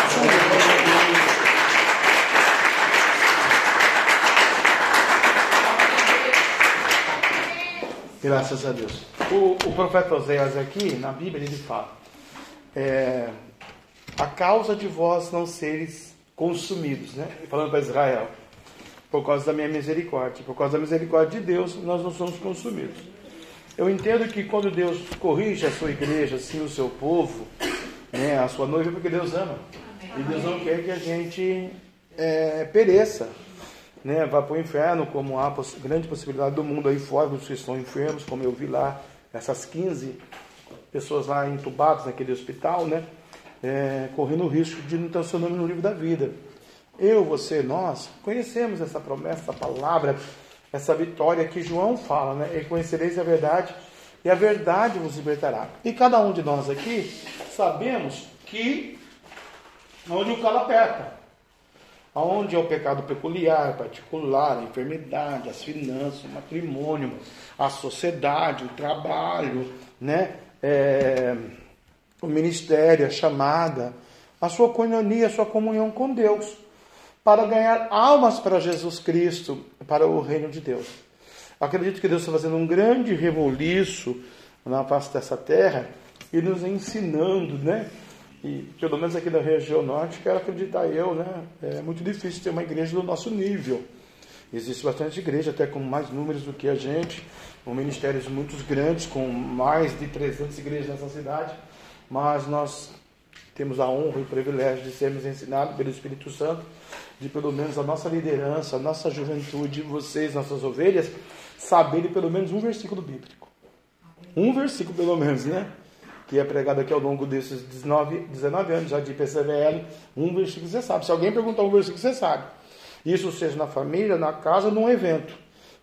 Graças a Deus. O, o profeta Oséias aqui, na Bíblia, ele fala: é, a causa de vós não seres consumidos, né? Falando para Israel, por causa da minha misericórdia, por causa da misericórdia de Deus, nós não somos consumidos. Eu entendo que quando Deus corrige a sua igreja, assim, o seu povo, né, a sua noiva, é porque Deus ama. E Deus não quer que a gente é, pereça né, vá para o inferno, como há poss grande possibilidade do mundo aí fora, dos que estão enfermos, como eu vi lá, essas 15 pessoas lá entubadas naquele hospital, né, é, correndo o risco de não ter o seu nome no livro da vida. Eu, você, nós, conhecemos essa promessa, essa palavra, essa vitória que João fala, né, e conhecereis a verdade, e a verdade vos libertará. E cada um de nós aqui sabemos que onde o calo aperta, Onde é o pecado peculiar, particular, a enfermidade, as finanças, o matrimônio, a sociedade, o trabalho, né? É, o ministério, a chamada, a sua coinonia, a sua comunhão com Deus, para ganhar almas para Jesus Cristo, para o reino de Deus. Acredito que Deus está fazendo um grande revoluço na face dessa terra e nos ensinando, né? E pelo menos aqui da região norte, quero acreditar eu, né? É muito difícil ter uma igreja do nosso nível. Existe bastante igreja, até com mais números do que a gente, com ministérios muito grandes, com mais de 300 igrejas nessa cidade, mas nós temos a honra e o privilégio de sermos ensinados pelo Espírito Santo, de pelo menos a nossa liderança, a nossa juventude, vocês, nossas ovelhas, saberem pelo menos um versículo bíblico. Um versículo pelo menos, né? que é pregado aqui ao longo desses 19, 19 anos já de PCVL, um versículo você sabe. Se alguém perguntar um versículo, você sabe. Isso seja na família, na casa, num evento.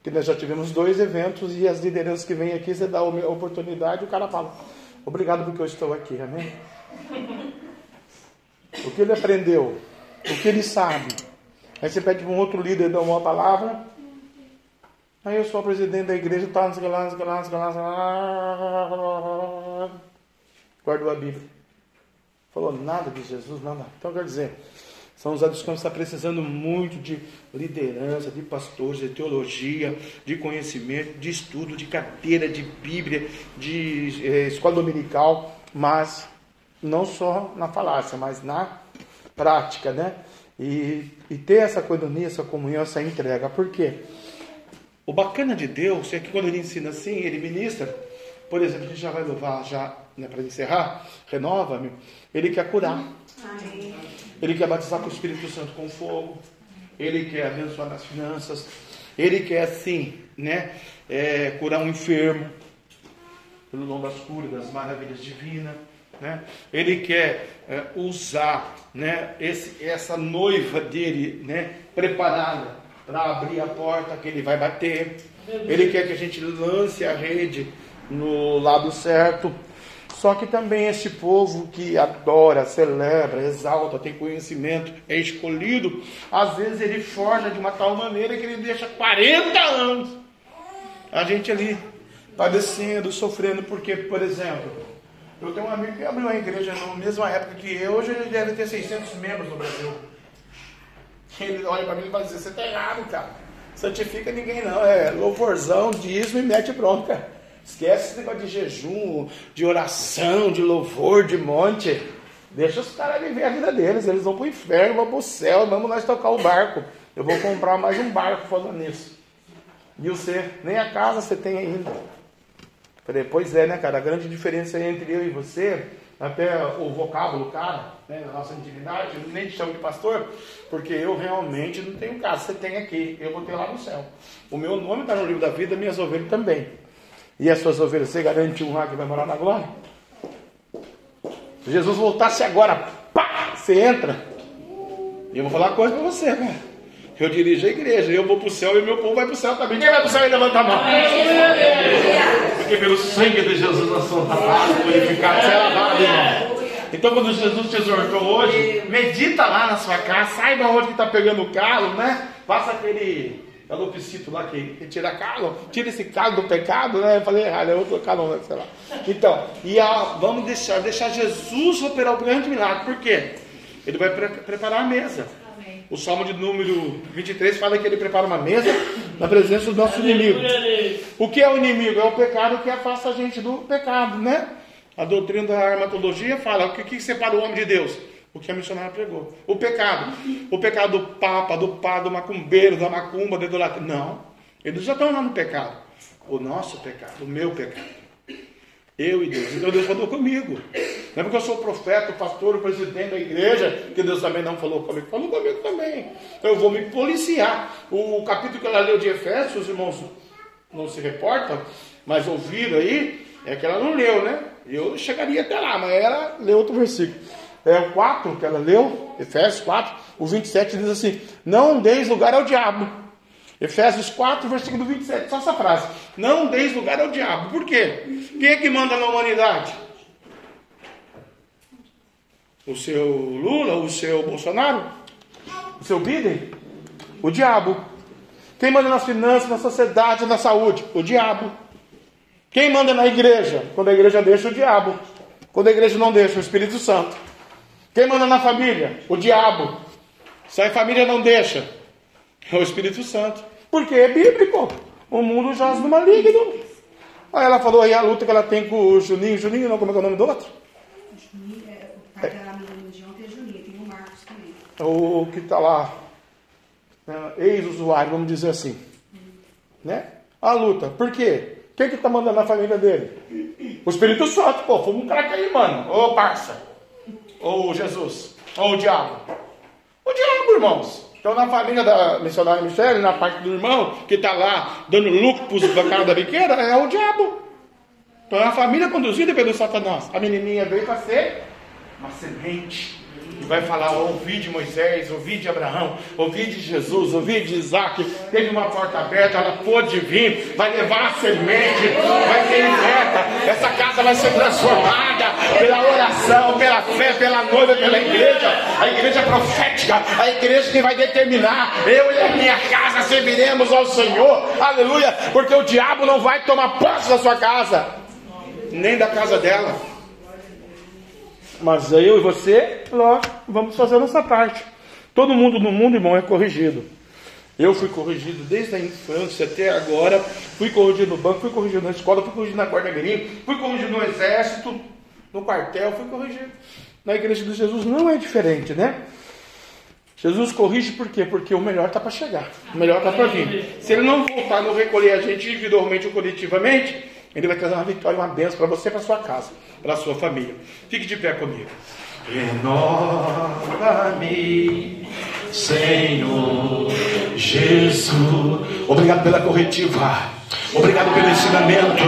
Que nós já tivemos dois eventos e as lideranças que vêm aqui, você dá a oportunidade, o cara fala, obrigado porque eu estou aqui, amém? O que ele aprendeu, o que ele sabe. Aí você pede para um outro líder dar uma palavra. Aí eu sou o presidente da igreja, tá, não sei lá, não. Guardou a Bíblia. Falou nada de Jesus, nada. Então quer dizer, são os adultos que estão precisando muito de liderança, de pastores, de teologia, de conhecimento, de estudo, de carteira, de Bíblia, de eh, escola dominical, mas não só na falácia, mas na prática, né? E, e ter essa coinonia, essa comunhão, essa entrega. Por quê? O bacana de Deus é que quando ele ensina assim, ele ministra, por exemplo, a gente já vai louvar já né, para encerrar, renova-me, ele quer curar. Amém. Ele quer batizar com o Espírito Santo com fogo. Ele quer abençoar nas finanças. Ele quer, sim, né, é, curar um enfermo. Pelo nome das curas, das maravilhas divinas. Né? Ele quer é, usar né, esse, essa noiva dele né, preparada para abrir a porta que ele vai bater. Ele quer que a gente lance a rede no lado certo. Só que também este povo que adora, celebra, exalta, tem conhecimento, é escolhido, às vezes ele forja de uma tal maneira que ele deixa 40 anos a gente ali padecendo, sofrendo, porque, por exemplo, eu tenho um amigo que abriu uma igreja na mesma época que eu, hoje ele deve ter 600 membros no Brasil. Ele olha para mim e vai dizer: Você está errado, cara. Santifica ninguém, não. É louvorzão, dízimo e mete bronca. Esquece esse negócio de jejum, de oração, de louvor, de monte. Deixa os caras viver a vida deles. Eles vão para o inferno, vão para o céu. Vamos nós tocar o barco. Eu vou comprar mais um barco falando nisso. E você, nem a casa você tem ainda. Falei, pois é, né, cara? A grande diferença entre eu e você, até o vocábulo, cara, né, a nossa intimidade, eu nem te chamo de pastor, porque eu realmente não tenho casa. Você tem aqui, eu vou ter lá no céu. O meu nome está no livro da vida, minhas ovelhas também. E as suas ovelhas, você garante um lá que vai morar na glória? Se Jesus voltasse agora, pá, você entra. E eu vou falar coisa para você, cara. Eu dirijo a igreja, eu vou para o céu e meu povo vai para o céu também. Quem vai para o céu e levanta a mão? Porque pelo sangue de Jesus nós somos lavados, purificados, é lavado, irmão. Então, quando Jesus te exortou hoje, medita lá na sua casa, saiba onde está pegando o calo, né? Faça aquele calopsito lá que, que tira calo, tira esse calo do pecado, né? Eu falei errado, é outro calo, né? sei lá. Então, e a, vamos deixar, deixar Jesus operar o grande milagre, por quê? Ele vai pre preparar a mesa. O Salmo de número 23 fala que ele prepara uma mesa na presença dos nossos inimigos. O que é o inimigo? É o pecado que afasta a gente do pecado, né? A doutrina da armatologia fala o que, que separa o homem de Deus? O que a missionária pregou. O pecado. O pecado do papa, do padre, do macumbeiro, da macumba, da idolatria. Não. Eles já estão lá no pecado. O nosso pecado, o meu pecado. Eu e Deus. Então Deus falou comigo. Não é porque eu sou profeta, pastor, presidente da igreja, que Deus também não falou comigo. Falou comigo também. Então eu vou me policiar. O capítulo que ela leu de Efésios, os irmãos não se reportam, mas ouviram aí, é que ela não leu, né? Eu chegaria até lá, mas ela leu outro versículo. É o 4 que ela leu, Efésios 4, o 27 diz assim: Não deis lugar ao diabo. Efésios 4, versículo 27, só essa frase. Não deis lugar ao diabo. Por quê? Quem é que manda na humanidade? O seu Lula, o seu Bolsonaro? O seu Biden? O diabo. Quem manda nas finanças, na sociedade, na saúde? O diabo. Quem manda na igreja? Quando a igreja deixa, o diabo. Quando a igreja não deixa, o Espírito Santo. Quem manda na família? O diabo. Se a família não deixa, é o Espírito Santo. Porque é bíblico. O mundo jaz no maligno. Aí ela falou aí a luta que ela tem com o Juninho. Juninho, não, como é, é o nome do outro? Juninho, é, o pai da de ontem é Juninho, tem o Marcos também. O que está lá, né, ex-usuário, vamos dizer assim. Né? A luta. Por quê? Quem que está mandando na família dele? O Espírito Santo, pô, fomos um craque aí, mano. Ô parça. Ou Jesus. Ou o diabo. O diabo, irmãos. Então, na família da missionária Michele, na parte do irmão, que está lá dando lucro para cara da biqueira, é o diabo. Então, é a família conduzida pelo Satanás. A menininha veio para ser uma semente. Vai falar: ouvi de Moisés, ouvi de Abraão, ouvi de Jesus, ouvi de Isaac. Teve uma porta aberta, ela pôde vir, vai levar a semente, vai ser liberta. Essa casa vai ser transformada pela oração, pela fé, pela noiva, pela igreja. A igreja profética, a igreja que vai determinar: eu e a minha casa serviremos ao Senhor, aleluia, porque o diabo não vai tomar posse da sua casa, nem da casa dela. Mas eu e você, lógico, vamos fazer a nossa parte. Todo mundo no mundo, irmão, é corrigido. Eu fui corrigido desde a infância até agora. Fui corrigido no banco, fui corrigido na escola, fui corrigido na guarda mirim, fui corrigido no exército, no quartel, fui corrigido. Na igreja de Jesus não é diferente, né? Jesus corrige por quê? Porque o melhor está para chegar, o melhor está para vir. Se ele não voltar, não recolher a gente individualmente ou coletivamente, ele vai trazer uma vitória, uma bênção para você para sua casa, para sua família. Fique de pé comigo. Renova-me, Senhor Jesus. Obrigado pela corretiva. Obrigado pelo ensinamento.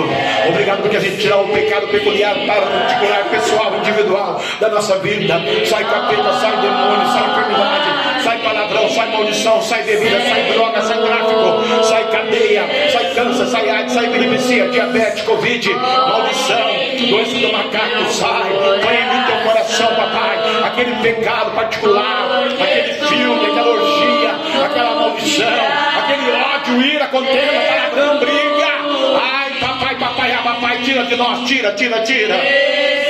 Obrigado porque a gente tirar o pecado peculiar, particular, pessoal, individual da nossa vida. Sai capeta, sai demônio, sai enfermidade, sai palavrão, sai maldição, sai bebida, sai droga, sai tráfico, sai cadeia, sai câncer, sai AIDS, sai epilepsia, diabetes, covid, maldição, doença do macaco, sai. Põe em teu coração, papai, aquele pecado particular, aquele filme, aquela orgia, aquela maldição, aquele ódio, ira, contenda, tira de nós, tira, tira, tira.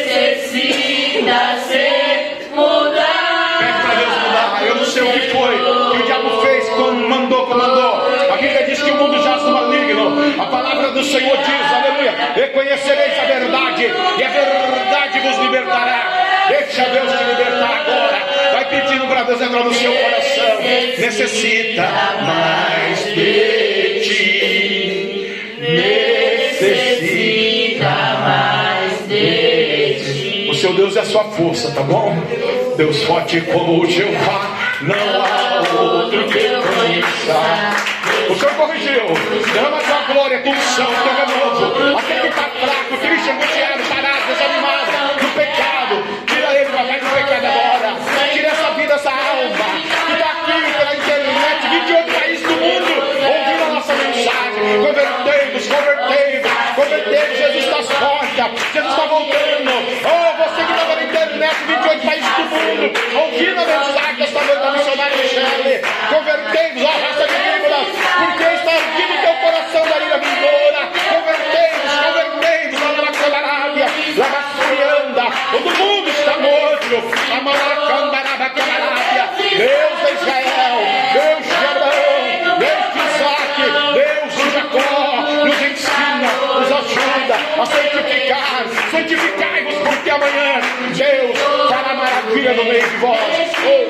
Necessita ser mudado. Pede para Deus mudar. Eu não sei o que foi que o diabo fez, como mandou, comandou. A Bíblia diz que o mundo já está maligno. A palavra do Senhor diz, aleluia. Reconhecereis a verdade, e a verdade vos libertará. Deixa Deus te libertar agora. Vai pedindo para Deus entrar no seu coração. Necessita mais de ti. Necessita mais de ti. O seu Deus é a sua força, tá bom? Deus forte como o Jeová. Não há outro que conheça. O Senhor corrigiu. Derrama a tua glória, tua unção, teu renovo. Aquele que está fraco, triste, angustiado, parado, desanimado, no pecado. Tira ele, papai, do pecado agora. Tira essa vida, essa alma. Que está aqui pela internet, 28 países do mundo, ouvindo a nossa mensagem. Convertei-vos. Jesus está às portas. Jesus está voltando. Oh, você que estava na internet, 28 países do mundo, ouvindo a mensagem desta noite da missionária Michele. Convertei-vos, ó, raça de víboras, porque está vivo o teu coração da ilha vindoura. Convertei-vos, convertei-vos, lá na Canarábia, lá na Surianda. Todo mundo está morto. Amaracambaraba, Canarábia. Deus santificar, santificai-vos, porque amanhã Deus fará maravilha no meio de vós. Oh.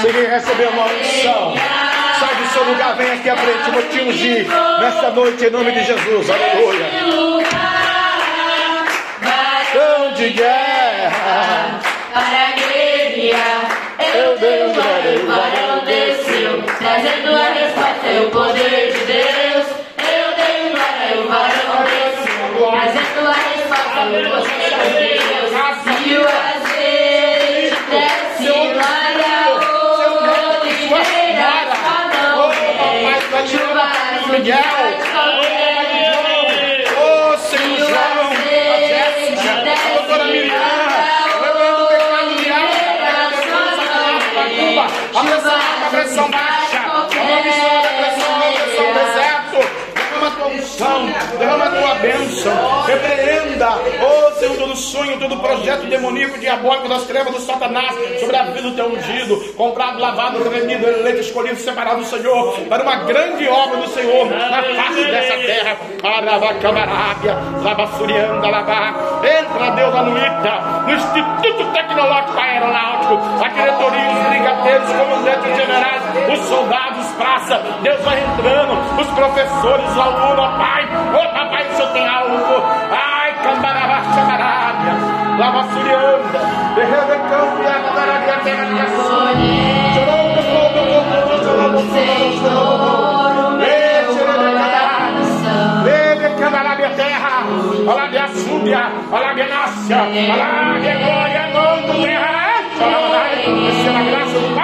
Se quem recebeu unção, sai do seu lugar, vem aqui à frente, vou te ungir nesta noite em nome de Jesus. Aleluia. Cão de guerra. Para alegria, eu dei um varão, o desceu, trazendo a resposta e o poder de Deus. Eu dei um varão, o varão desceu, trazendo a resposta e o poder de Deus. E o azeite desce, glória, oliveira, Papai, e o vaso alta, tua unção, derrama a tua bênção, repreenda, ô Senhor, todo sonho, todo projeto demoníaco, diabólico das trevas do Satanás sobre a vida do teu ungido, comprado, lavado, remido, eleito, escolhido, separado do Senhor, para uma grande obra do Senhor na face dessa terra. Aravacabarábia, Labassurianda, Labá. Entra, Deus, lá no no Instituto Tecnológico Aeronáutico, a diretoria, os brigadeiros, os comandantes generais, os soldados, praça, Deus vai entrando, os professores, o aluno, ó Pai, ô papai, o Senhor tem algo, ai, cambarabá, chamarábia, lava surianda, berrando em campo, lava maravilha, terra minha sonha, chorou, chorou, chorou, chorou, minha terra, olá minha súbia, olá minha nácia, olá minha glória, não do terra, olá minha graça do Pai.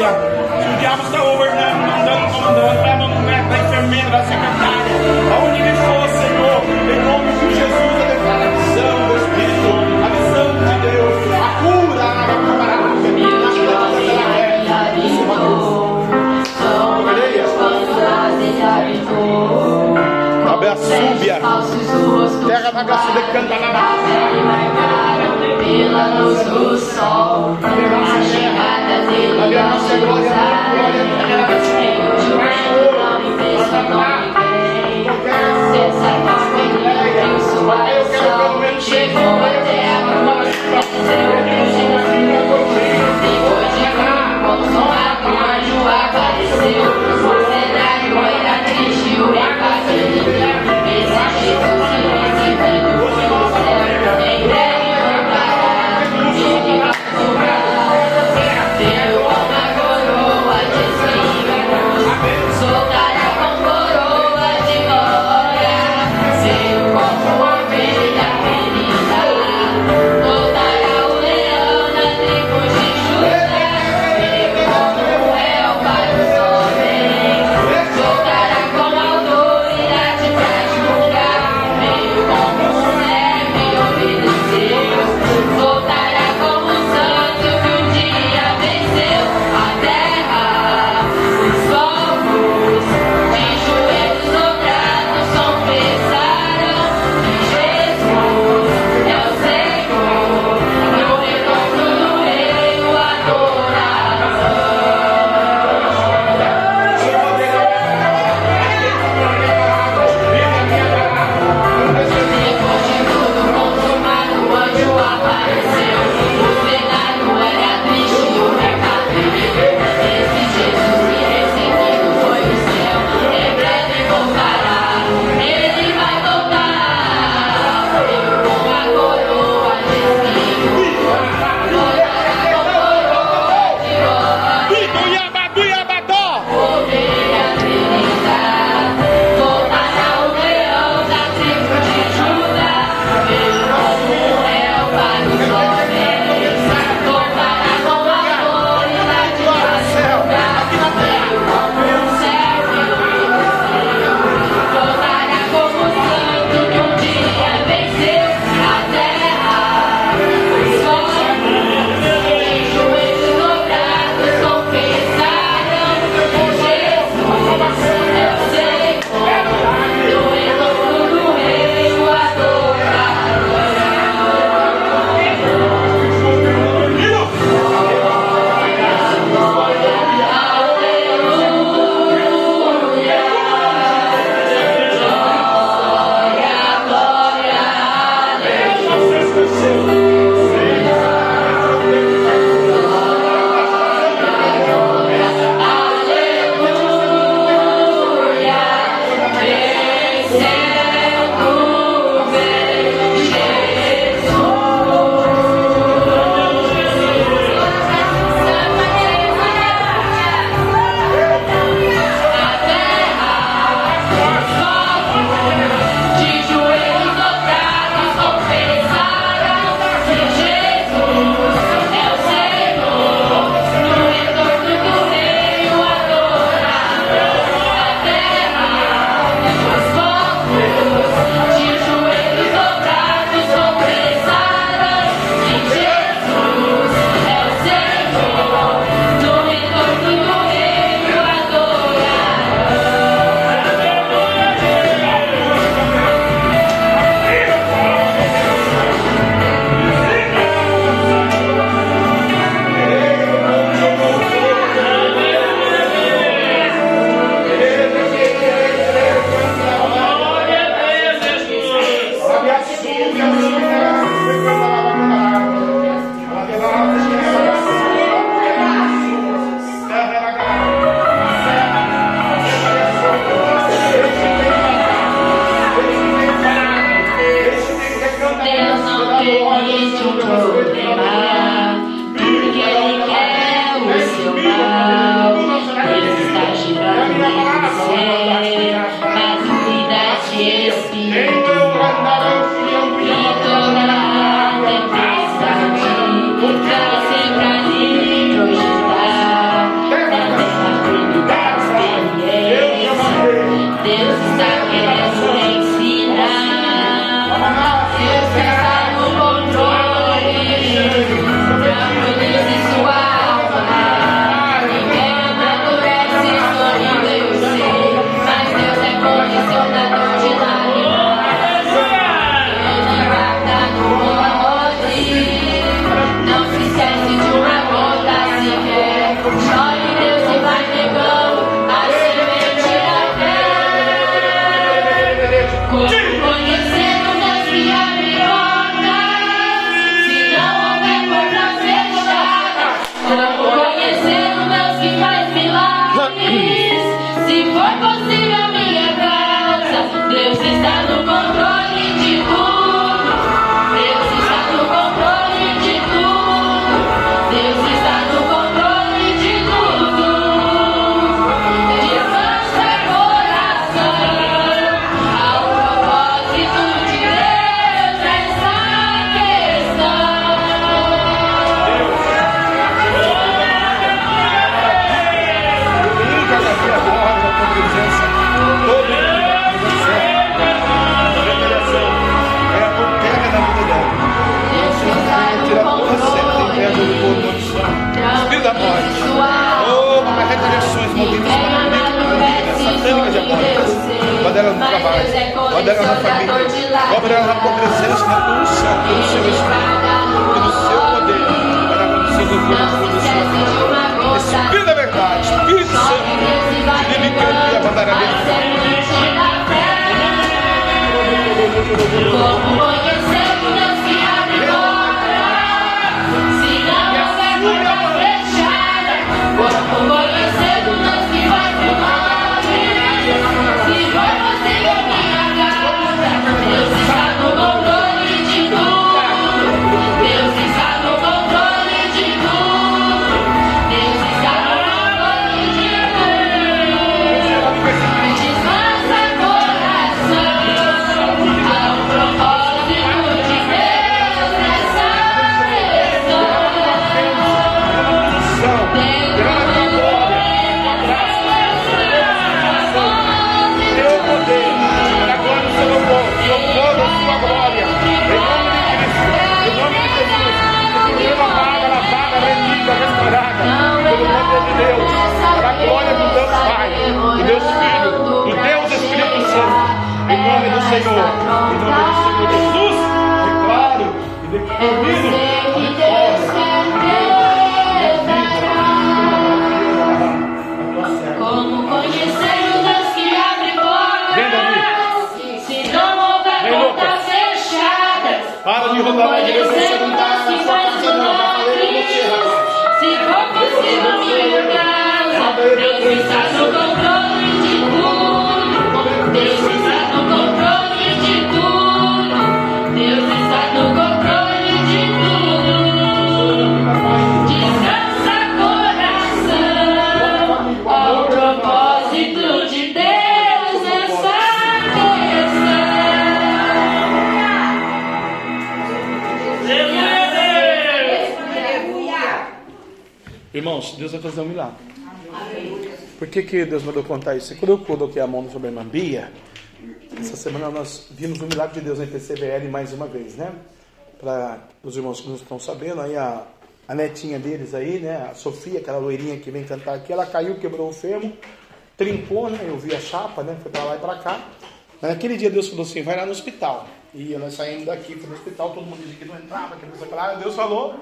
diabo. Se o diabo está governando, mandando, comandando, para a da enfermeira, da secretária, aonde ele for, Senhor, em nome de Jesus, eu declaro a visão do Espírito, a visão de Deus, a cura na minha camarada do feminino, na vida da terra. Isso, Abre a súbia, terra da graça de canta na barra. Pela luz do sol, a terra olhar, maturidade trabalho. Guarda ela na família. Ela na tua presença, na tua pelo seu Espírito. Pelo seu poder. Para acontecer do povo do sua vida. Espírito da verdade. Espírito Santo. Livre canto e abandonar Como conhecer o vai fazer um milagre. Por que, que Deus mandou contar isso? Quando eu coloquei a mão sobre a irmã Bia, essa semana nós vimos o milagre de Deus na IPCBL mais uma vez, né? Para os irmãos que não estão sabendo, aí a, a netinha deles aí, né? A Sofia, aquela loirinha que vem cantar aqui, ela caiu, quebrou o fêmur, trincou, né? Eu vi a chapa, né? Foi para lá e para cá. Mas naquele dia Deus falou assim, vai lá no hospital. E nós saímos daqui, foi no hospital, todo mundo dizia que não entrava, que não sei lá. Deus falou,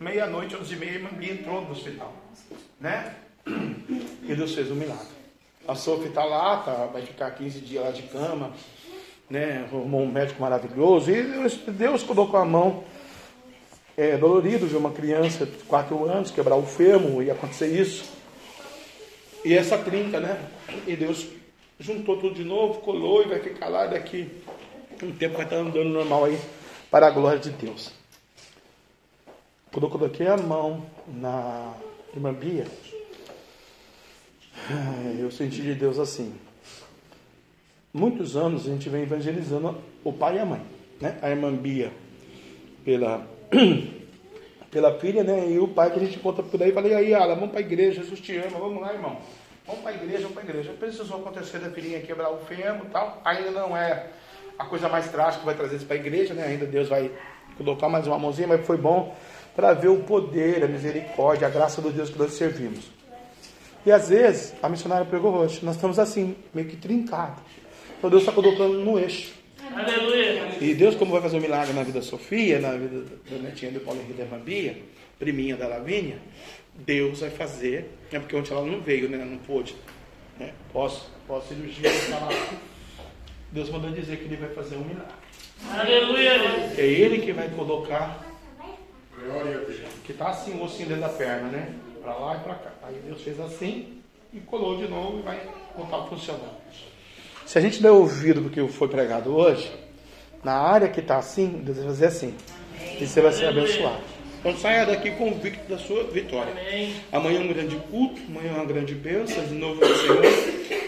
meia-noite, 11 e meia, a irmã Bia entrou no hospital. Né? E Deus fez um milagre. A Sophie está lá, tá, vai ficar 15 dias lá de cama, né? Arrumou um médico maravilhoso. E Deus, Deus colocou a mão é, dolorido ver uma criança de 4 anos quebrar o fêmur e acontecer isso. E essa trinca, né? E Deus juntou tudo de novo, colou e vai ficar lá daqui um tempo vai estar andando normal aí para a glória de Deus. Quando eu coloquei a mão na irmã Bia, eu senti de Deus assim. Muitos anos a gente vem evangelizando o pai e a mãe, né? A irmã Bia pela pela filha, né? E o pai que a gente conta por aí, falei aí, Ala, vamos para a igreja, Jesus te ama, vamos lá, irmão. Vamos para a igreja, vamos para a igreja. Precisou acontecer da filhinha quebrar o fêmur tal. Ainda não é a coisa mais trágica que vai trazer isso para a igreja, né? Ainda Deus vai colocar mais uma mãozinha, mas foi bom para ver o poder, a misericórdia, a graça do Deus que nós servimos. E às vezes, a missionária pregou hoje, nós estamos assim, meio que trincados. Então Deus está colocando no eixo. Aleluia. E Deus, como vai fazer um milagre na vida da Sofia, na vida da netinha do Paulo Henrique da Bambia, priminha da Lavínia, Deus vai fazer, é porque ontem ela não veio, né? Não pôde. Né? Pós, pós cirurgia, ela Deus mandou dizer que ele vai fazer um milagre. Aleluia. É ele que vai colocar que tá assim o ossinho dentro da perna, né? Para lá e para cá. Aí Deus fez assim e colou de novo e vai voltar a funcionar. Se a gente der ouvido do que foi pregado hoje, na área que está assim, Deus vai fazer assim. E você vai ser abençoado. Então saia daqui convicto da sua vitória. Amém. Amanhã é um grande culto, amanhã é uma grande bênção, de novo do Senhor.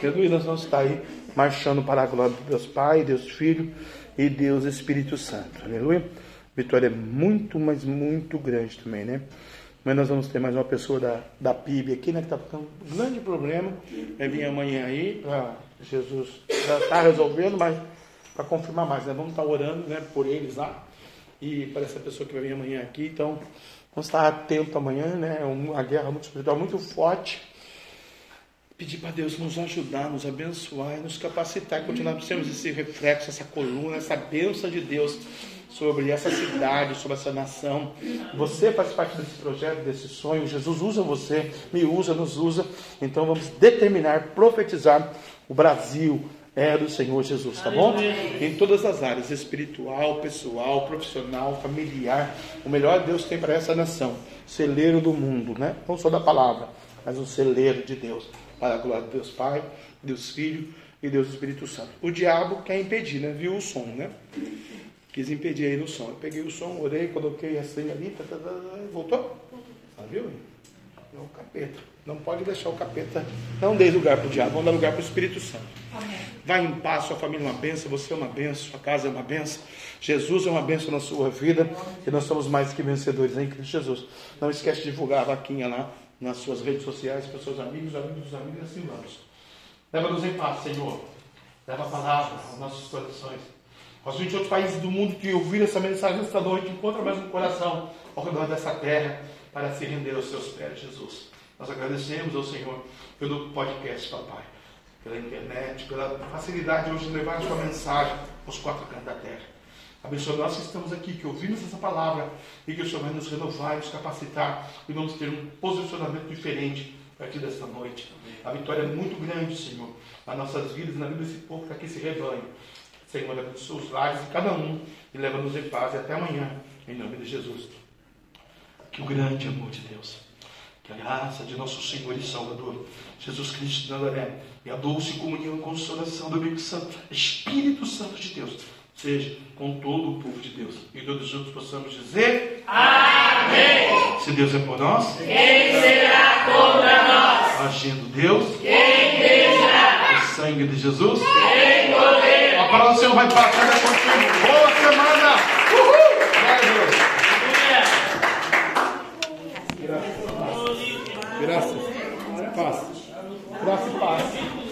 Aleluia, nós vamos estar aí marchando para a glória de Deus Pai, Deus Filho e Deus Espírito Santo. Aleluia. Vitória é muito, mas muito grande também, né? Mas nós vamos ter mais uma pessoa da, da PIB aqui, né? Que está com um grande problema. Vai vir amanhã aí para Jesus já está resolvendo, mas para confirmar mais, né? Vamos estar orando né, por eles lá. E para essa pessoa que vai vir amanhã aqui. Então, vamos estar atento amanhã, né? É uma guerra muito espiritual, muito forte. Pedir para Deus nos ajudar, nos abençoar e nos capacitar e continuar sermos esse reflexo, essa coluna, essa bênção de Deus sobre essa cidade, sobre essa nação. Você faz parte desse projeto, desse sonho. Jesus usa você, me usa, nos usa. Então vamos determinar, profetizar o Brasil é do Senhor Jesus, tá bom? Em todas as áreas, espiritual, pessoal, profissional, familiar. O melhor Deus tem para essa nação, celeiro do mundo, né? Não só da palavra, mas um celeiro de Deus. Para a glória de Deus Pai, Deus Filho e Deus Espírito Santo. O diabo quer impedir, né? Viu o som, né? Quis impedir aí no som. Eu peguei o som, orei, coloquei assim ali, tá, tá, tá, tá, voltou? Ah, viu? É o capeta. Não pode deixar o capeta. Não dê lugar para o diabo, vamos dar lugar para o Espírito Santo. Vai em paz, sua família é uma benção, você é uma benção, sua casa é uma benção. Jesus é uma benção na sua vida e nós somos mais que vencedores em Cristo Jesus. Não esquece de divulgar a vaquinha lá nas suas redes sociais para os seus amigos, amigos dos amigos, assim vamos. Leva-nos em paz, Senhor. Leva a palavra aos nossos corações. Aos 28 países do mundo que ouviram essa mensagem esta noite, encontra mais um coração ao redor dessa terra para se render aos seus pés, Jesus. Nós agradecemos ao Senhor pelo podcast, papai, pela internet, pela facilidade hoje de levar a sua mensagem aos quatro cantos da terra. Abençoe nós que estamos aqui, que ouvimos essa palavra e que o Senhor vai nos renovar, nos capacitar e vamos ter um posicionamento diferente a partir desta noite. A vitória é muito grande, Senhor, nas nossas vidas, na vida desse povo se rebanho. Senhor, abençoa os lares de cada um e leva-nos em paz e até amanhã, em nome de Jesus. Que o grande amor de Deus, que a graça de nosso Senhor e Salvador, Jesus Cristo de Nazaré, e a doce comunhão e consolação do Espírito Santo, Espírito Santo de Deus, seja com todo o povo de Deus. E todos juntos possamos dizer: Amém. Se Deus é por nós, Quem será contra nós? agindo Deus, Quem deixará? o sangue de Jesus, Quem palavra do Senhor vai cada contigo. Boa semana! Uhul! Vai, Deus! Aleluia. Graças. Paz. Graças.